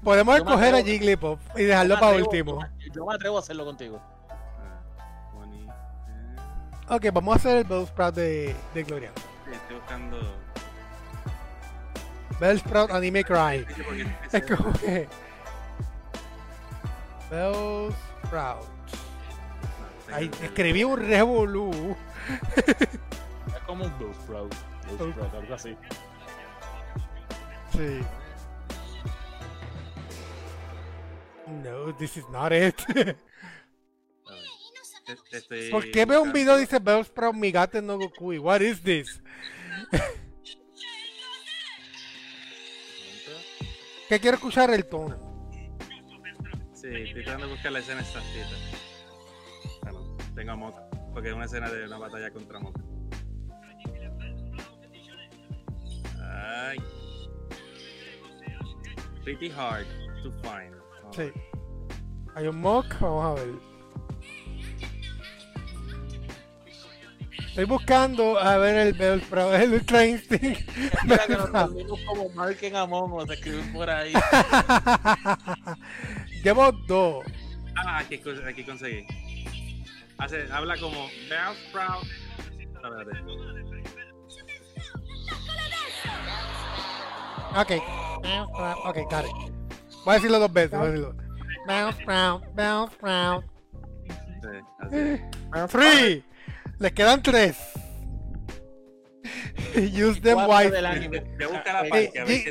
Podemos Yo escoger a atrevo- Jigglypuff y dejarlo para atrevo- último. Yo me, yo me atrevo a hacerlo contigo. Ok, vamos a hacer el Bellsprout de, de Gloria. Sí, estoy buscando. Bellsprout Anime Cry. Es como que. Bellsprout. Ahí escribí un revolú. Es como un Bellsprout. Bellsprout, algo así. Sí. No, this is not it. Te- estoy ¿Por qué veo un video dice Bellsprout Migate no Goku? What is this? Que quiero escuchar el tono. Sí, estoy tratando de buscar la escena exactita. Bueno, tengo a porque es una escena de una batalla contra Moka. Ay. Pretty hard to find. Sí. Hay un mock, vamos a ver. Estoy buscando a ver el Bellsprout, el Ultra Instinct. Mira que nos dormimos como Mark en Among Us, escriben por ahí. Llevo dos. Ah, aquí, aquí conseguí. Hace, habla como Bounce Sprout. A ver, Ok. Ok, got it. Voy a decirlo dos veces. Voy a decirlo. Bellsprout, Bellsprout. sí, así. Three. Les quedan tres. Use them wisely.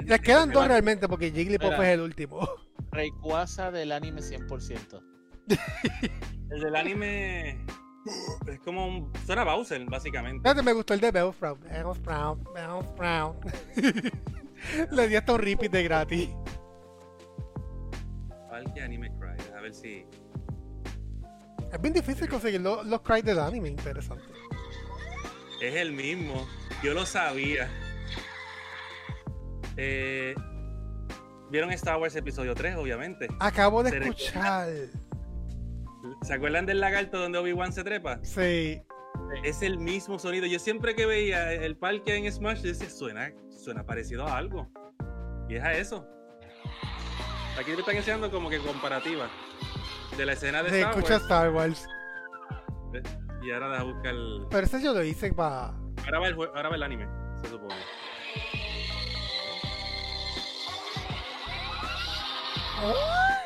les quedan dos realmente porque Jigglypuff Mira. es el último. Rayquaza del anime 100%. El del anime es como un. Suena Bowser, básicamente. Fíjate, me gustó el de Bellsprout. Bellsprout, Bellsprout. Le di hasta un repeat de gratis. Parque Anime Cry. A ver si. Es bien difícil conseguir lo- los cries del anime, interesante. Es el mismo. Yo lo sabía. Eh, ¿Vieron Star Wars Episodio 3, obviamente? Acabo de escuchar. ¿Se acuerdan del lagarto donde Obi-Wan se trepa? Sí. Es el mismo sonido. Yo siempre que veía el parque en Smash, yo decía, suena, suena parecido a algo. Y es a eso. Aquí me están enseñando como que comparativa de la escena de Se Star escucha Wars. Star Wars. Y ahora deja buscar el... Pero ese yo lo hice para. Ahora va el, jue- ahora va el anime, se supone.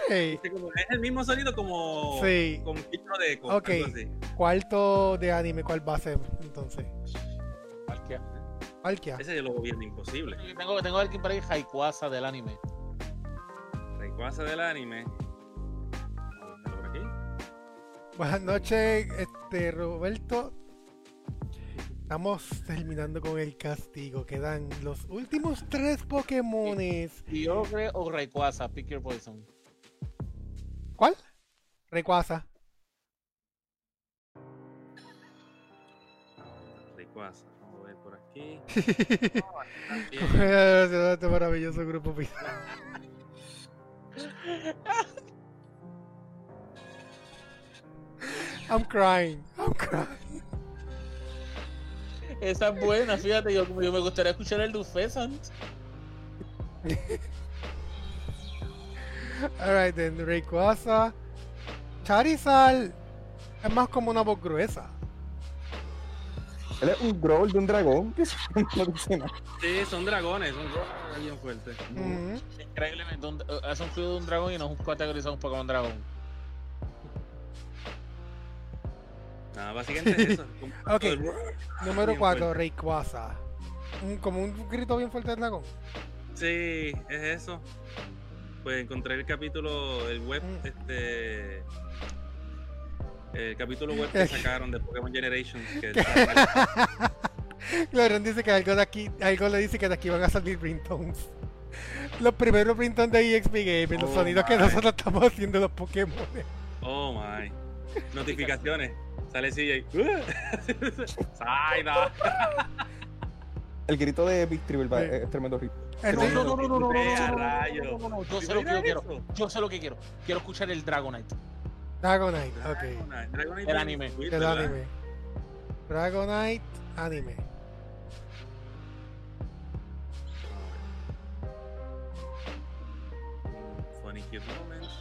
Hey, Este Es el mismo sonido como Sí. con filtro de eco. Ok. así. cuarto de anime, ¿cuál va a ser entonces? Palkia. Palkia. Ese yo lo veo bien imposible. Tengo, tengo alguien por ahí, Rayquaza del anime. Rayquaza del anime. Buenas noches, este Roberto. Estamos terminando con el castigo. Quedan los últimos tres Pokémones. Kyogre o Rayquaza, pick your poison. ¿Cuál? Rayquaza. Rayquaza. Vamos a ver por aquí. este maravilloso grupo. I'm crying. I'm crying. Esa es buena, fíjate, yo, yo me gustaría escuchar el Dufesant. Alright, then Rayquaza. Charizard es más como una voz gruesa. Él es un growl de un dragón. que no dice nada. Sí, son dragones, son dragones bien fuertes. Ujú. Increíblemente, un- es un fluido de un dragón y no es un categorizado un Pokémon dragón. Nada, básicamente es eso. Ok, Número Bien 4, fuerte. Rayquaza. Como un grito bien fuerte del dragón. Sí, es eso. Pues encontré el capítulo, el web, Mm. este. El capítulo web que sacaron de Pokémon Generations. Que dice que algo de aquí, algo le dice que de aquí van a salir ringtones. Los primeros ringtones de EXP Gaming, los Oh sonidos que nosotros estamos haciendo los Pokémon. oh my. Notificaciones. Sale CJ. Saida. El grito de Victory Sí. es tremendo ritmo. Este- No, no, no, no, no, no, no, no, no, no, no, no, no, yo sé ¿Sí lo que yo quiero. Yo sé lo que quiero. Quiero escuchar el Dragonite. Dragonite, ok. Dragonite, Dragonite El anime. El ¿verdad? anime. Dragonite, anime. Funny cute moments.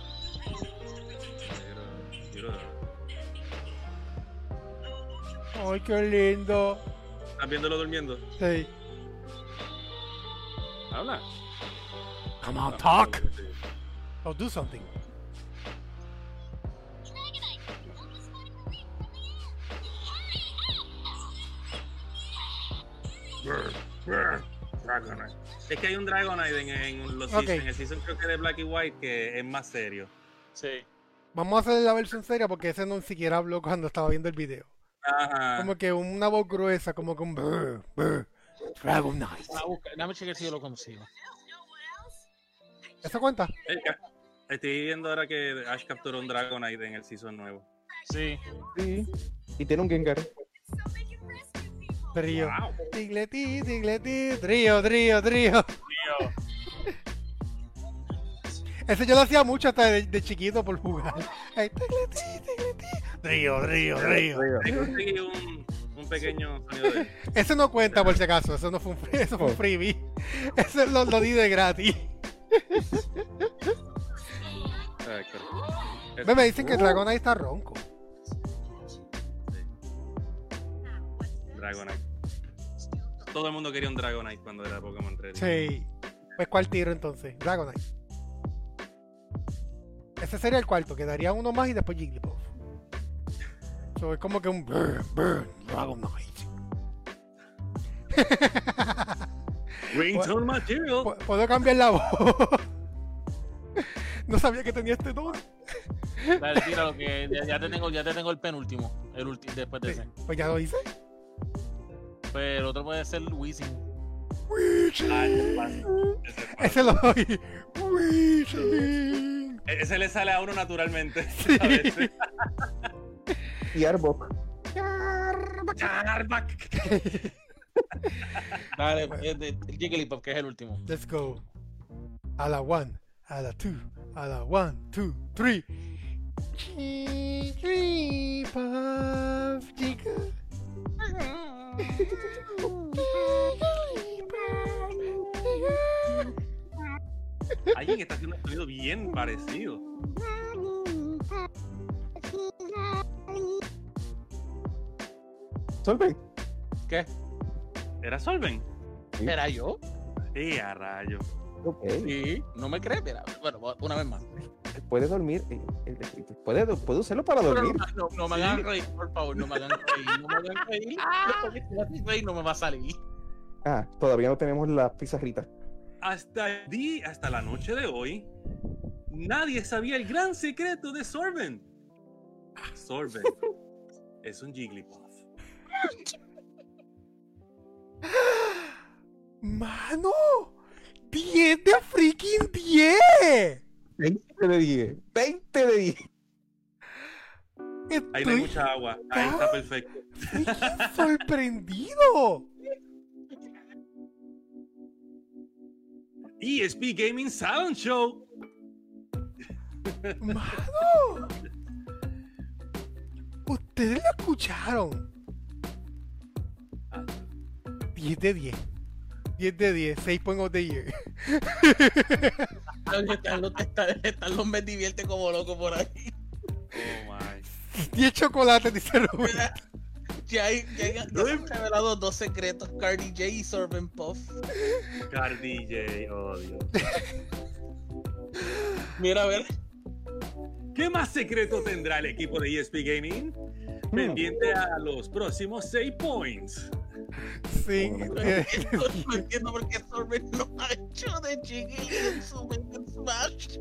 Ay, qué lindo. ¿Estás viéndolo durmiendo? Sí. Habla. Come on, talk. Or do something. Dragonite. Es que hay un Dragonite en, en los Ok. seasons, en el season creo que de Black y White que es más serio. Sí. Vamos a hacer la versión seria porque ese no siquiera habló cuando estaba viendo el video. Ajá. Como que una voz gruesa, como que un brr, a buscar- Déjame chequear si yo lo consigo. ¿Eso cuenta? Estoy viendo ahora que Ash capturó un Dragonite en el season nuevo. Sí. Sí. Y tiene un Gengar. Trío. Wow. Digleti, digleti, trío, trío, trío. Ese yo lo hacía mucho hasta de, de chiquito por jugar. Ay, tigleti, Trío. Ahí conseguí un, un pequeño sonido de Ese no cuenta por si acaso, eso no fue un, free- eso fue un freebie. Ese lo, lo di de gratis. Ve, Me dicen que Dragonite está ronco. Dragonite. Todo el mundo quería un Dragonite cuando era Pokémon 3. Sí. Pues ¿cuál tiro entonces? Dragonite. Ese sería el cuarto, quedaría uno más y después Jigglypuff. So, es como que un burn, burn, Dragonite. Ringtone material. Pu- ¿Puedo cambiar la voz? no sabía que tenía este don. Dale, tíralo que ya, ya te tengo, ya te tengo el penúltimo. El último después de Sí, ese. Pues ya lo hice. Pero el otro puede ser Wizzing. Ah, ese es lo doy. Weezing. E- Ese le sale a uno naturalmente. Sí. Y Arbok. Charbac. Dale, es de Jigglypuff, que es el último. Let's go. A la one, a la two, a la one, two, three. Jigglypuff, jiggle. Alguien está haciendo un sonido bien parecido. Solven. ¿Qué? ¿Era Solven? ¿Era yo? Sí, a rayo. Ok. Sí. ¿No me crees? Mira, bueno, una vez más. Puede dormir. eh, eh, Puede, puede usarlo para dormir. no, no, no me hagan reír, por favor, no me hagan reír, no me hagan reír. No me va a salir. Ah, todavía no tenemos las pizarritas. Hasta el día, hasta la noche de hoy, nadie sabía el gran secreto de Sorben. Sorben es un Jigglypuff. Mano, 10 de freaking 10. 20 de 10. 20 de 10. Ahí no hay mucha agua. Ahí está perfecto. sorprendido. ESP Gaming Sound Show. Mano. Ustedes lo escucharon. 10 de 10. 10 de 10. 6 point of the year. Están los, están, están los me divierte como loco por ahí. Oh my. 10 chocolates, dice Rubén. Mira, Ya, hay, ya, hay- ya se han revelado dos secretos, Cardi J y Sorben Puff. Cardi J, oh Dios. Mira, a ver. ¿Qué más secreto tendrá el equipo de ESP Gaming? Pendiente a los próximos 6 points. Sí. eh, No entiendo por qué Sorben no ha hecho de Jiggly en su Smash.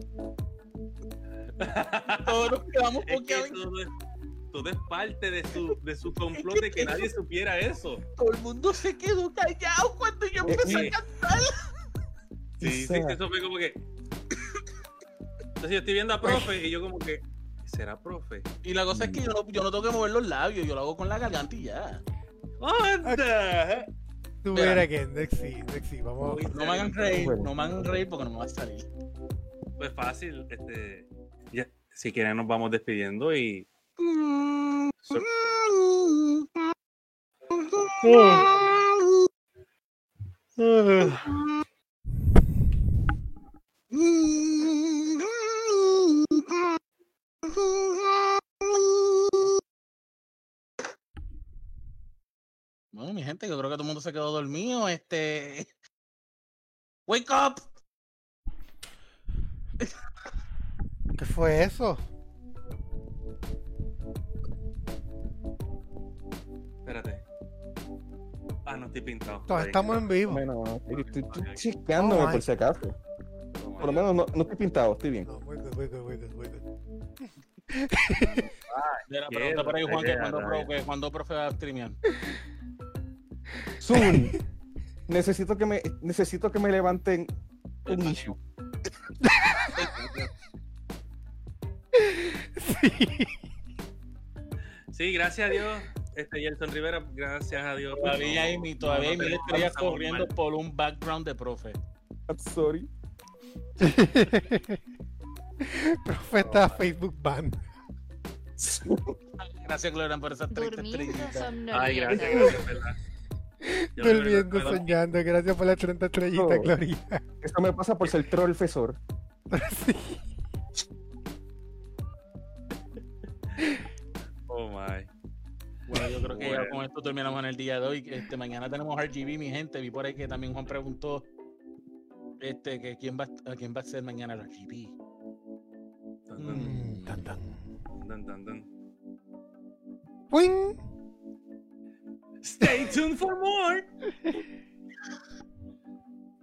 Todos nos quedamos porque que todo, es, parte de su, de su complot de que nadie supiera eso. todo el mundo se quedó callado cuando yo empecé sí. a cantar. Sí, sí, eso fue como que. Entonces yo estoy viendo a profe y yo como que. ¿Será profe? Y la cosa es que yo no, yo no tengo que mover los labios, yo lo hago con la garganta y ya. ¡Anda! Again. Next sí, next sí. Vamos. No me hagan reír, no me hagan reír porque no me va a salir. Pues fácil, este. Ya, si quieren nos vamos despidiendo y. So- Bueno, mi gente, yo creo que todo el mundo se quedó dormido. Este. Wake up! ¿Qué fue eso? Espérate. Ah, no estoy pintado. Todos estamos en vivo. Bueno, estoy, estoy chisqueándome Oh, por si acaso. Por lo menos no, no estoy pintado, estoy bien. No, we're good, we're good, we're good, Mira, Qué pregunta por ahí, Juan, que cuando, pro, que cuando profe va a streamear. Zoom. necesito que me necesito que me levanten un issue. Sí. Sí, gracias a Dios. Este Yelton Rivera, gracias a Dios. Todavía hay, no- mi- todavía hay no estrellas estamos corriendo mal. por un background de profe. I'm sorry. Profeta Facebook ban. Gracias, Gloria, por esas 30 Durmiendo estrellitas. Ay, gracias, gracias, ¿verdad? Yo Durmiendo, recuerdo- soñando. Gracias por las 30 estrellitas. Gloria. Esto me pasa por ser troll fesor. Sí. Oh my. Bueno, yo creo que ya con esto terminamos en el día de hoy. Este, mañana tenemos RGB, mi gente. Vi por ahí que también Juan preguntó este, que quién va, a quién va a ser mañana el RGB. Mm. Stay tuned for more.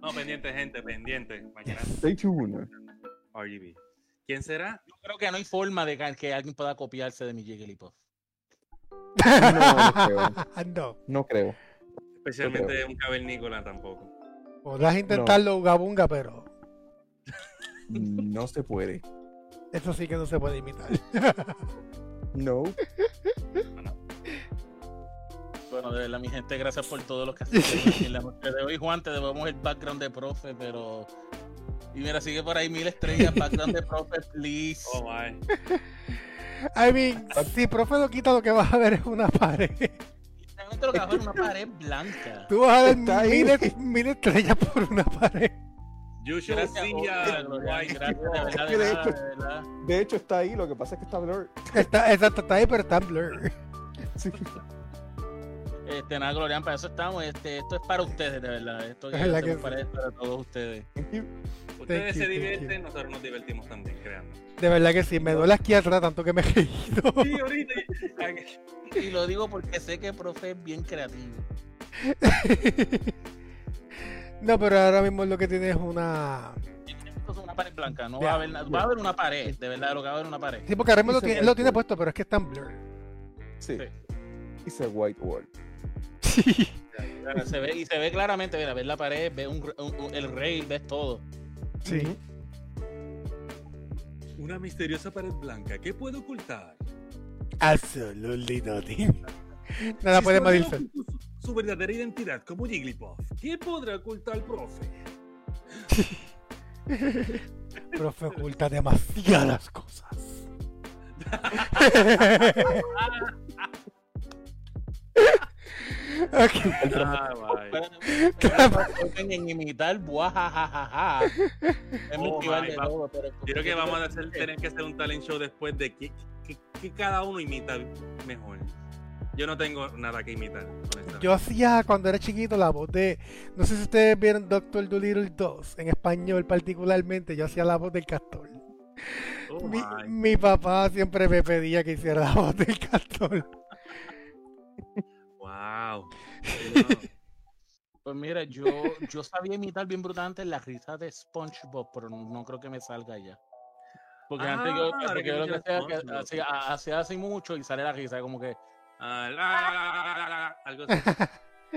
No, pendiente, gente, pendiente. Mañana Stay tuned. RGB. ¿Quién será? Yo creo que no hay forma de que, alguien pueda copiarse de mi Jigglypuff. No, no creo. no. No creo. Especialmente un cavernícola tampoco. Podrás intentarlo, Uga Bunga, pero No se puede. Eso sí que no se puede imitar. No. Bueno, de verdad, mi gente, gracias por todo lo que hacen en la noche de hoy. Juan, te debemos el background de profe, pero. Y mira, sigue por ahí mil estrellas, background de profe, please. Oh my. I mean, si profe lo quita, lo que vas a ver es una pared. Realmente lo que va a ver es una pared blanca. Tú vas a ver Está ahí. mil, mil estrellas por una pared. You shall Gracias, see Jorge, a Gloria, white gracias, de hecho- de verdad. De hecho está ahí, lo que pasa es que está blur. Está, exacto, está ahí, pero está en blur. Sí. Este, nada, Glorian, para eso estamos. Este, esto es para ustedes, de verdad. Esto Es que para, todos ustedes. Thank you. Ustedes Thank se divierten, you. nosotros nos divertimos también, créanme. De verdad que sí, me duele aquí atrás tanto que me he reído. Sí, ahorita. Y lo digo porque sé que el profe es bien creativo. No, pero ahora mismo lo que tiene es una. Una pared blanca, no va a haber nada. Va a haber una pared, de verdad, lo que va a haber una pared. Sí, porque ahora mismo lo tiene, lo puesto, pero es que está en blur. Sí. Sí. It's a white wall. Sí. Mira, se ve, y se ve claramente, mira, ves la pared, ves un, un- un- el rey, ves todo. Sí. Una misteriosa pared blanca. ¿Qué puede ocultar? Absolutely nothing. Nada Si puede medirse. Su, verdadera identidad como Jigglypuff. ¿Qué podrá ocultar el profe? Profe oculta demasiadas cosas. Ok. Ah, en imitar buajajajaja. Es Oh, multival my de God. todo, pero Yo creo que vamos a hacer, tener que hacer un talent show después de que, que- que cada uno imita mejor. Yo no tengo nada que imitar. Yo hacía cuando era chiquito la voz de. No sé si ustedes vieron Doctor Dolittle 2 en español, particularmente. Yo hacía la voz del castor. Oh, Mi, papá siempre me pedía que hiciera la voz del castor. Wow. Pues mira, yo, yo sabía imitar bien brutalmente la risa de SpongeBob, pero no, no creo que me salga ya. Porque Ah, antes yo, porque que yo lo que hacía, hacía, hacía así mucho y sale la risa, como que Ah, la, la, la, la, la, la, algo así.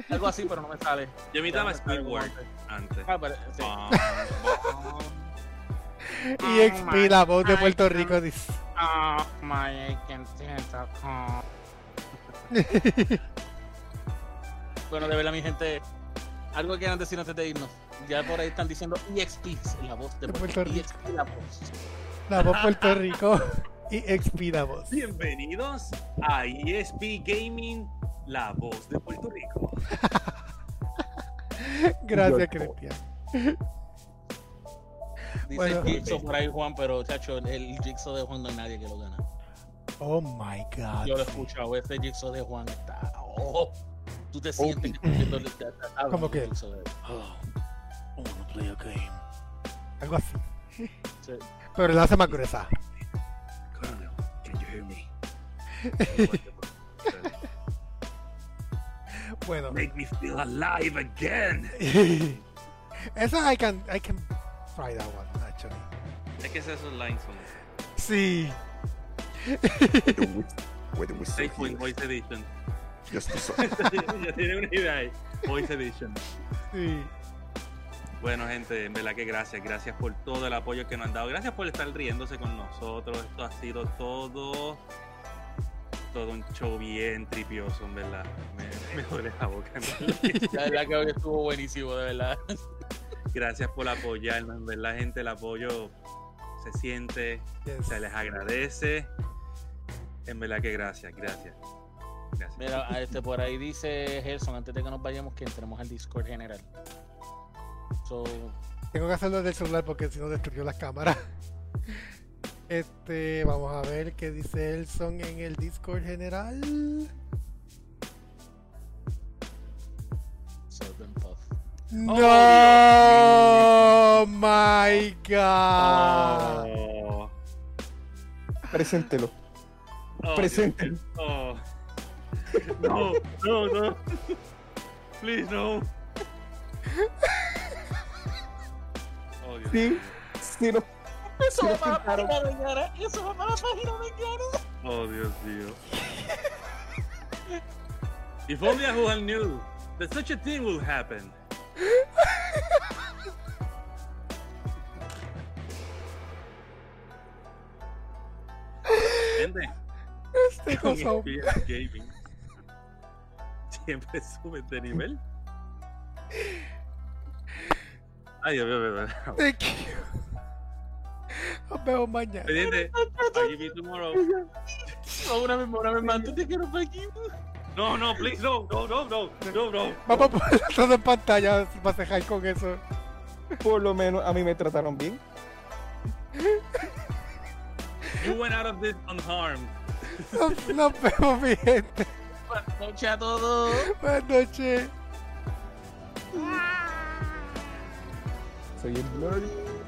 algo así, pero no me sale. Yo imitaba Squidward antes. Ah, pero, sí. Y XP, la voz de Puerto Rico, dice. Oh, my. Bueno, de verdad, mi gente, algo que quieran decir antes de irnos. Ya por ahí están diciendo EXP, la voz de De Puerto Puerto Rico. EXP, la voz. La voz Puerto Rico. Y XP, la voz. Bienvenidos a ESP Gaming, la voz de Puerto Rico. Gracias, Cristian. Dice Bueno. Jigsaw por ahí, Juan, pero, chacho, el Jigsaw de Juan no hay nadie que lo gana. Oh my god. Yo lo he escuchado, ese Jigsaw de Juan está... Oh, tú te sientes que estás viendo el- te- te- te- hablan ¿Cómo del qué? Jigsaw de- Oh, I wanna play a game. Algo así. Sí. Pero le hace más gruesa. Colonel, can you hear me? Bueno. Make me feel alive again. Esa I can, I can try that one, actually. Es que esos lines son Sí. Whether we're Safe Voice Edition. just the sun. ya tiene una idea ahí. Voice Edition. Sí. Bueno, gente, en verdad que gracias. Gracias por todo el apoyo que nos han dado. Gracias por estar riéndose con nosotros. Esto ha sido todo. Todo un show bien tripioso, en verdad. Me, me duele la boca. en verdad. La verdad que hoy estuvo buenísimo, de verdad. Gracias por apoyarnos, en verdad, gente. El apoyo se siente, Yes. se les agradece. En verdad que gracias, gracias. Gracias. Mira, este por ahí dice Gerson, antes de que nos vayamos, que entremos al Discord general. So, Tengo que hacerlo del celular porque si no destruyó las cámaras. Este, vamos a ver qué dice Elson en el Discord general. Southern Puff. No, my God. Oh, Preséntelo. oh, Preséntelo. oh. No, no, no. Please, no. Dios. Sí, sí, no. Eso va va para para la la página de Gara. Eso va para la página de Gara. Oh, Dios mío. If only everyone knew that such a thing will happen. Gente, Este con cosa. FPS Gaming siempre sube de nivel. Ay, Dios mío, Dios mío. Thank you. Nos vemos mañana. Pendiente. I'll give you tomorrow. No, una vez, una vez más, tú te quiero para aquí. No, no, please, no, no, no, no, no, no. Vamos a poner todo en pantalla para cejar con eso. Por lo menos a mí me trataron bien. You went out of this unharmed. Nos, nos vemos, mi gente. Buenas noches a todos. Buenas noches. Soy el Blurry.